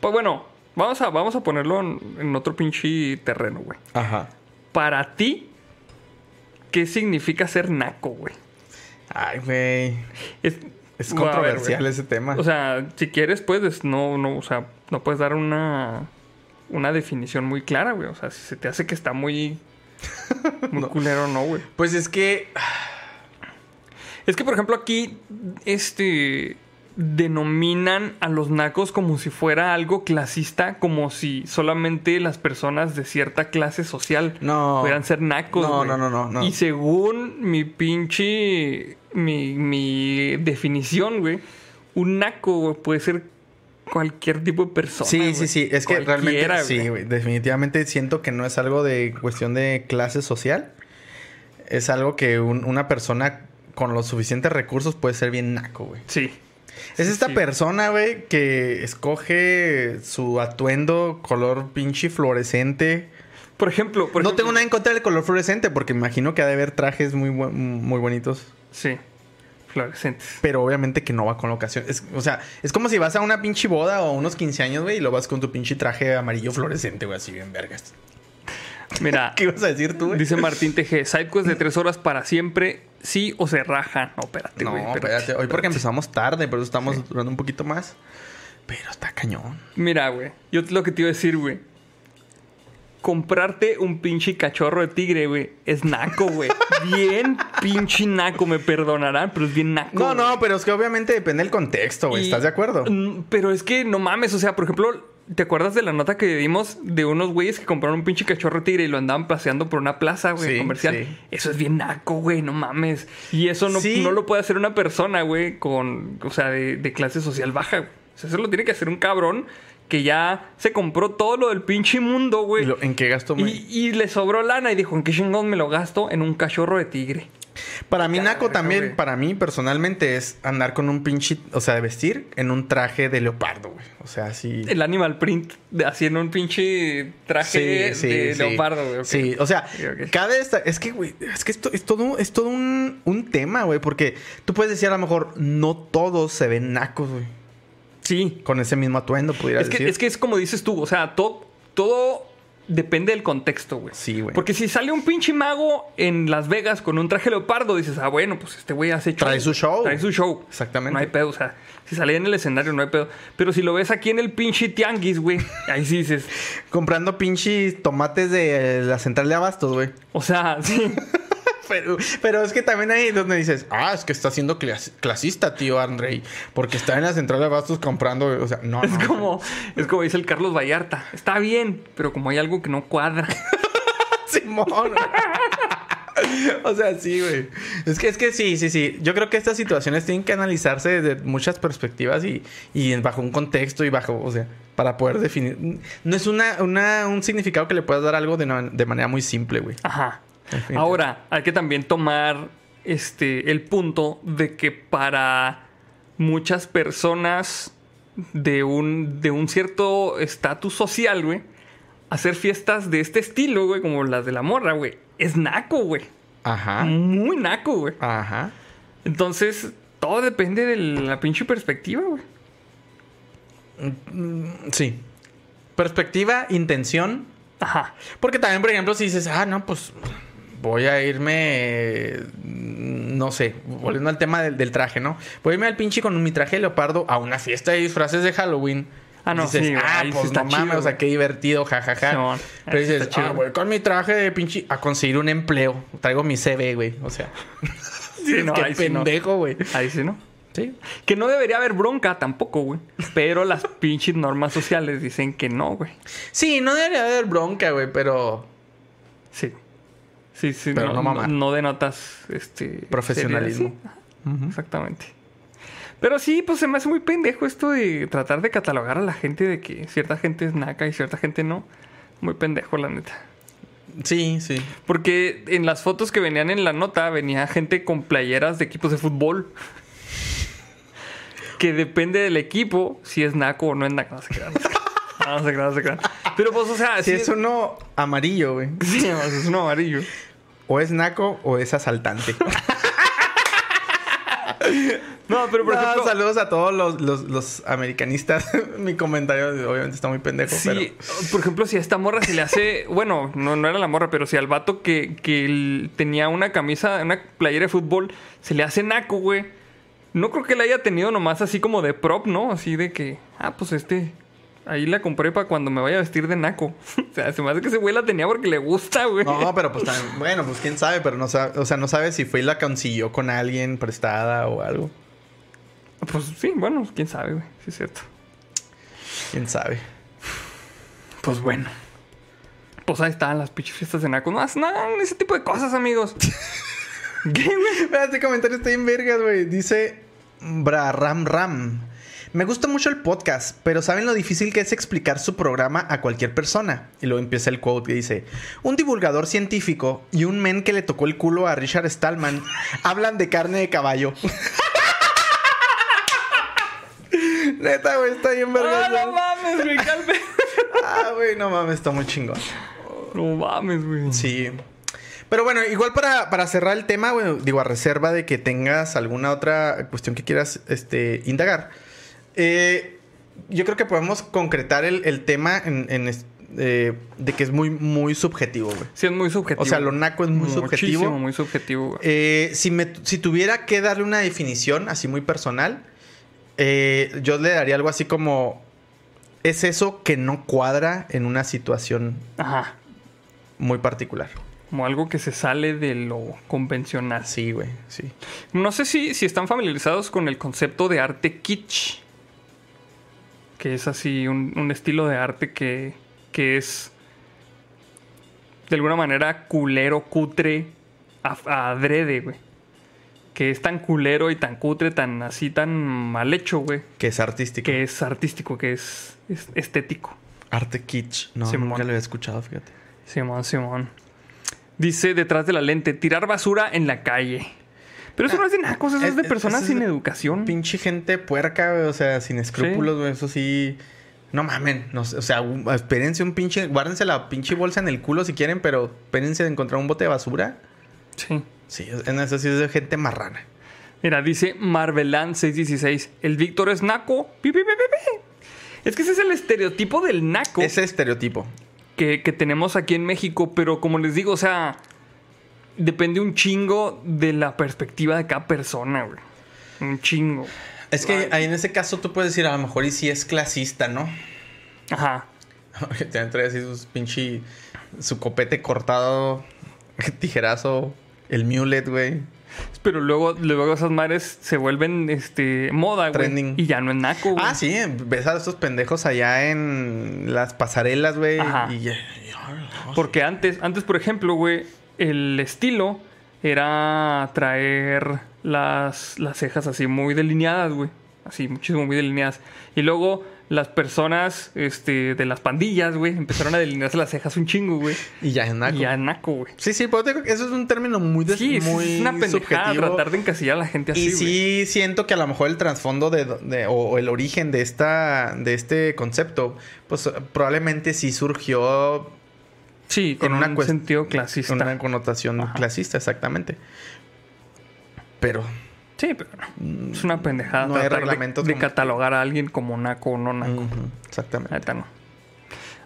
Pues bueno, vamos a, vamos a ponerlo en, en otro pinche terreno, güey. Ajá. Para ti, ¿qué significa ser naco, güey? Ay, güey. Es, Es ver, controversial ese tema. O sea, si quieres, puedes, no, no, o sea, no puedes dar una, una definición muy clara, güey. O sea, si se te hace que está muy, muy No. culero, no, güey. pues es que. Es que, por ejemplo, aquí, este, denominan a los nacos como si fuera algo clasista, como si solamente las personas de cierta clase social No. pudieran ser nacos. No, no, no, no, no. Y según mi pinche, mi, mi definición, güey, un naco güey, puede ser cualquier tipo de persona. Sí, sí, sí. Es que realmente. Sí, güey. Definitivamente siento que no es algo de cuestión de clase social. Es algo que un- una persona con los suficientes recursos puede ser bien naco, güey. Sí. Es Sí, esta sí. persona, güey, que escoge su atuendo color pinche fluorescente. Por ejemplo, por no ejemplo- tengo nada en contra del color fluorescente porque me imagino que ha de haber trajes muy, bu- muy bonitos. Sí. Fluorescentes. Pero obviamente que no va con la ocasión. Es- o sea, es como si vas a una pinche boda o unos 15 años, güey, y lo vas con tu pinche traje amarillo fluorescente, güey, así bien vergas. Mira, ¿Qué ibas a decir tú, güey? dice Martín TG, sidequest de tres horas para siempre, sí o se raja. No, espérate, No, güey. espérate. Hoy porque empezamos tarde, pero estamos durando un poquito más. Pero está cañón. Mira, güey, yo lo que te iba a decir, güey. Comprarte un pinche cachorro de tigre, güey, es naco, güey. Bien pinche naco, me perdonarán, pero es bien naco. No, güey. no, pero es que obviamente depende del contexto, güey. ¿Estás de acuerdo? Pero es que no mames, o sea, por ejemplo, ¿te acuerdas de la nota que dimos de unos güeyes que compraron un pinche cachorro de tigre y lo andaban paseando por una plaza, güey, Sí, comercial? sí. Eso es bien naco, güey, no mames. Y eso no, Sí. no lo puede hacer una persona, güey, con, o sea, de, de clase social baja, güey. O sea, eso lo tiene que hacer un cabrón que ya se compró todo lo del pinche mundo, ¿Y güey. ¿En qué gasto, güey? Y, y le sobró lana y dijo, ¿en qué chingón me lo gasto? En un cachorro de tigre. Para mí, Ya, Naco, también, güey. para mí personalmente, es andar con un pinche, o sea, de vestir en un traje de leopardo, güey. O sea, así. El animal print, de, haciendo un pinche traje de leopardo, güey. Sí, o sea, Ok, ok. cada esta, es que, güey, es que esto es todo, es todo un, un tema, güey, porque tú puedes decir a lo mejor no todos se ven nacos, güey, Sí. con ese mismo atuendo, pudiera Es que, decir. es que es como dices tú, o sea, todo, todo depende del contexto, güey. Sí, güey. Porque si sale un pinche mago en Las Vegas con un traje leopardo, dices, ah, bueno, pues este güey hace show. Trae su show. Trae su show. Exactamente. No hay pedo, o sea, si salía en el escenario no hay pedo. Pero si lo ves aquí en el pinche tianguis, güey, ahí sí dices, Comprando pinches tomates de la central de abastos, güey. o sea, sí. Pero, pero es que también hay donde dices, ah, es que está siendo clas- clasista, tío Andrei, porque está en la central de abastos comprando, o sea, no, Es no. como, es como dice el Carlos Vallarta. Está bien, pero como hay algo que no cuadra. Simón. o sea, sí, güey. Es que, es que sí, sí, sí. Yo creo que estas situaciones tienen que analizarse desde muchas perspectivas y, y bajo un contexto y bajo, o sea, para poder definir. No es una, una- un significado que le puedas dar algo de, una- de manera muy simple, güey. Ajá. Ahora, hay que también tomar este el punto de que para muchas personas de un, de un cierto estatus social, güey, hacer fiestas de este estilo, güey, como las de la morra, güey, es naco, güey. Ajá. Muy naco, güey. Ajá. Entonces, todo depende de la pinche perspectiva, güey. Sí. Perspectiva, intención. Ajá. Porque también, por ejemplo, si dices, ah, no, pues voy a irme, no sé, volviendo al tema del, del traje, ¿no? Voy a irme al pinche con mi traje de leopardo a una fiesta de disfraces de Halloween. Ah, no, dices, sí, güey, ah, pues está no chido, mames, o sea, güey. qué divertido, jajaja. Pero dices, ah, voy con mi traje de pinche a conseguir un empleo. Traigo mi CV, güey. O sea, Sí, no, qué pendejo, güey. Ahí sí, ¿no? Sí. Que no debería haber bronca tampoco, güey. Pero las pinches normas sociales dicen que no, güey. Sí, no debería haber bronca, güey, pero Sí. Sí, sí, Pero no, no mamar. no denotas este Profesionalismo. Exactamente. Pero sí, pues se me hace muy pendejo esto de tratar de catalogar a la gente de que cierta gente es naca y cierta gente no. Muy pendejo, la neta. sí, sí. Porque en las fotos que venían en la nota venía gente con playeras de equipos de fútbol. que depende del equipo si es naco o no es naco. No se crean. No se crean, no se crean. Pero pues, o sea, Si es uno amarillo, güey. Sí, es un amarillo. O es naco o es asaltante. No, pero por No, ejemplo. saludos a todos los, los, los americanistas. Mi comentario obviamente está muy pendejo, Sí, pero... por ejemplo, si a esta morra se le hace. Bueno, no, no era la morra, pero si al vato que, que tenía una camisa, una playera de fútbol, se le hace naco, güey. No creo que la haya tenido nomás así como de prop, ¿no? Así de que, ah, pues este. Ahí la compré para cuando me vaya a vestir de naco. o sea, se me hace que ese güey la tenía porque le gusta, güey. No, pero pues también, bueno, pues quién sabe, pero no sabe, o sea, no sabe si fue y la consiguió con alguien prestada o algo. Pues sí, bueno, quién sabe, güey. Sí, es cierto. Quién sabe. Pues bueno. Pues ahí están las pinches fiestas de naco. No, no, ese tipo de cosas, amigos. ¿Qué, güey? Este comentario está en vergas, güey. Dice Bra Ram Ram. Me gusta mucho el podcast, pero ¿saben lo difícil que es explicar su programa a cualquier persona? Y luego empieza el quote que dice: Un divulgador científico y un men que le tocó el culo a Richard Stallman hablan de carne de caballo. Neta, güey, está bien vergas. Ah, no mames, güey, calme. Ah, güey, no mames, está muy chingón. No mames, güey. Sí. Pero bueno, igual para, para cerrar el tema, bueno, digo, a reserva de que tengas alguna otra cuestión que quieras este, indagar. Eh, yo creo que podemos concretar el, el tema en, en eh, de que es muy, muy subjetivo, güey. Sí, es muy subjetivo. O sea, lo naco es muy Muchísimo, subjetivo. muy subjetivo, güey. Eh, si, me, si tuviera que darle una definición así muy personal, eh, yo le daría algo así como... Es eso que no cuadra en una situación Ajá. muy particular. Como algo que se sale de lo convencional. Sí, güey, sí. No sé si, si están familiarizados con el concepto de arte kitsch. Que es así un, un estilo de arte que, que es de alguna manera culero, cutre, a- adrede, güey. Que es tan culero y tan cutre, tan así, tan mal hecho, güey. Que es artístico. Que es artístico, que es, es estético. Arte kitsch. No, Simón. nunca lo había escuchado, fíjate. Simón, Simón. Dice detrás de la lente, tirar basura en la calle. Pero eso no es de nacos, eso es, Es- de personas es sin educación. Pinche gente puerca, güey, o sea, sin escrúpulos, güey. Eso sí. No mamen. No, o sea, espérense un pinche. Guárdense la pinche bolsa en el culo si quieren, pero espérense de encontrar un bote de basura. Sí. Sí, en eso sí es de gente marrana. Mira, dice Marvelan 616. El Víctor es naco. Pi, pi, pi, pi, pi. Es que ese es el estereotipo del naco Ese estereotipo. que, que tenemos aquí en México. Pero como les digo, o sea, depende un chingo de la perspectiva de cada persona, güey. Un chingo. Es que ahí en ese caso tú puedes decir, a lo mejor y si es clasista, ¿no? Aja. Porque te trae así sus pinche. Su copete cortado, tijerazo, el mulet, güey. Pero luego, luego esas madres se vuelven este, moda, güey. Trending. Y ya no es naco, güey. Ah, sí, ves a estos pendejos allá en las pasarelas, güey. Ajá. Y, y- Porque antes, antes, por ejemplo, güey, el estilo era traer las, las cejas así muy delineadas, güey. Así, muchísimo muy delineadas. Y luego las personas este, de las pandillas, güey, empezaron a delinearse las cejas un chingo, güey. y ya en naco. Y ya naco, güey. Sí, sí, pero te digo que eso es un término muy, des- Sí, es- muy es una pendejada subjetivo. tratar de encasillar a la gente así, y güey. sí siento que a lo mejor el trasfondo de, de- o, o el origen de esta de este concepto, pues probablemente sí surgió Sí, con en una un sentido clasista. con una connotación Ajá. clasista, exactamente. Pero Sí, pero no. Es una pendejada No hay de- reglamentos de, como catalogar a alguien como naco o no naco. ujú, exactamente. La neta no.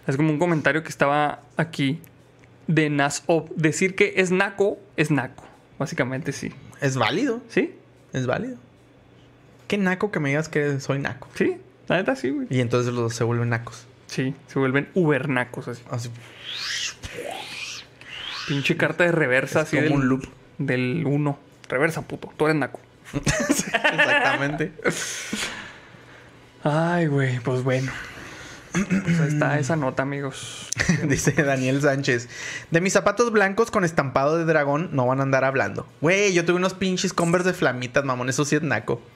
Es como un comentario que estaba aquí de Nasop. Decir que es naco, es naco. Básicamente sí. Es válido, ¿Sí? es válido. Qué naco que me digas que soy naco. Sí. La neta sí, güey. Y entonces los se vuelven nacos. Sí. Se vuelven ubernacos así. Así, Pinche carta de reversa Es así como del, un loop. Del 1. Reversa, puto. Tú eres naco. exactamente. Ay, güey. Pues bueno. Pues ahí está esa nota, amigos. Dice Daniel Sánchez. De mis zapatos blancos con estampado de dragón no van a andar hablando. Güey, yo tuve unos pinches Converse de flamitas, mamón. Eso sí es naco.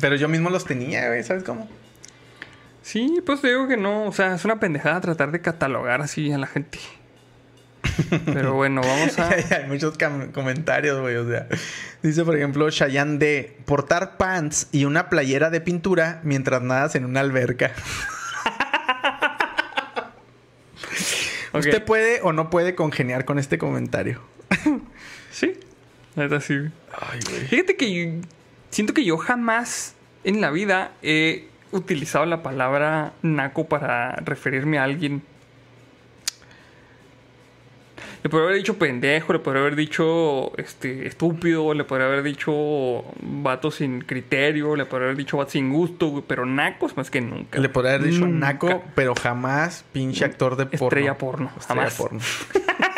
Pero yo mismo los tenía, güey. ¿Sabes cómo? Sí, pues te digo que no. O sea, es una pendejada tratar de catalogar así a la gente. Pero bueno, vamos a. Hay muchos comentarios, güey. O sea, dice, por ejemplo, Shayan de portar pants y una playera de pintura mientras nadas en una alberca. ¿Usted puede o no puede congeniar con este comentario? Sí. Neta, sí. Ay, güey. Fíjate que yo- siento que yo jamás en la vida he utilizado la palabra naco para referirme a alguien. Le podría haber dicho pendejo, le podría haber dicho este, estúpido, le podría haber dicho vato sin criterio, le podría haber dicho vato sin gusto, pero nacos más que nunca. Le podría haber dicho Nunca. naco, pero jamás pinche actor de porno. Estrella porno, Estrella jamás. porno.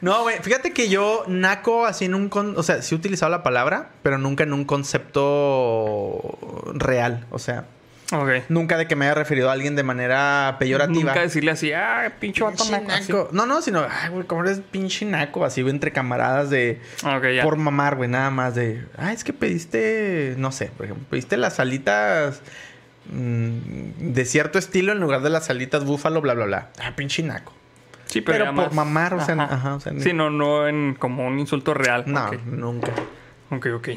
no, güey, fíjate que yo naco así en un... con- o sea, sí he utilizado la palabra, pero nunca en un concepto real. O sea, Ok. nunca de que me haya referido a alguien de manera peyorativa. Nunca decirle así, ah, pinche vato naco. No, no, sino, ay, güey, ¿cómo eres pinche naco? Así, güey, entre camaradas de... Ok, ya. Por mamar, güey, nada más de... Ah, es que pediste, no sé, por ejemplo, pediste las alitas mm, de cierto estilo en lugar de las alitas búfalo, bla, bla, bla. Ah, pinche naco. Sí, pero, Pero por más- mamar, o sea, ajá, o sea, ni- sí, no, no en como un insulto real. No, nunca. ok. ok.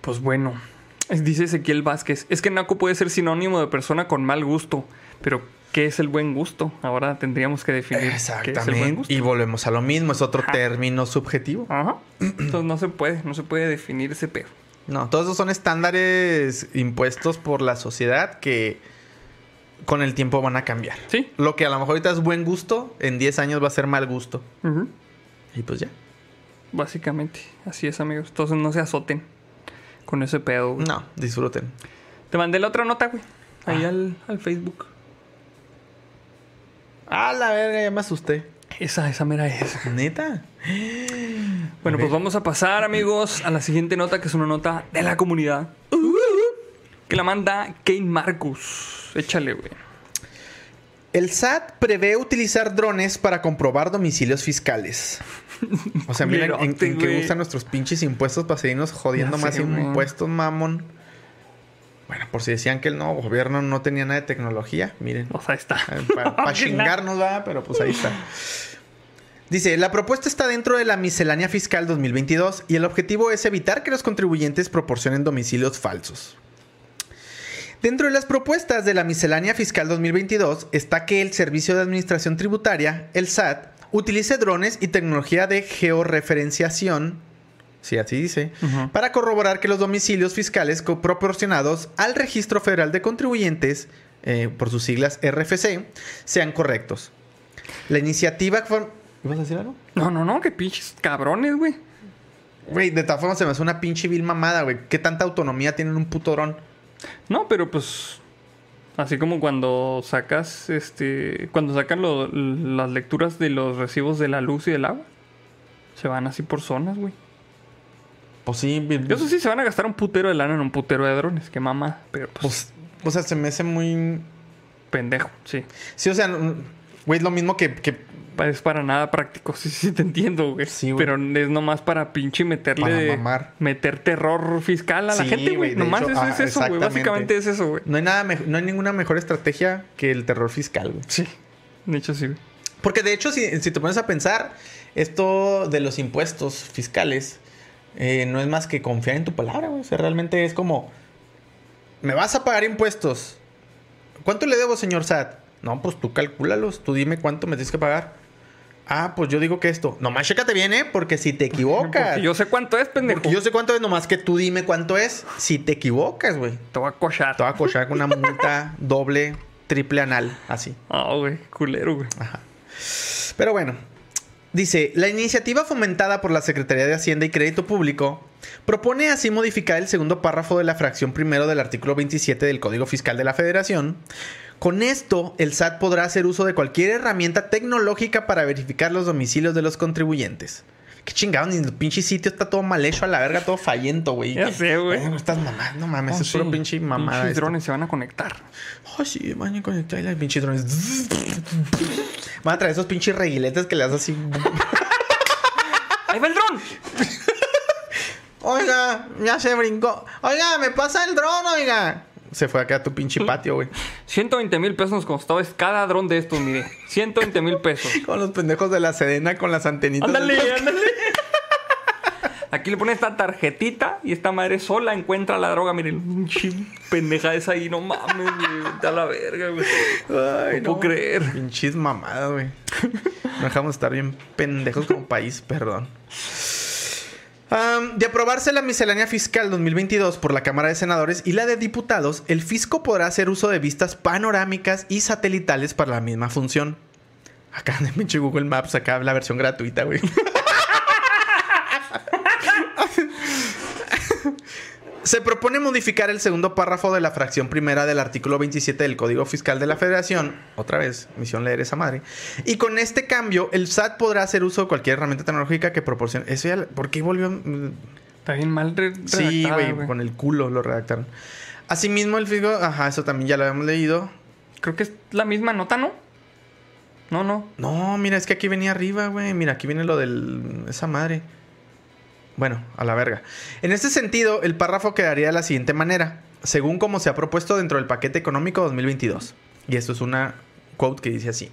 Pues bueno. Dice Ezequiel Vázquez. Es que Naco puede ser sinónimo de persona con mal gusto. Pero, ¿qué es el buen gusto? Ahora tendríamos que definir qué es el buen Exactamente. gusto. Y volvemos a lo mismo, es otro Ajá. término subjetivo. Ajá. Entonces no se puede, no se puede definir ese pedo. No, todos esos son estándares impuestos por la sociedad que con el tiempo van a cambiar. Sí. Lo que a lo mejor ahorita es buen gusto, en 10 años va a ser mal gusto. Y pues ya. Básicamente. Así es, amigos. Entonces no se azoten con ese pedo. güey. No, disfruten. Te mandé la otra nota, güey. Ahí Ah. al, al Facebook. Ah, la verga, ya me asusté. Esa, esa mera es. ¿Neta? Bueno, pues vamos a pasar, amigos, a la siguiente nota, que es una nota de la comunidad. Que la manda Kane Marcus. Échale, güey. El SAT prevé utilizar drones para comprobar domicilios fiscales. O sea, miren en, qué gustan nuestros pinches impuestos para seguirnos jodiendo más impuestos, mamón. Bueno, por si decían que el nuevo gobierno no tenía nada de tecnología, miren. O sea, ahí está. Para Qué la- chingarnos, va, pero pues ahí está. Dice, la propuesta está dentro de la miscelánea fiscal 2022 y el objetivo es evitar que los contribuyentes proporcionen domicilios falsos. Dentro de las propuestas de la miscelánea fiscal 2022 está que el Servicio de Administración Tributaria, el SAT, utilice drones y tecnología de georreferenciación, si así dice, para corroborar que los domicilios fiscales proporcionados al Registro Federal de Contribuyentes, eh, por sus siglas RFC, sean correctos. La iniciativa... ¿Ibas a decir algo? No, no, no, qué pinches cabrones, güey. Güey, de todas formas se me hace una pinche vil mamada, güey. ¿Qué tanta autonomía tiene un puto dron? No, pero pues. Así como cuando sacas, este. Cuando sacan lo- las lecturas de los recibos de la luz y del agua. Se van así por zonas, güey. Pues sí, vi- Eso sí, se van a gastar un putero de lana en un putero de drones. Qué mamá. Pero pues, pues, o sea, se me hace muy... pendejo, sí. Sí, o sea, güey, es lo mismo que, que Es para nada práctico, sí, sí te entiendo, güey. Sí, güey. Pero es nomás para pinche meterle. Para mamar. Meter terror fiscal a la Sí, gente, güey, Nomás hecho, eso ah, es eso, güey. Básicamente es eso, güey. no hay nada, no hay ninguna mejor estrategia que el terror fiscal, güey. Sí. De hecho, sí, güey. Porque de hecho, si, si te pones a pensar, esto de los impuestos fiscales eh, no es más que confiar en tu palabra, güey. O sea, realmente es como, me vas a pagar impuestos. ¿Cuánto le debo, señor SAT? No, pues tú calcúlalos, tú dime cuánto me tienes que pagar. Ah, pues yo digo que esto. Nomás chécate bien, ¿eh? Porque si te equivocas. Porque yo sé cuánto es, pendejo. Porque yo sé cuánto es, nomás que tú dime cuánto es. Si te equivocas, güey. Te voy a cochar. Te va a cochar con una multa doble, triple anal, así. Ah, güey. Culero, güey. Ajá. Pero bueno, dice, la iniciativa fomentada por la Secretaría de Hacienda y Crédito Público propone así modificar el segundo párrafo de la fracción primero del artículo 27 del Código Fiscal de la Federación. Con esto, el SAT podrá hacer uso de cualquier herramienta tecnológica para verificar los domicilios de los contribuyentes. Qué chingado, ni el pinche sitio está todo mal hecho a la verga, todo fallento, güey. Ya sé, güey. No estás mamá, no mames, Oh, es puro sí. pinche mamada. Pinches drones se van a conectar. Ay, sí, van a conectar y las pinches drones. Van a traer esos pinches reguiletes que le das así. ¡Ahí va el dron! Oiga, ya se brincó. Oiga, me pasa el dron, oiga. Se fue acá a tu pinche patio, güey. 120 mil pesos nos costaba cada dron de estos, mire. 120 mil pesos. Con los pendejos de la Sedena con las antenitas. Ándale, ándale. Aquí le pones esta tarjetita y esta madre sola encuentra la droga. Miren, pinche pendeja esa ahí, no mames, güey. A la verga, güey. Ay, no puedo creer. Pinches mamadas, güey. No dejamos de estar bien pendejos como país, perdón. De aprobarse la miscelánea fiscal 2022 por la Cámara de Senadores y la de Diputados, el fisco podrá hacer uso de vistas panorámicas y satelitales para la misma función. Acá el pinche Google Maps, acá la versión gratuita, güey. Se propone modificar el segundo párrafo de la fracción primera del artículo 27 del Código Fiscal de la Federación. Otra vez, misión leer esa madre. Y con este cambio, el SAT podrá hacer uso de cualquier herramienta tecnológica que proporcione. Eso ya. ¿Por qué volvió? Está bien mal re- Sí, güey, con el culo lo redactaron. Asimismo, el fisco. Ajá, eso también ya lo habíamos leído. Creo que es la misma nota, ¿no? No, no. No, mira, es que aquí venía arriba, güey. Mira, aquí viene lo de esa madre. Bueno, a la verga. En este sentido, el párrafo quedaría de la siguiente manera, según como se ha propuesto dentro del paquete económico 2022. Y esto es una quote que dice así.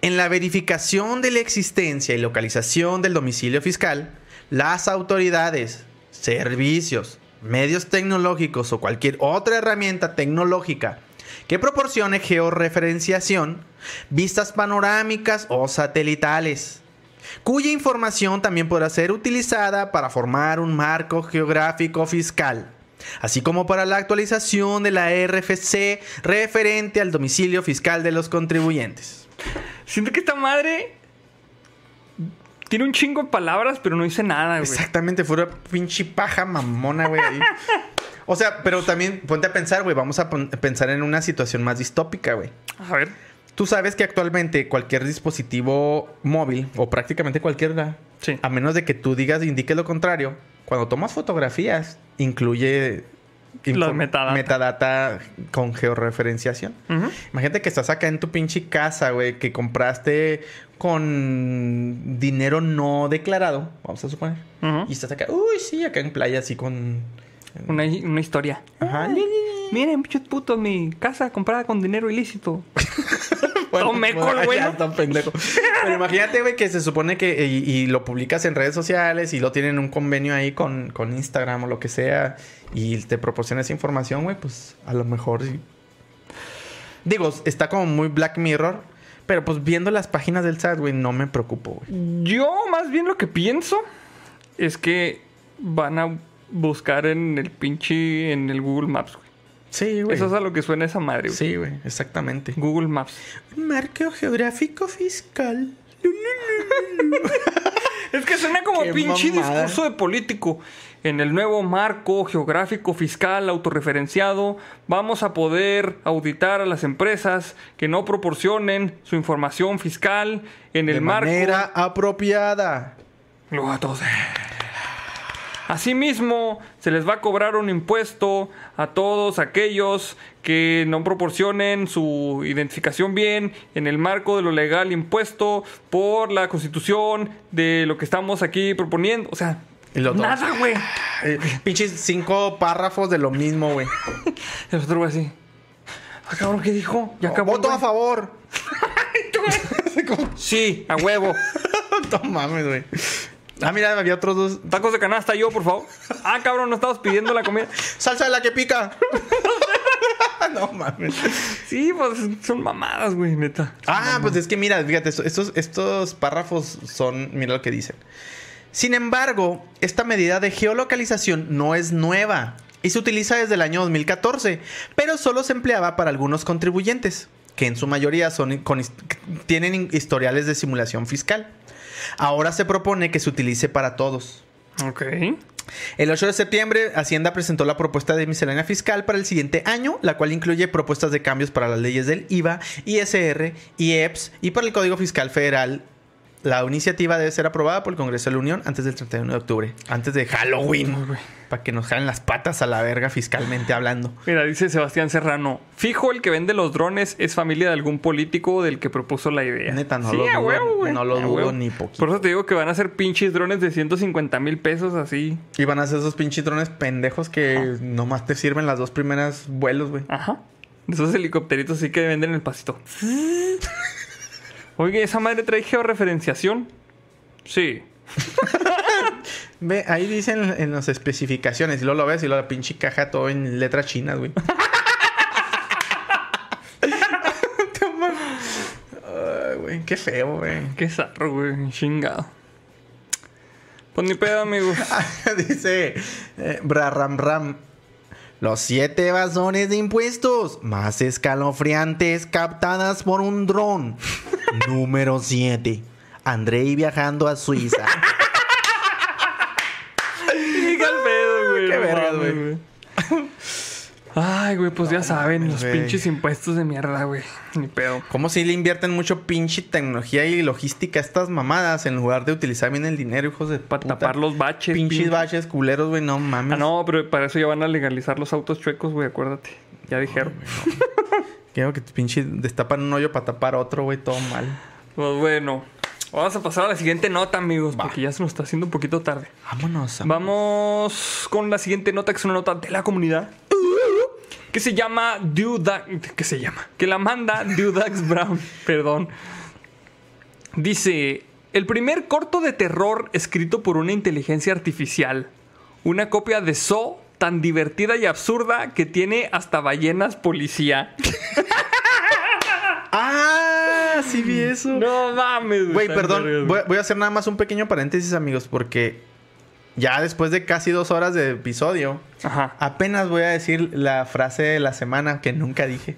En la verificación de la existencia y localización del domicilio fiscal, las autoridades, servicios, medios tecnológicos o cualquier otra herramienta tecnológica que proporcione georreferenciación, vistas panorámicas o satelitales, cuya información también podrá ser utilizada para formar un marco geográfico fiscal, así como para la actualización de la RFC referente al domicilio fiscal de los contribuyentes. Siento que esta madre tiene un chingo de palabras, pero no dice nada, güey. Exactamente, fue una pinche paja mamona, güey. O sea, pero también ponte a pensar, güey, vamos a pensar en una situación más distópica, güey. A ver. Tú sabes que actualmente cualquier dispositivo móvil, o prácticamente cualquiera, Sí. a menos de que tú digas, indique lo contrario, cuando tomas fotografías, incluye Los metadata. metadata con georreferenciación. Imagínate que estás acá en tu pinche casa, güey, que compraste con dinero no declarado, vamos a suponer. Y estás acá, uy, sí, acá en playa, así con. Una, una historia. Ajá. Miren, pinches putos, mi casa comprada con dinero ilícito. Bueno, Tomé bueno. Pero imagínate, güey, que se supone que. Y, y lo publicas en redes sociales y lo tienen un convenio ahí con, con Instagram o lo que sea. Y te proporciona esa información, güey, pues a lo mejor sí. Digo, está como muy Black Mirror. Pero pues viendo las páginas del SAT, güey, no me preocupo, güey. Yo más bien lo que pienso es que van a buscar en el pinche, en el Google Maps, güey. Sí, güey. Eso es a lo que suena esa madre, güey. Sí, güey, exactamente. Google Maps. Marco geográfico fiscal. Es que suena como Qué pinche mamada. discurso de político. En el nuevo marco geográfico fiscal autorreferenciado, vamos a poder auditar a las empresas que no proporcionen su información fiscal en el de marco. manera apropiada. Luego a todos. Asimismo, se les va a cobrar un impuesto a todos aquellos que no proporcionen su identificación bien en el marco de lo legal impuesto por la constitución de lo que estamos aquí proponiendo. O sea, nada, güey. Eh, pinches cinco párrafos de lo mismo, güey. El otro güey así. Ah, cabrón, ¿qué dijo? Ya acabó. Voto a favor. Sí, a huevo. no mames, güey. Ah, mira, había otros dos. Tacos de canasta yo, por favor. Ah, cabrón, no estamos pidiendo la comida. Salsa de la que pica. no mames. Sí, pues son mamadas, güey, neta. Ah, pues es que mira, fíjate, esto- estos, estos párrafos son, mira lo que dicen. Sin embargo, esta medida de geolocalización no es nueva y se utiliza desde el año 2014, pero solo se empleaba para algunos contribuyentes, que en su mayoría son, con tienen historiales de simulación fiscal. Ahora se propone que se utilice para todos. Ok. El 8 de septiembre, Hacienda presentó la propuesta de miscelánea fiscal para el siguiente año, la cual incluye propuestas de cambios para las leyes del IVA, ISR, IEPS y para el Código Fiscal Federal. La iniciativa debe ser aprobada por el Congreso de la Unión antes del 31 de octubre, antes de Halloween, para que nos jalen las patas a la verga fiscalmente hablando. Mira, dice Sebastián Serrano. Fijo, el que vende los drones es familia de algún político del que propuso la idea. Neta, no Sí, lo dudo, huevo, güey, no lo dudo huevo. ni poquito. Por eso te digo que van a ser pinches drones de 150 mil pesos así. Y van a ser esos pinches drones pendejos que nomás te sirven las dos primeras vuelos, güey. Ajá. Esos helicópteritos sí que venden en el pasito. Oye, ¿esa madre trae georreferenciación? Sí. Ve, ahí dicen en las especificaciones y luego lo ves y luego la pinche caja todo en letras chinas, güey. Ay, güey, qué feo, güey. Qué zarro, güey. Chingado. Pues ni pedo, amigos. Dice eh, Braram Ram. Los siete bazones de impuestos más escalofriantes captadas por un dron. Número 7. Andrei viajando a Suiza. Diga el pedo, güey. Qué no vergas, mames, güey. Ay, güey, pues ya saben, los güey. pinches impuestos de mierda, güey. Ni pedo. Como si le invierten mucho pinche tecnología y logística a estas mamadas en lugar de utilizar bien el dinero, hijos de Para puta. tapar los baches. pinches pinche- baches culeros, güey, no mames. Ah, no, pero para eso ya van a legalizar los autos chuecos, güey, acuérdate. Ya dijeron. Quiero que pinche destapan un hoyo para tapar otro, güey, todo mal. Pues bueno, vamos a pasar a la siguiente nota, amigos, porque ya se nos está haciendo un poquito tarde. Vámonos. Vamos con la siguiente nota, que es una nota de la comunidad. Que se llama Dudax. ¿Qué se llama? Que la manda Dudax Brown. Perdón. Dice: El primer corto de terror escrito por una inteligencia artificial. Una copia de So tan divertida y absurda que tiene hasta ballenas policía. Ah, sí vi eso. No mames, Güey, perdón. voy a hacer nada más un pequeño paréntesis, amigos, porque ya después de casi dos horas de episodio, Ajá. apenas voy a decir la frase de la semana que nunca dije.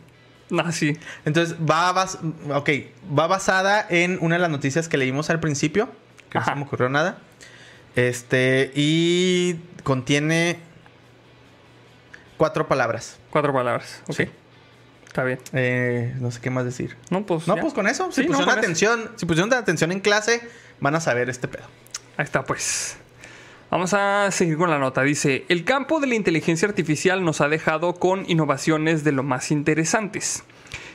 Ah, sí. Entonces, va, bas ok, va basada en una de las noticias que leímos al principio, que no se me ocurrió nada. Este, y contiene cuatro palabras. Cuatro palabras. Ok. Sí. Está bien. Eh, no sé qué más decir. No, pues. No, ya. pues con eso. Si Sí, no, pusieron eso. atención, si pusieron atención en clase, van a saber este pedo. Ahí está, pues. Vamos a seguir con la nota. Dice, el campo de la inteligencia artificial nos ha dejado con innovaciones de lo más interesantes.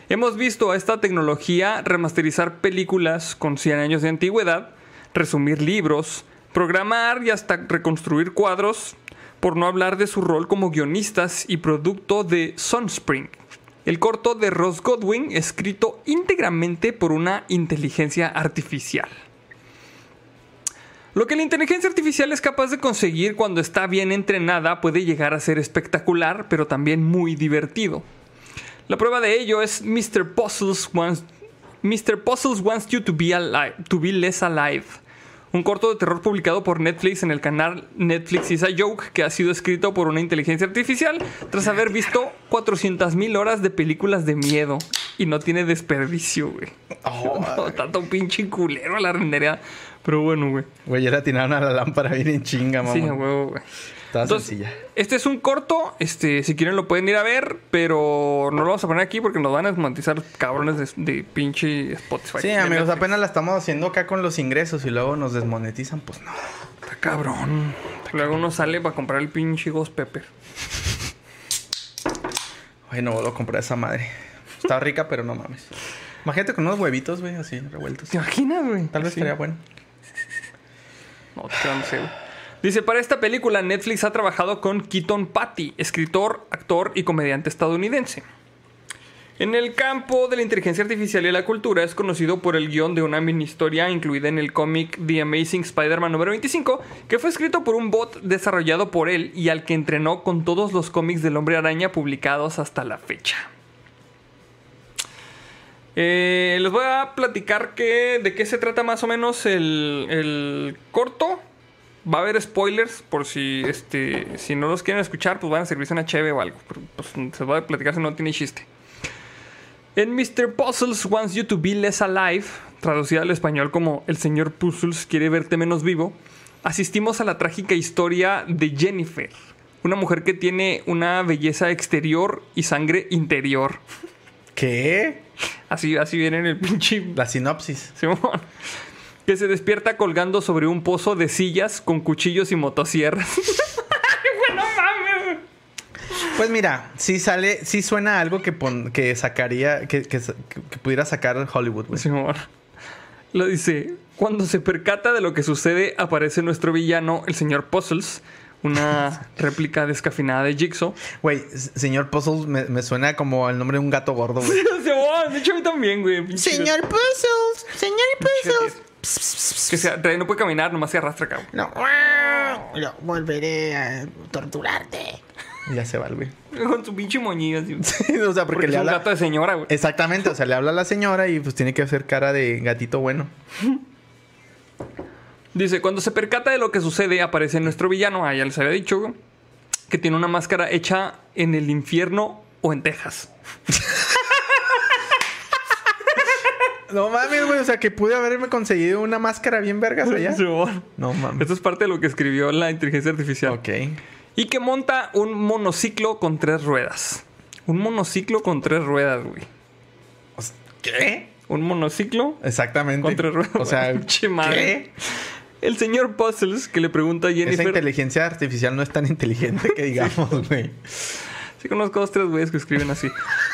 Hemos visto a esta tecnología remasterizar películas con 100 años de antigüedad, resumir libros, programar y hasta reconstruir cuadros, por no hablar de su rol como guionistas y producto de Sunspring, el corto de Ross Godwin escrito íntegramente por una inteligencia artificial. Lo que la inteligencia artificial es capaz de conseguir cuando está bien entrenada puede llegar a ser espectacular, pero también muy divertido. La prueba de ello es Mr. Puzzles Wants, Mr. Puzzles Wants You to be, alive, to be Less Alive, un corto de terror publicado por Netflix en el canal Netflix is a Joke, que ha sido escrito por una inteligencia artificial tras haber visto 400.000 horas de películas de miedo. Y no tiene desperdicio, güey. No, tanto pinche culero la rendería. Pero bueno, güey. Güey, ya la tiraron a la lámpara bien en chinga, mamá. Sí, a huevo, güey. Estaba Entonces, sencilla. este es un corto, este, si quieren lo pueden ir a ver, pero no lo vamos a poner aquí porque nos van a desmonetizar cabrones de, de pinche Spotify. Sí, amigos, Netflix. apenas la estamos haciendo acá con los ingresos y luego nos desmonetizan, pues no. Está cabrón. Luego uno sale para comprar el pinche Ghost Pepper. Ay, no vuelvo a comprar esa madre. Está rica, pero no mames. Imagínate con unos huevitos, güey, así, revueltos. ¿Te imaginas, güey? Tal vez Sí. estaría bueno. No, te quedan, no sé, güey. Dice, para esta película Netflix ha trabajado con Keaton Patty, escritor, actor y comediante estadounidense. En el campo de la inteligencia artificial y la cultura es conocido por el guion de una mini historia incluida en el cómic The Amazing Spider-Man número 25, que fue escrito por un bot desarrollado por él y al que entrenó con todos los cómics del hombre araña publicados hasta la fecha. Eh, les voy a platicar que, de qué se trata más o menos el, el corto. Va a haber spoilers por si este si no los quieren escuchar, pues van a servirse una cheve o algo. Pero, pues, se va a platicar si no tiene chiste. En Mr. Puzzles Wants You to Be Less Alive, traducida al español como El señor Puzzles quiere verte menos vivo, asistimos a la trágica historia de Jennifer, una mujer que tiene una belleza exterior y sangre interior. ¿Qué? Así, así viene en el pinche La sinopsis. Simón. Que se despierta colgando sobre un pozo de sillas con cuchillos y motosierras. bueno, mames. Pues mira, sí sale, sí suena algo que, pon- que sacaría, que, que, que pudiera sacar Hollywood, güey. Simón. Lo dice. Cuando se percata de lo que sucede, aparece nuestro villano, el señor Puzzles, una réplica descafinada de Jigsaw. Güey, señor Puzzles me, me suena como el nombre de un gato gordo, güey. Simón, de hecho a mí también, güey. Pinche- Puzzles, señor Que se, no puede caminar, nomás se arrastra güey. No. Lo- volveré a torturarte. Ya se va el güey. Con su pinche moñiga. así. o sea, porque, Porque le es un habla. gato de señora, güey. Exactamente, o sea, le habla a la señora y pues tiene que hacer cara de gatito bueno. Dice, cuando se percata de lo que sucede, aparece nuestro villano, ah, ya les había dicho, que tiene una máscara hecha en el infierno o en Texas. No mames, güey, o sea, que pude haberme conseguido una máscara bien vergas allá. No mames. Esto es parte de lo que escribió la inteligencia artificial. Ok. Y que monta un monociclo con tres ruedas. Un monociclo con tres ruedas, güey. ¿Qué? Un monociclo Exactamente. con tres ruedas. O sea. ¿qué? El señor Puzzles que le pregunta a Esa Jennifer. inteligencia artificial no es tan inteligente que digamos, güey. Sí, conozco dos, tres güeyes que escriben así.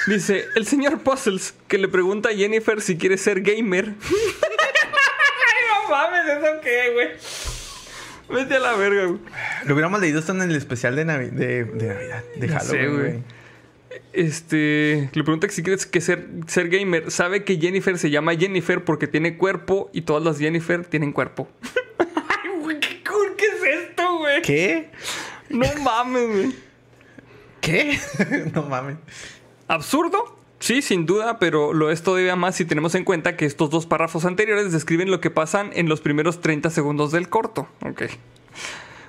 Dice, el señor Puzzles que le pregunta a Jennifer si quiere ser gamer. Ay, no mames, ¿eso qué, güey? Vete a la verga, güey. Lo hubiéramos leído esto en el especial de, Navi- de, de Navidad, de sé, Halloween, güey. güey. Este, le pregunta que si quieres que ser, ser gamer. Sabe que Jennifer se llama Jennifer porque tiene cuerpo y todas las Jennifer tienen cuerpo. Ay, güey, ¿qué, cool, ¿qué es esto, güey? ¿Qué? No mames, güey. ¿Qué? no mames. Absurdo, sí, sin duda, pero lo es todavía más si tenemos en cuenta que estos dos párrafos anteriores describen lo que pasan en los primeros 30 segundos del corto. Ok.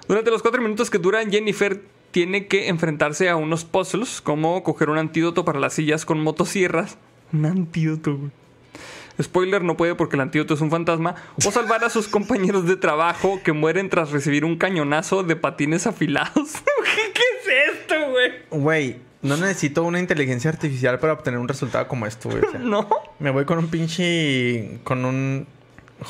Durante los cuatro minutos que duran, Jennifer tiene que enfrentarse a unos puzzles, como coger un antídoto para las sillas con motosierras. Un antídoto, güey. Spoiler, no puede porque el antídoto es un fantasma. O salvar a sus compañeros de trabajo que mueren tras recibir un cañonazo de patines afilados. ¿Qué, es esto, güey? Güey, no necesito una inteligencia artificial para obtener un resultado como esto, güey. O sea, No. Me voy con un pinche. con un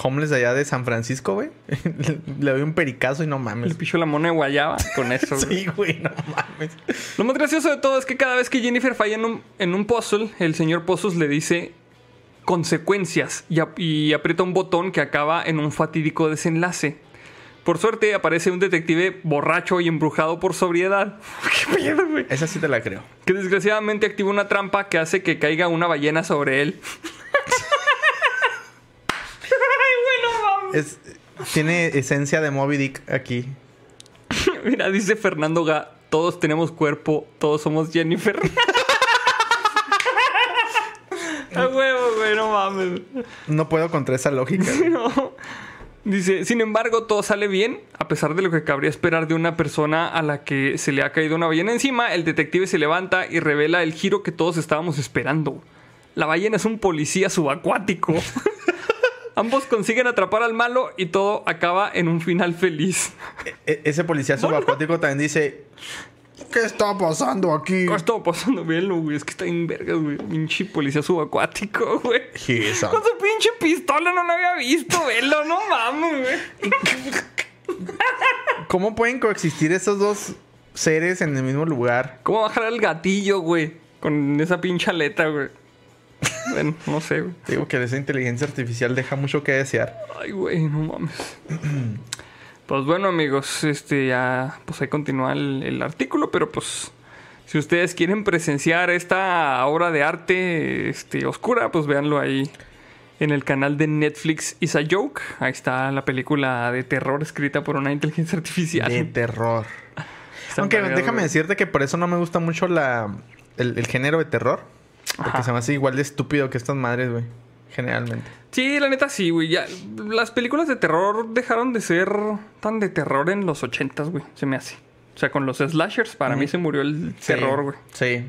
homeless de allá de San Francisco, güey. Le doy un pericazo y no Le mames. pichó la mona de guayaba con eso. güey. Sí, güey, no mames. Lo más gracioso de todo es que cada vez que Jennifer falla en un, en un puzzle, el señor Puzzles le dice consecuencias y, ap- y aprieta un botón que acaba en un fatídico desenlace. Por suerte aparece un detective borracho y embrujado por sobriedad. ¿Qué pedo, güey? Esa sí te la creo. Que desgraciadamente activa una trampa que hace que caiga una ballena sobre él. Ay, güey, no mames. Es, tiene esencia de Moby Dick aquí. Mira, dice Fernando Ga, todos tenemos cuerpo, todos somos Jennifer. A huevo, güey, no mames. No puedo contra esa lógica. No. Dice, sin embargo, todo sale bien, a pesar de lo que cabría esperar de una persona a la que se le ha caído una ballena encima, el detective se levanta y revela el giro que todos estábamos esperando. La ballena es un policía subacuático. Ambos consiguen atrapar al malo y todo acaba en un final feliz. E- ese policía subacuático también dice: ¿Qué está pasando aquí? ¿Qué está pasando? Véanlo, güey. Es que está en vergas, güey. Pinche policía subacuático, güey. Con su pinche pistola no lo había visto, velo. No mames, güey. ¿Cómo pueden coexistir esos dos seres en el mismo lugar? ¿Cómo bajar el gatillo, güey? Con esa pinche aleta, güey. Bueno, no sé, güey. Digo que esa inteligencia artificial deja mucho que desear. Ay, güey, no mames. Pues bueno, amigos, este ya, pues ahí continúa el, el artículo, pero pues si ustedes quieren presenciar esta obra de arte este, oscura, pues véanlo ahí en el canal de Netflix Is a Joke. Ahí está la película de terror escrita por una inteligencia artificial. De terror. Aunque déjame decirte que por eso no me gusta mucho la, el, el género de terror. Porque Ajá. se me hace igual de estúpido que estas madres, güey. Generalmente. Sí, la neta sí, güey. Ya, las películas de terror dejaron de ser tan de terror en los ochentas, güey. Se me hace. O sea, con los slashers, para mí se murió el terror, güey. Sí.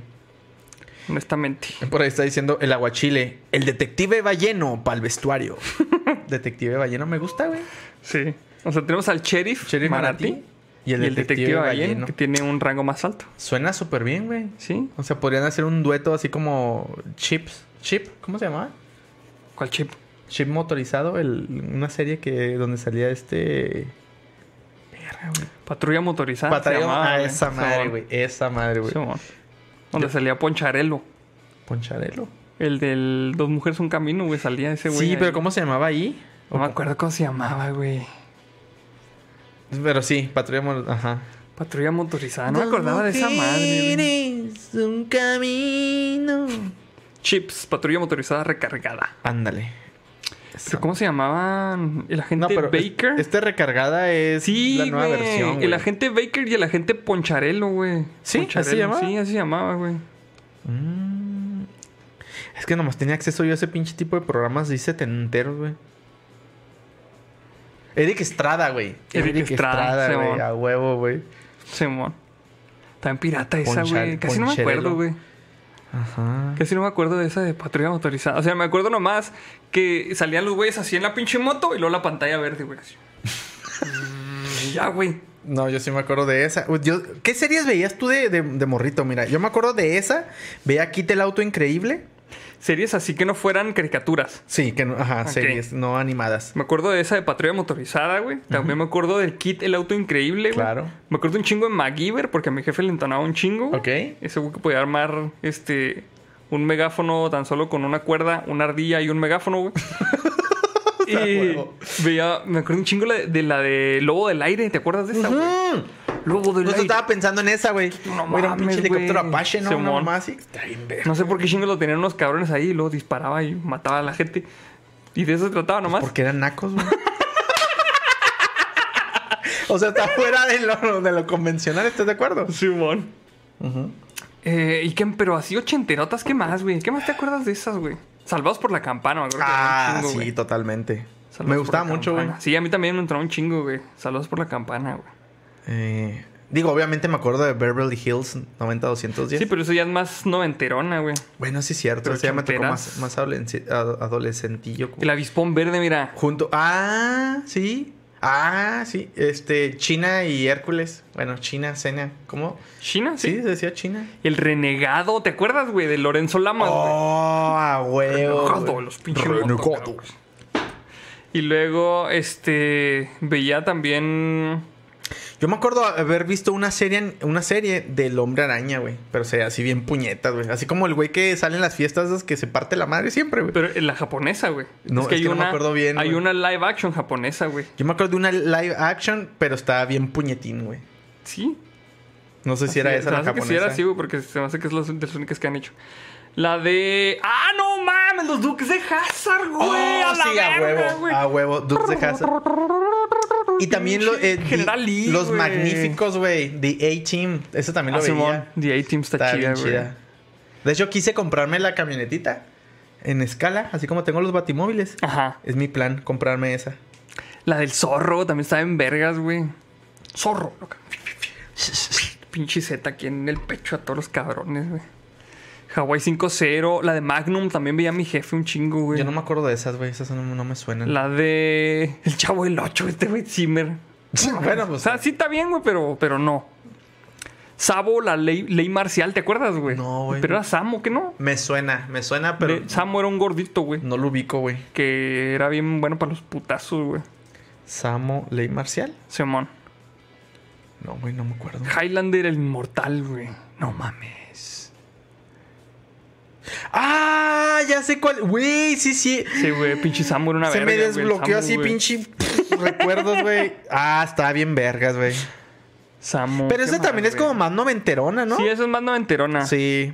Honestamente. Por ahí está diciendo el aguachile. El detective balleno para el vestuario. detective balleno me gusta, güey. Sí. O sea, tenemos al sheriff, Sheriff Marati y el, detective, Ballén, que tiene un rango más alto. Suena súper bien, güey. ¿Sí? O sea, podrían hacer un dueto así como Chips. Chip, ¿cómo se llamaba? ¿Cuál chip? Chip motorizado, el, una serie que donde salía este. Verga, güey. Patrulla motorizada. Patrulla- llamaba, ah, esa madre, güey. Esa madre, güey. Donde salía Poncharelo. Poncharelo. El del Dos Mujeres Un Camino, güey. Salía ese güey. Sí, ahí. pero ¿cómo se llamaba ahí? No me acuerdo cómo se llamaba, güey. Pero sí, patrulla Ajá. Patrulla motorizada. No me acordaba de esa madre, güey. un camino. Chips, patrulla motorizada recargada. Ándale. ¿Pero cómo se llamaban? El agente No, pero es- Baker. este recargada es sí, la nueva versión. El agente Baker y el agente Poncharelo, güey. ¿Sí? ¿Así se Poncharelo, llamaba? Sí, así se llamaba, güey. Mm. Es que nomás tenía acceso yo a ese pinche tipo de programas de setenteros, güey. Eric Estrada, güey. Eric Estrada, güey. A huevo, güey. Simón. Está en pirata esa, güey. Casi no me acuerdo, güey. Ajá. Casi no me acuerdo de esa de patrulla motorizada. O sea, me acuerdo nomás que salían los güeyes así en la pinche moto y luego la pantalla verde, güey. así. Mm, ya, güey. No, yo sí me acuerdo de esa. Yo- ¿Qué series veías tú de, de- de morrito? Mira, yo me acuerdo de esa. Veía Kit el auto increíble. Series así que no fueran caricaturas. Sí, que no, ajá, series, no animadas. Me acuerdo de esa de patrulla motorizada, güey. También me acuerdo del kit El Auto Increíble, güey. Claro. Me acuerdo un chingo de MacGyver porque a mi jefe le entonaba un chingo. Ok. Ese güey que podía armar este un megáfono tan solo con una cuerda, una ardilla y un megáfono, güey. y veía, me acuerdo un chingo de la de Lobo del Aire, ¿te acuerdas de esa, güey? Lobo del Justo Aire. estaba pensando en esa, güey. No Era un pinche helicóptero güey. Apache, ¿no? Simón. Mamá así. Está bien verga. No sé por qué chingo lo tenían unos cabrones ahí y luego disparaba y mataba a la gente. Y de eso se trataba nomás. Porque eran nacos, güey. o sea, está fuera de lo, de lo convencional, ¿estás de acuerdo? Simón. Eh, ¿Y qué? Pero así ochenterotas, ¿qué más, güey? ¿Qué más te acuerdas de esas, güey? Salvados por la campana, me que Ah, chingo, sí, güey. totalmente. Salvados me gustaba mucho, güey. Sí, a mí también me entró un chingo, güey. Saludos por la campana, güey. Eh, digo, obviamente me acuerdo de Beverly Hills 90210. Sí, pero eso ya es más noventerona, güey. Bueno, sí es cierto. Pero ya me tocó más, más adolescen- ad- adolescentillo. El avispón verde, mira. Junto. Ah, sí. Ah, sí. Este, China y Hércules. Bueno, China, Cena. ¿Cómo? China, Sí, sí. se decía China. El renegado, ¿te acuerdas, güey? De Lorenzo Lamas, güey. Oh, a huevo. Renegado, güey. los pinches Renegado. Y luego, este, veía también... Yo me acuerdo haber visto una serie, una serie del hombre araña, güey. Pero o sea, así bien puñetas, güey. Así como el güey que sale en las fiestas que se parte la madre siempre, güey. Pero en la japonesa, güey. No, es que no me acuerdo bien, Hay güey. una live action japonesa, güey. Yo me acuerdo de una live action, pero estaba bien puñetín, güey. Sí. No sé si era esa la hace que japonesa. sí era así, güey, porque se me hace que es de las únicas que han hecho. La de... ¡Ah, no mames! Los Duques de Hazard, güey. Oh, a la sí, a huevo, güey. a huevo. Dukes de Hazzard. Y también lo- eh, di- General Lee, los magníficos, güey. The A-Team. Eso también Ah, lo Simón. veía. The A-Team está Estaba chida, güey. De hecho, quise comprarme la camionetita en escala, así como tengo los batimóviles. Ajá. Es mi plan, comprarme esa. La del zorro también estaba en vergas, güey. Zorro, loca. Pinche Z aquí en el pecho a todos los cabrones, güey. Hawaii 5-0. La de Magnum también veía a mi jefe un chingo, güey. Yo no me acuerdo de esas, güey. Esas no, no me suenan. La de. El chavo del 8, este güey, Zimmer. bueno, O pues. sea, sí está bien, güey, pero, pero no. Sabo, la ley, ley marcial, ¿te acuerdas, güey? No, güey. Pero era Samo, ¿qué no? Me suena, me suena, pero De- Samo era un gordito, güey. no lo ubico, güey. Que era bien bueno para los putazos, güey. Samo Ley Marcial. Simón. No, güey, no me acuerdo. Highlander, el inmortal, güey. No mames. Ah, ya sé cuál. Güey, sí, sí. Sí, güey, pinche Samo era una Se verga. me güey, el desbloqueó así, pinche recuerdos, güey. Ah, está bien vergas, güey. Samo. Pero ¿qué esa también es como más noventerona, ¿no? Sí, esa es más noventerona. Sí.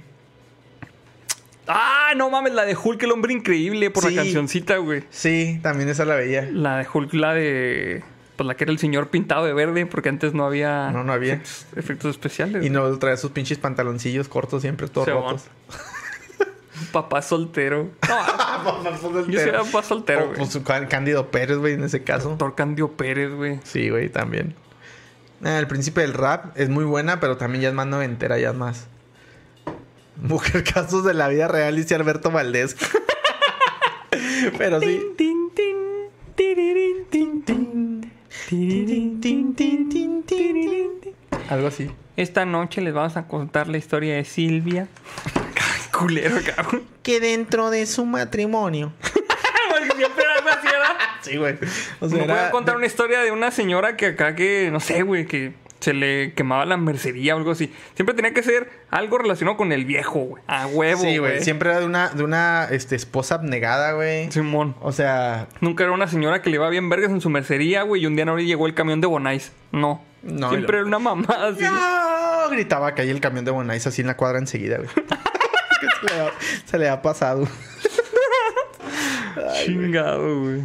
Ah, no mames, la de Hulk, el hombre increíble, por Sí. la cancioncita, güey. Sí, también esa la veía. La de Hulk, la de. Pues la que era el señor pintado de verde, porque antes no había. No, no había. Efectos, efectos especiales. Y no trae sus pinches pantaloncillos cortos siempre, todos Simón. rotos. Papá soltero. No, yo sí era papá soltero, güey. pues, Cándido Pérez, güey, en ese caso. Doctor Candio Pérez, güey. Sí, güey, también. Ah, el príncipe del rap es muy buena, pero también ya es más noventera, ya es más. Mujer casos de la vida real, dice Alberto Valdés. pero sí. Algo así. Esta noche les vamos a contar la historia de Silvia. Culero, cabrón. Que dentro de su matrimonio. Porque siempre era algo así, ¿verdad? Sí, güey. O Me era- contar una historia de una señora que acá que, no sé, güey, que se le quemaba la mercería o algo así. Siempre tenía que ser algo relacionado con el viejo, güey. A huevo, Sí, güey. Siempre era de una, de una este, esposa abnegada, güey. Simón. O sea, Nunca era una señora que le iba bien vergas en su mercería, güey, y un día no le llegó el camión de Bonais. No. No, Siempre era una mamada así. ¡No! Gritaba que ahí el camión de Bonais así en la cuadra enseguida, güey. Se, le ha, se le ha pasado. Ay, Chingado, güey.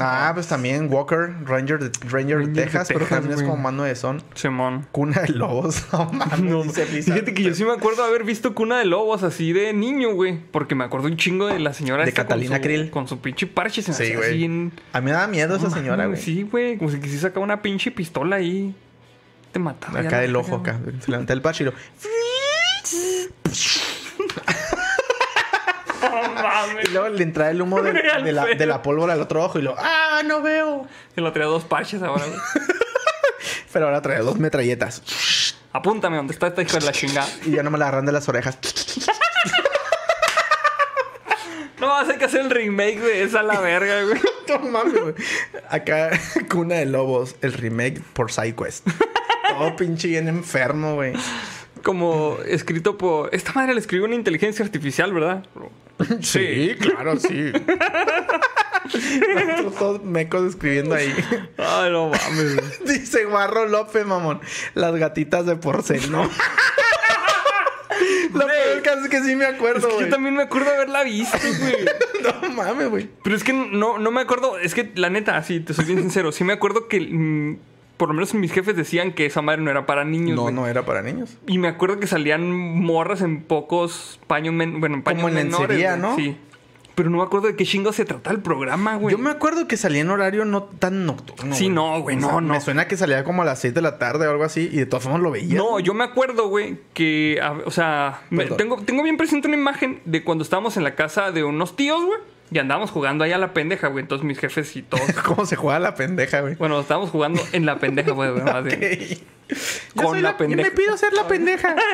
Ah, pues también Walker, Ranger de, Ranger de Ranger de Texas, pero Texas, también es como mando de son. Simón. Cuna de lobos. No, dice Blizzard. fíjate que yo sí me acuerdo haber visto Cuna de Lobos así de niño, güey. Porque me acuerdo un chingo de la señora De Catalina con su, Krill. Con su pinche parche. Se me Sí, güey. en- A mí me da miedo esa señora, güey. Sí, güey. Como si quisiera sacar una pinche pistola ahí. Te mataba. Acá del ojo, acá. Se levanta el parche y lo... No mames. Y luego le entra el humo de, la, pedo. de la pólvora al otro ojo y lo... ¡Ah, no veo! Que lo traía dos parches ahora, güey. Pero ahora trae dos metralletas. Apúntame dónde está esta hija de la chingada. Y ya no me la agarran de las orejas. No, hay que hacer el remake de esa la verga, güey. No mames, güey. Acá, Cuna de Lobos, el remake por SideQuest. Todo pinche bien enfermo, güey. Como escrito por. Esta madre la escribió una inteligencia artificial, ¿verdad? Sí, claro, sí. Todos mecos escribiendo ahí. Ay, no mames. Dice Guarro López, mamón. Las gatitas de porcel, ¿no? Lo peor caso es que sí me Es acuerdo, que güey. yo también me acuerdo haberla visto, güey. No mames, güey. Pero es que no, no me acuerdo. Es que la neta, así, te soy bien sincero. Sí me acuerdo que. mm, por lo menos mis jefes decían que esa madre no era para niños. No, güey. no era para niños. Y me acuerdo que salían morras en pocos paños, men- bueno, en paños Como en menores. lencería. ¿no? Sí. Pero no me acuerdo de qué chingo se trataba el programa, güey. Yo me acuerdo que salía en horario no tan nocturno. Sí, no, güey, O no, sea, no. Me suena que salía como a las 6 de la tarde o algo así y de todas formas lo veía. No, yo me acuerdo, güey, que, a- o sea, me- tengo, tengo bien presente una imagen de cuando estábamos en la casa de unos tíos, güey, y andábamos jugando ahí a la pendeja, güey. Entonces mis jefes y todos. ¿Cómo se juega la pendeja, güey? bueno, estábamos jugando en la pendeja, güey, güey, más bien. Ok. Yo Con la Yo pendeja. me pido ser la pendeja.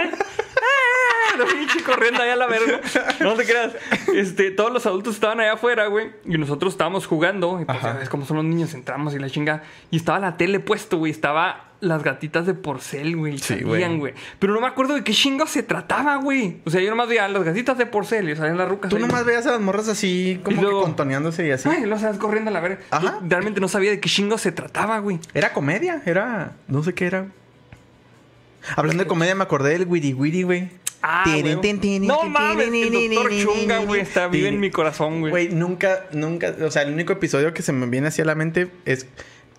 Pinche corriendo allá a la verga. No te creas. Este, todos los adultos estaban allá afuera, güey. Y nosotros estábamos jugando. Y pues Ajá. ya ves cómo son los niños, entramos y la chinga. Y estaba la tele puesto, güey. Estaba las gatitas de porcel, güey. Sí, salían, güey. Pero no me acuerdo de qué chingo se trataba, güey. O sea, yo nomás veía las gatitas de porcel y salían las rucas. Tú ahí. nomás veías a las morras así como luego- que contoneándose y así. Ay, lo sabes corriendo a la verga. Ajá. Yo realmente no sabía de qué chingo se trataba, güey. Era comedia, era. No sé qué era. Hablando de comedia, me acordé del Wiri Wiri, güey. Ah, Tirin, güey. tin, tin, No tin, mames, el doctor Chunga, güey, está vive en mi corazón, güey. Güey, nunca, nunca. O sea, el único episodio que se me viene así a la mente es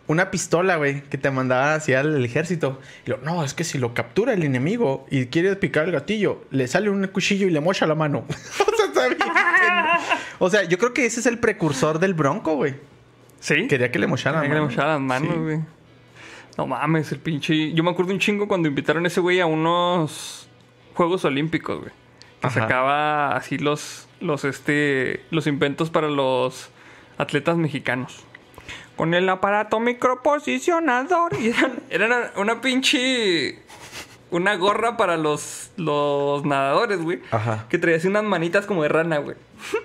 una pistola, güey, que te mandaba hacia el ejército. Y no, es que si lo captura el enemigo y quiere picar el gatillo, le sale un cuchillo y le mocha la mano. o sea. O sea, yo creo que ese es el precursor del bronco, güey. ¿Sí? Quería que le mochara la que le mano. mochara las manos, Sí. güey. No mames, el pinche. Yo me acuerdo un chingo cuando invitaron a ese güey a unos Juegos Olímpicos, güey. Que Ajá. sacaba así los, los, este, los inventos para los atletas mexicanos. Con el aparato microposicionador. Y eran, eran una pinche. Una gorra para los, los nadadores, güey. Ajá. Que traía así unas manitas como de rana, güey.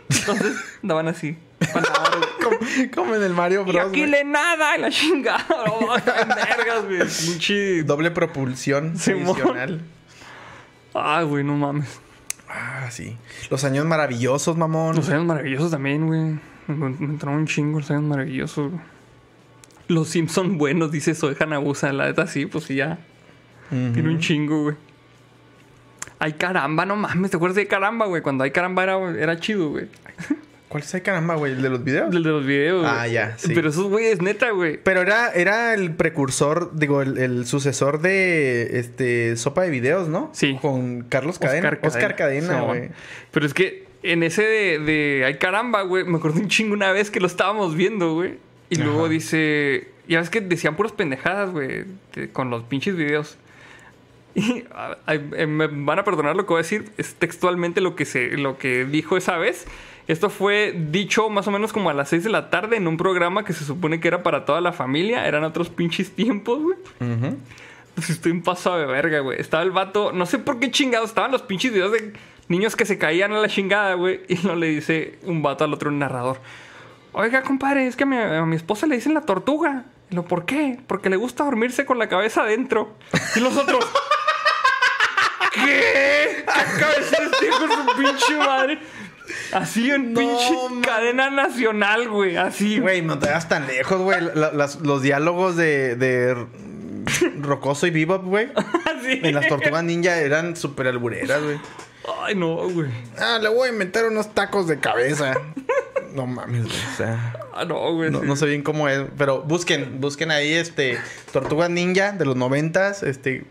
Entonces daban así. nadar. Como, como en el Mario Y Bros. aquí güey. le nada en la chingada. Oh, vergas, güey. Pinche. Doble propulsión adicional. Ay, güey, no mames. Ah, sí. Los años maravillosos, mamón. Los años maravillosos también, güey. Me, me entraron un chingo los años maravillosos, güey. Los Simpson buenos, dice Soy Hanabusa. La neta sí, pues sí, ya. Tiene un chingo, güey. Ay, caramba, no mames. ¿Te acuerdas de caramba, güey? Cuando hay caramba era, era chido, güey. ¿Cuál es el caramba, güey? ¿El de los videos? El de los videos. Ah, ya, sí. Pero esos güeyes, neta, güey. Pero era, era el precursor, digo, el, el sucesor de este Sopa de Videos, ¿no? Sí. Con Carlos Cadena. Oscar Cadena, güey. Pero es que en ese de, de Ay caramba, güey, me acuerdo un chingo una vez que lo estábamos viendo, güey. Y luego dice. Ya ves que decían puras pendejadas, güey, con los pinches videos. Y a- a- eh, me van a perdonar lo que voy a decir, es textualmente lo que, se, lo que dijo esa vez. Esto fue dicho más o menos como a las 6 de la tarde en un programa que se supone que era para toda la familia. Eran otros pinches tiempos, güey. Ujú. Pues estoy un paso de verga, güey. Estaba el vato, no sé por qué chingados, estaban los pinches videos de niños que se caían a la chingada, güey. Y no le dice un vato al otro un narrador. Oiga, compadre, es que a mi, a mi esposa le dicen la tortuga. Y lo, ¿por qué? Porque le gusta dormirse con la cabeza adentro. Y los otros. ¿Qué? ¿Qué de decir este de su pinche madre? Así en No, pinche man. cadena nacional, güey. Así, Güey, no te vas tan lejos, güey. Los diálogos de, de Rocoso y Bebop, güey. Así. En las tortugas ninja eran súper albureras, güey. Ay, no, güey. Ah, le voy a inventar unos tacos de cabeza. No mames, güey. O sea, Ah, no, güey. no, sí. no sé bien cómo es. Pero busquen, busquen ahí este Tortuga Ninja de los noventas, este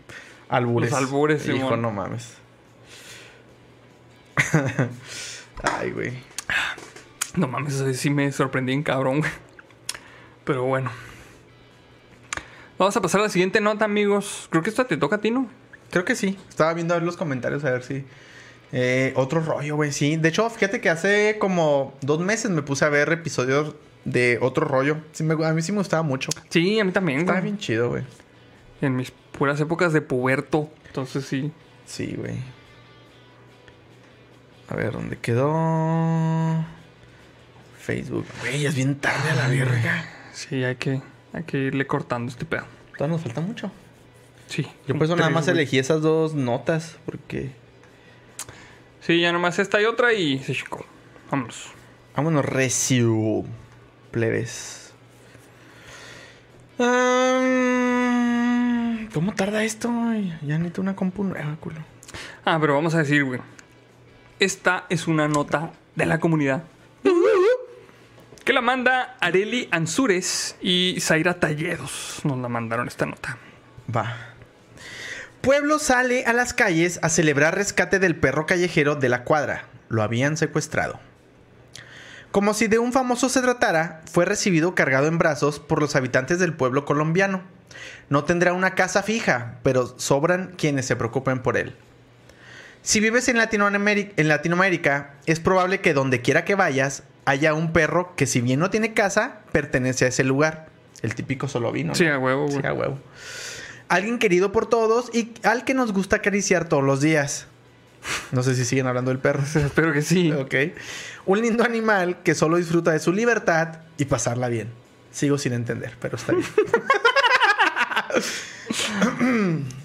albures. Los albures, Hijo, Simón. no mames. Ay, güey. No mames, sí me sorprendí en cabrón, güey. Pero bueno. Vamos a pasar a la siguiente nota, amigos. Creo que esta te toca a ti, ¿no? Creo que sí. Estaba viendo a ver los comentarios a ver si. Eh, otro rollo, güey, sí. De hecho, fíjate que hace como dos meses me puse a ver episodios de otro rollo. Sí, me- a mí sí me gustaba mucho. Sí, a mí también, Estaba güey. bien chido, güey. En mis puras épocas de puberto. Entonces sí. Sí, güey. A ver, ¿dónde quedó? Facebook. Güey, es bien tarde a la verga. Sí, hay que, hay que irle cortando este pedo. Todavía nos falta mucho. Sí. Yo por eso nada más güey. elegí esas dos notas, porque... Sí, ya nomás esta y otra y se chicó. Vámonos. Vámonos, recio. Plebes. ¿Cómo tarda esto? Ya necesito una compu nueva, culo. Ah, pero vamos a decir, güey. Esta es una nota de la comunidad. Que la manda Areli Ansures y Zaira Talledos. Nos la mandaron esta nota. Va. Pueblo sale a las calles a celebrar rescate del perro callejero de la cuadra. Lo habían secuestrado. Como si de un famoso se tratara, fue recibido cargado en brazos por los habitantes del pueblo colombiano. No tendrá una casa fija, pero sobran quienes se preocupen por él. Si vives en Latinoamérica, en Latinoamérica, es probable que donde quiera que vayas haya un perro que si bien no tiene casa, pertenece a ese lugar. El típico solo vino. Sí, a huevo, güey. Sí, a huevo. Alguien querido por todos y al que nos gusta acariciar todos los días. No sé si siguen hablando del perro. Espero que sí. Ok. Un lindo animal que solo disfruta de su libertad y pasarla bien. Sigo sin entender, pero está bien.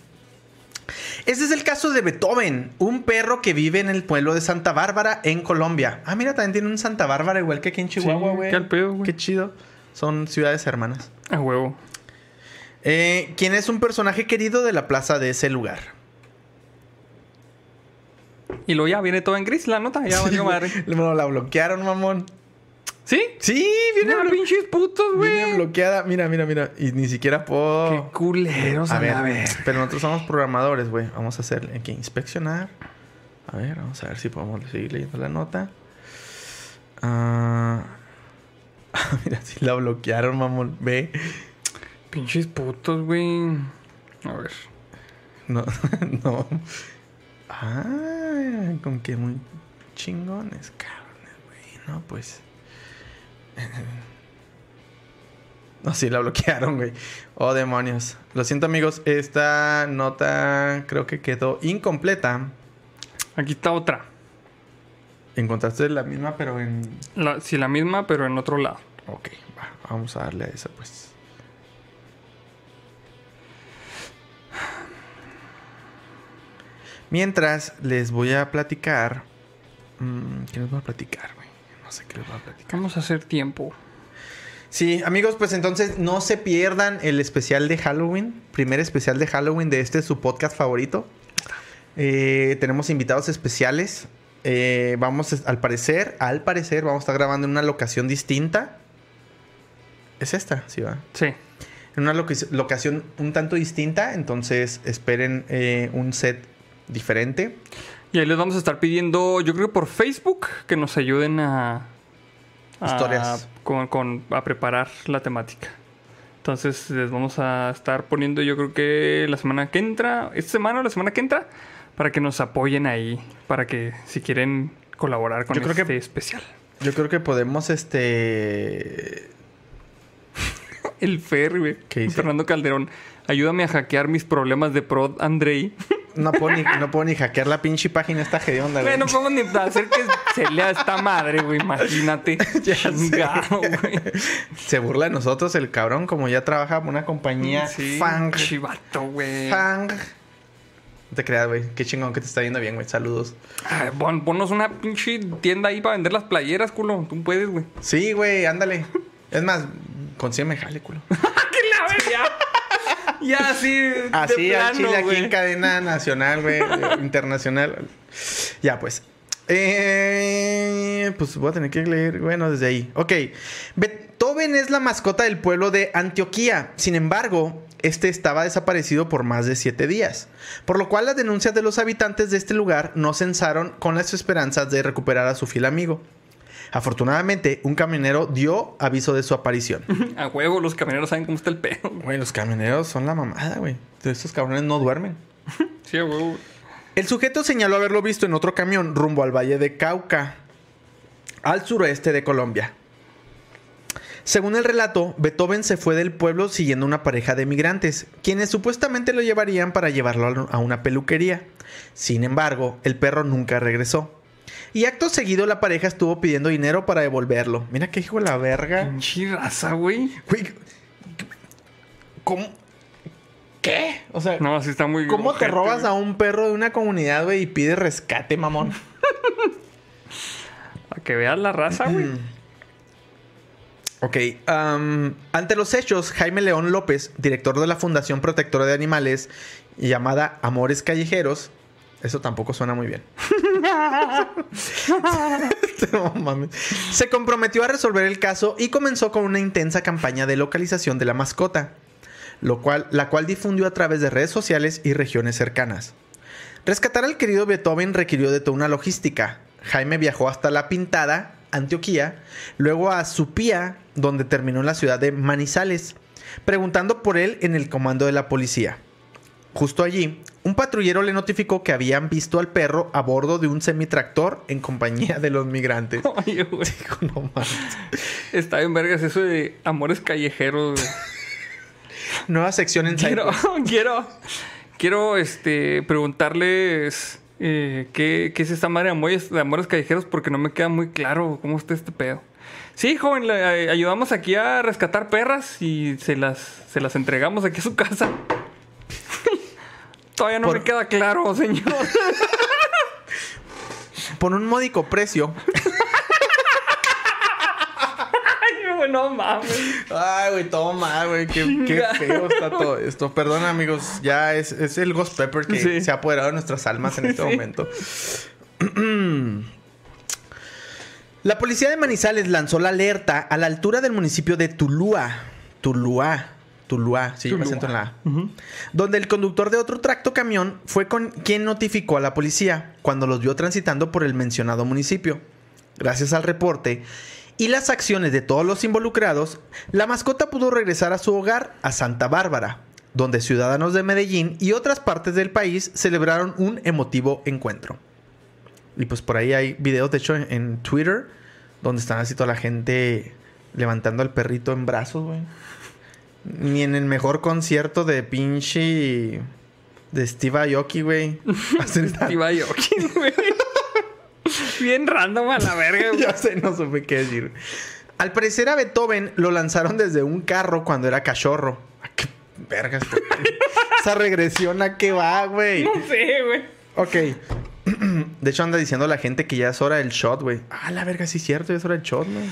Este es el caso de Beethoven, un perro que vive en el pueblo de Santa Bárbara, en Colombia. Ah, mira, también tiene un Santa Bárbara, igual que aquí en Chihuahua, Sí, güey. qué al pedo, güey. Qué chido. Son ciudades hermanas. A huevo. Eh, quien es un personaje querido de la plaza de ese lugar. Y luego ya viene todo en gris la nota. Ya valió madre. La bloquearon, mamón. ¿Sí? Sí, viene, Mira, blo- pinches putos, viene güey. bloqueada. Mira, mira, mira. Y ni siquiera puedo. Qué culeros A a, ver, la ver. pero nosotros somos programadores, güey. Vamos a hacer aquí inspeccionar. A ver, vamos a ver si podemos seguir leyendo la nota. Ah, mira, si la bloquearon, mamón. Ve. Pinches putos, güey. A ver. No, no. Ah, con que muy chingones, cabrones, güey. No, pues. No, sí, la bloquearon, güey. Oh, demonios. Lo siento, amigos. Esta nota creo que quedó incompleta. Aquí está otra. Encontraste la misma, pero en. La, sí, la misma, pero en otro lado. Ok, va, vamos a darle a esa, pues. Mientras les voy a platicar. mm, ¿Qué les voy a platicar, güey? No sé qué les voy a platicar. Vamos a hacer tiempo. Sí, amigos, pues entonces no se pierdan el especial de Halloween. Primer especial de Halloween de este su podcast favorito. Eh, tenemos invitados especiales. Eh, vamos, al parecer, al parecer, vamos a estar grabando en una locación distinta. Es esta, sí va. Sí. En una loca- locación un tanto distinta, entonces esperen eh, un set diferente. Y ahí les vamos a estar pidiendo, yo creo que por Facebook, que nos ayuden a... a- Historias. con, con- a preparar la temática. Entonces les vamos a estar poniendo, yo creo que la semana que entra, esta semana o la semana que entra, para que nos apoyen ahí, para que si quieren colaborar con Yo creo este que- especial. Yo creo que podemos, este... El Fer. Fernando Calderón. Ayúdame a hackear mis problemas de prod, Andrei. No puedo, ni, no puedo ni hackear la pinche página esta hedionda, güey. Güey, no podemos ni hacer que se lea esta madre, güey. Imagínate. Chingado, güey. Se burla de nosotros el cabrón, como ya trabaja en una compañía Sí, Fang. Chivato, güey. Fang. No te creas, güey. Qué chingón que te está yendo bien, güey. Saludos. Ay, pon- ponnos una pinche tienda ahí para vender las playeras, culo. Tú puedes, güey. Sí, güey, ándale. Es más, consígueme jale, culo. ¡Que la verga! Ya, así. de Así al plano, chile aquí en cadena nacional, güey. internacional. Ya, pues. Eh, pues voy a tener que leer, bueno, desde ahí. Ok. Beethoven es la mascota del pueblo de Antioquía. Sin embargo, este estaba desaparecido por más de siete días. Por lo cual las denuncias de los habitantes de este lugar no censaron con las esperanzas de recuperar a su fiel amigo. Afortunadamente, un camionero dio aviso de su aparición. A huevo, los camioneros saben cómo está el pedo. Güey, los camioneros son la mamada, güey. Estos cabrones no duermen. Sí, a huevo. El sujeto señaló haberlo visto en otro camión rumbo al Valle de Cauca, al suroeste de Colombia. Según el relato, Beethoven se fue del pueblo siguiendo una pareja de migrantes, quienes supuestamente lo llevarían para llevarlo a una peluquería. Sin embargo, el perro nunca regresó. Y acto seguido la pareja estuvo pidiendo dinero para devolverlo. Mira qué hijo de la verga. Pinche raza, güey. Güey, ¿cómo? ¿Qué? O sea, No, así está muy. ¿cómo te robas güey. a un perro de una comunidad, güey, y pides rescate, mamón? Para que veas la raza, güey. Ok, ante los hechos, Jaime León López, director de la Fundación Protectora de Animales, llamada Amores Callejeros, eso tampoco suena muy bien. No. Se comprometió a resolver el caso y comenzó con una intensa campaña de localización de la mascota, lo cual, la cual difundió a través de redes sociales y regiones cercanas. Rescatar al querido Beethoven requirió de toda una logística. Jaime viajó hasta La Pintada, Antioquía, luego a Supía, donde terminó en la ciudad de Manizales, preguntando por él en el comando de la policía. Justo allí, un patrullero le notificó que habían visto al perro a bordo de un semitractor en compañía de los migrantes. Oye, güey. Dijo, no mames. Está bien, vergas, eso de amores callejeros, güey. Nueva sección en Quiero, quiero, quiero, este, preguntarles eh, ¿qué, qué es esta madre de amores, de amores callejeros porque no me queda muy claro cómo está este pedo. Sí, joven, le eh, ayudamos aquí a rescatar perras y se las, se las entregamos aquí a su casa. Todavía no Por- me queda claro, señor. Por un módico precio. Ay, güey, no mames. Ay, güey, todo mal, güey. Qué, feo está todo esto. Perdón, amigos. Ya es, es el Ghost Pepper que Sí. se ha apoderado de nuestras almas en este Sí. momento. La policía de Manizales lanzó la alerta a la altura del municipio de Tulúa. Tulúa. Tulúa, sí, yo me Tulúa. siento en la A. Donde el conductor de otro tracto camión fue con quien notificó a la policía cuando los vio transitando por el mencionado municipio. Gracias al reporte y las acciones de todos los involucrados, la mascota pudo regresar a su hogar, a Santa Bárbara, donde ciudadanos de Medellín y otras partes del país celebraron un emotivo encuentro. Y pues por ahí hay videos, de hecho, en, en Twitter, donde están así toda la gente levantando al perrito en brazos, güey. Ni en el mejor concierto de pinche... De Steve Aoki, güey. Yo, ¿quién, güey? Bien random a la verga, güey. ya sé, no supe qué decir. Al parecer a Beethoven lo lanzaron desde un carro cuando era cachorro. ¿A qué vergas? Esa regresión a qué va, güey. No sé, güey. Ok. De hecho anda diciendo la gente que ya es hora del shot, güey. Ah, la verga, sí es cierto, ya es hora del shot, güey.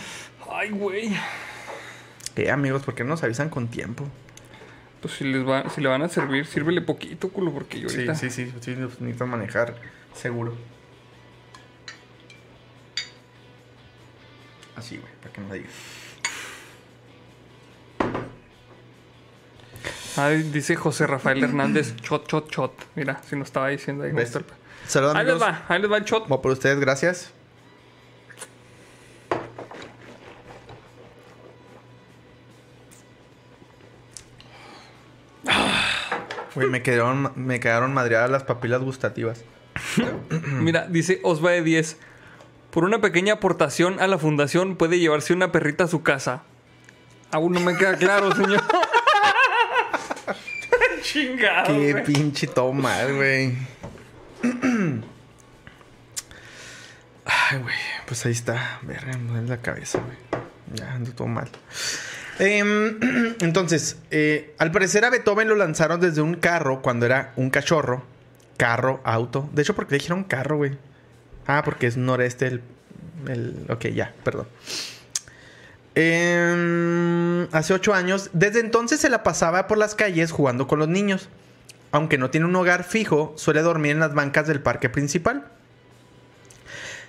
Ay, güey. Eh, amigos, ¿por qué no nos avisan con tiempo? Pues si, les va, si le van a servir, sírvele poquito, culo, porque yo Sí, ahorita... sí, sí, sí, nos necesitan manejar seguro. Así, güey, para que no me digas. Ay, dice José Rafael Hernández, shot, shot, shot. Mira, si nos estaba diciendo ahí. Ahí les va, ahí les va el shot. Bueno, por ustedes, gracias. Güey, me quedaron, me quedaron madreadas las papilas gustativas. Mira, dice Osva de 10. Por una pequeña aportación a la fundación puede llevarse una perrita a su casa. Aún no me queda claro, señor. Chingado. Qué güey. pinche todo mal, güey. Ay, güey. Pues ahí está. Verga, me duele la cabeza, güey. Ya ando todo mal. Em, entonces, eh, al parecer a Beethoven lo lanzaron desde un carro cuando era un cachorro. Carro, auto. De hecho, porque dijeron carro, güey. Ah, porque es noreste el, el... Ok, ya, perdón. Em, hace ocho años. Desde entonces se la pasaba por las calles jugando con los niños. Aunque no tiene un hogar fijo, suele dormir en las bancas del parque principal.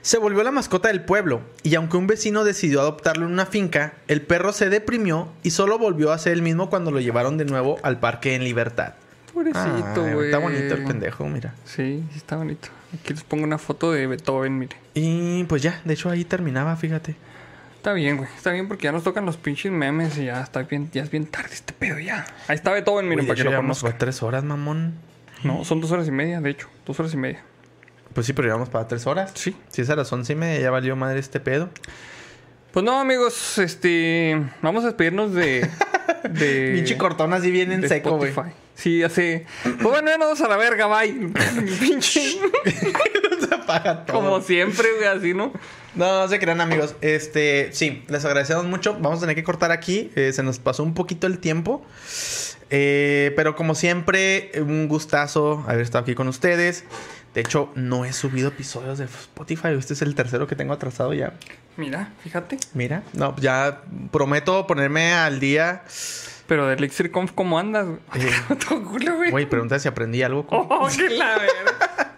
Se volvió la mascota del pueblo y aunque un vecino decidió adoptarlo en una finca, el perro se deprimió y solo volvió a ser el mismo cuando lo llevaron de nuevo al parque en libertad. Pobrecito, güey. está bonito el pendejo, mira. Sí, sí está bonito. Aquí les pongo una foto de Beethoven, mire. Y pues ya, de hecho ahí terminaba, fíjate. Está bien, güey. Está bien porque ya nos tocan los pinches memes y ya está bien, ya es bien tarde este pedo ya. Ahí está Beethoven, miren, Uy, de para que lo conozcan. tres horas, mamón. No, son dos horas y media, de hecho. Dos horas y media. Pues sí, pero llevamos para tres horas. Sí. Si es a las once y media, ya valió madre este pedo. Pues no, amigos, este. Vamos a despedirnos de. de Pinche cortón así bien en seco, güey. Sí, hace. Pues bueno, ya nos vamos a la verga, bye. Pinche. Se apaga todo. Como siempre, güey, así, ¿no? No, no se crean, amigos. Este, sí, les agradecemos mucho. Vamos a tener que cortar aquí. Eh, se nos pasó un poquito el tiempo. Eh, pero como siempre, un gustazo haber estado aquí con ustedes. De hecho, no he subido episodios de Spotify. Este es el tercero que tengo atrasado ya. Mira, fíjate. Mira, no, ya prometo ponerme al día. Pero de Elixir Conf, ¿cómo andas? Eh. Güey. Pregunta si aprendí algo. Oh, que la verga.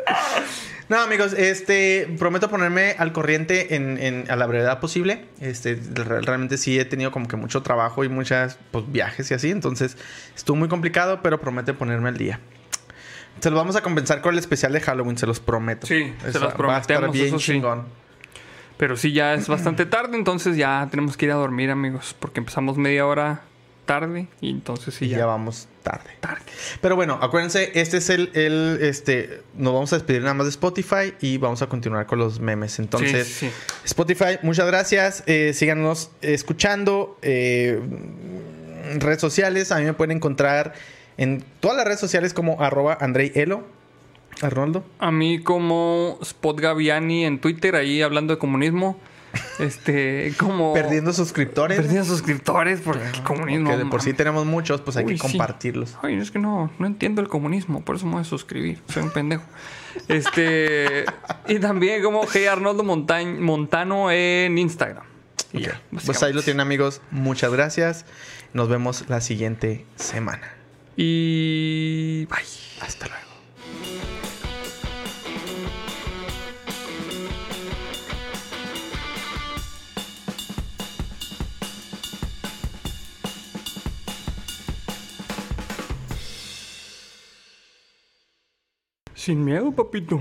No, amigos, este, prometo ponerme al corriente en, en- a la brevedad posible. Este, re- realmente sí he tenido como que mucho trabajo y muchas pues, viajes y así. Entonces, estuvo muy complicado, pero prometo ponerme al día. Se los vamos a compensar con el especial de Halloween, se los prometo. Sí, se los Va a estar prometemos, bien eso sí. chingón. Pero sí, ya es bastante tarde, entonces ya tenemos que ir a dormir, amigos. Porque empezamos media hora tarde y entonces sí, Y ya. ya vamos tarde. tarde. Pero bueno, acuérdense, este es el, el, este, nos vamos a despedir nada más de Spotify y vamos a continuar con los memes. Entonces, Sí, sí. Spotify, muchas gracias. Eh, síganos escuchando. eh, redes sociales, a mí me pueden encontrar en todas las redes sociales como arroba Andrei Elo. Arnoldo. A mí como Spot Gaviani en Twitter, ahí hablando de comunismo. Este, como... Perdiendo suscriptores. Perdiendo suscriptores porque el comunismo... que de por sí tenemos muchos, pues hay Uy, que sí. compartirlos. Ay, es que no, no entiendo el comunismo, por eso me voy a suscribir. Soy un pendejo. Este. y también como Hey Arnoldo Montañ- Montano en Instagram. Ya, Pues ahí lo tienen amigos. Muchas gracias. Nos vemos la siguiente semana. Y. Bye. Hasta luego. Sin miedo, papito.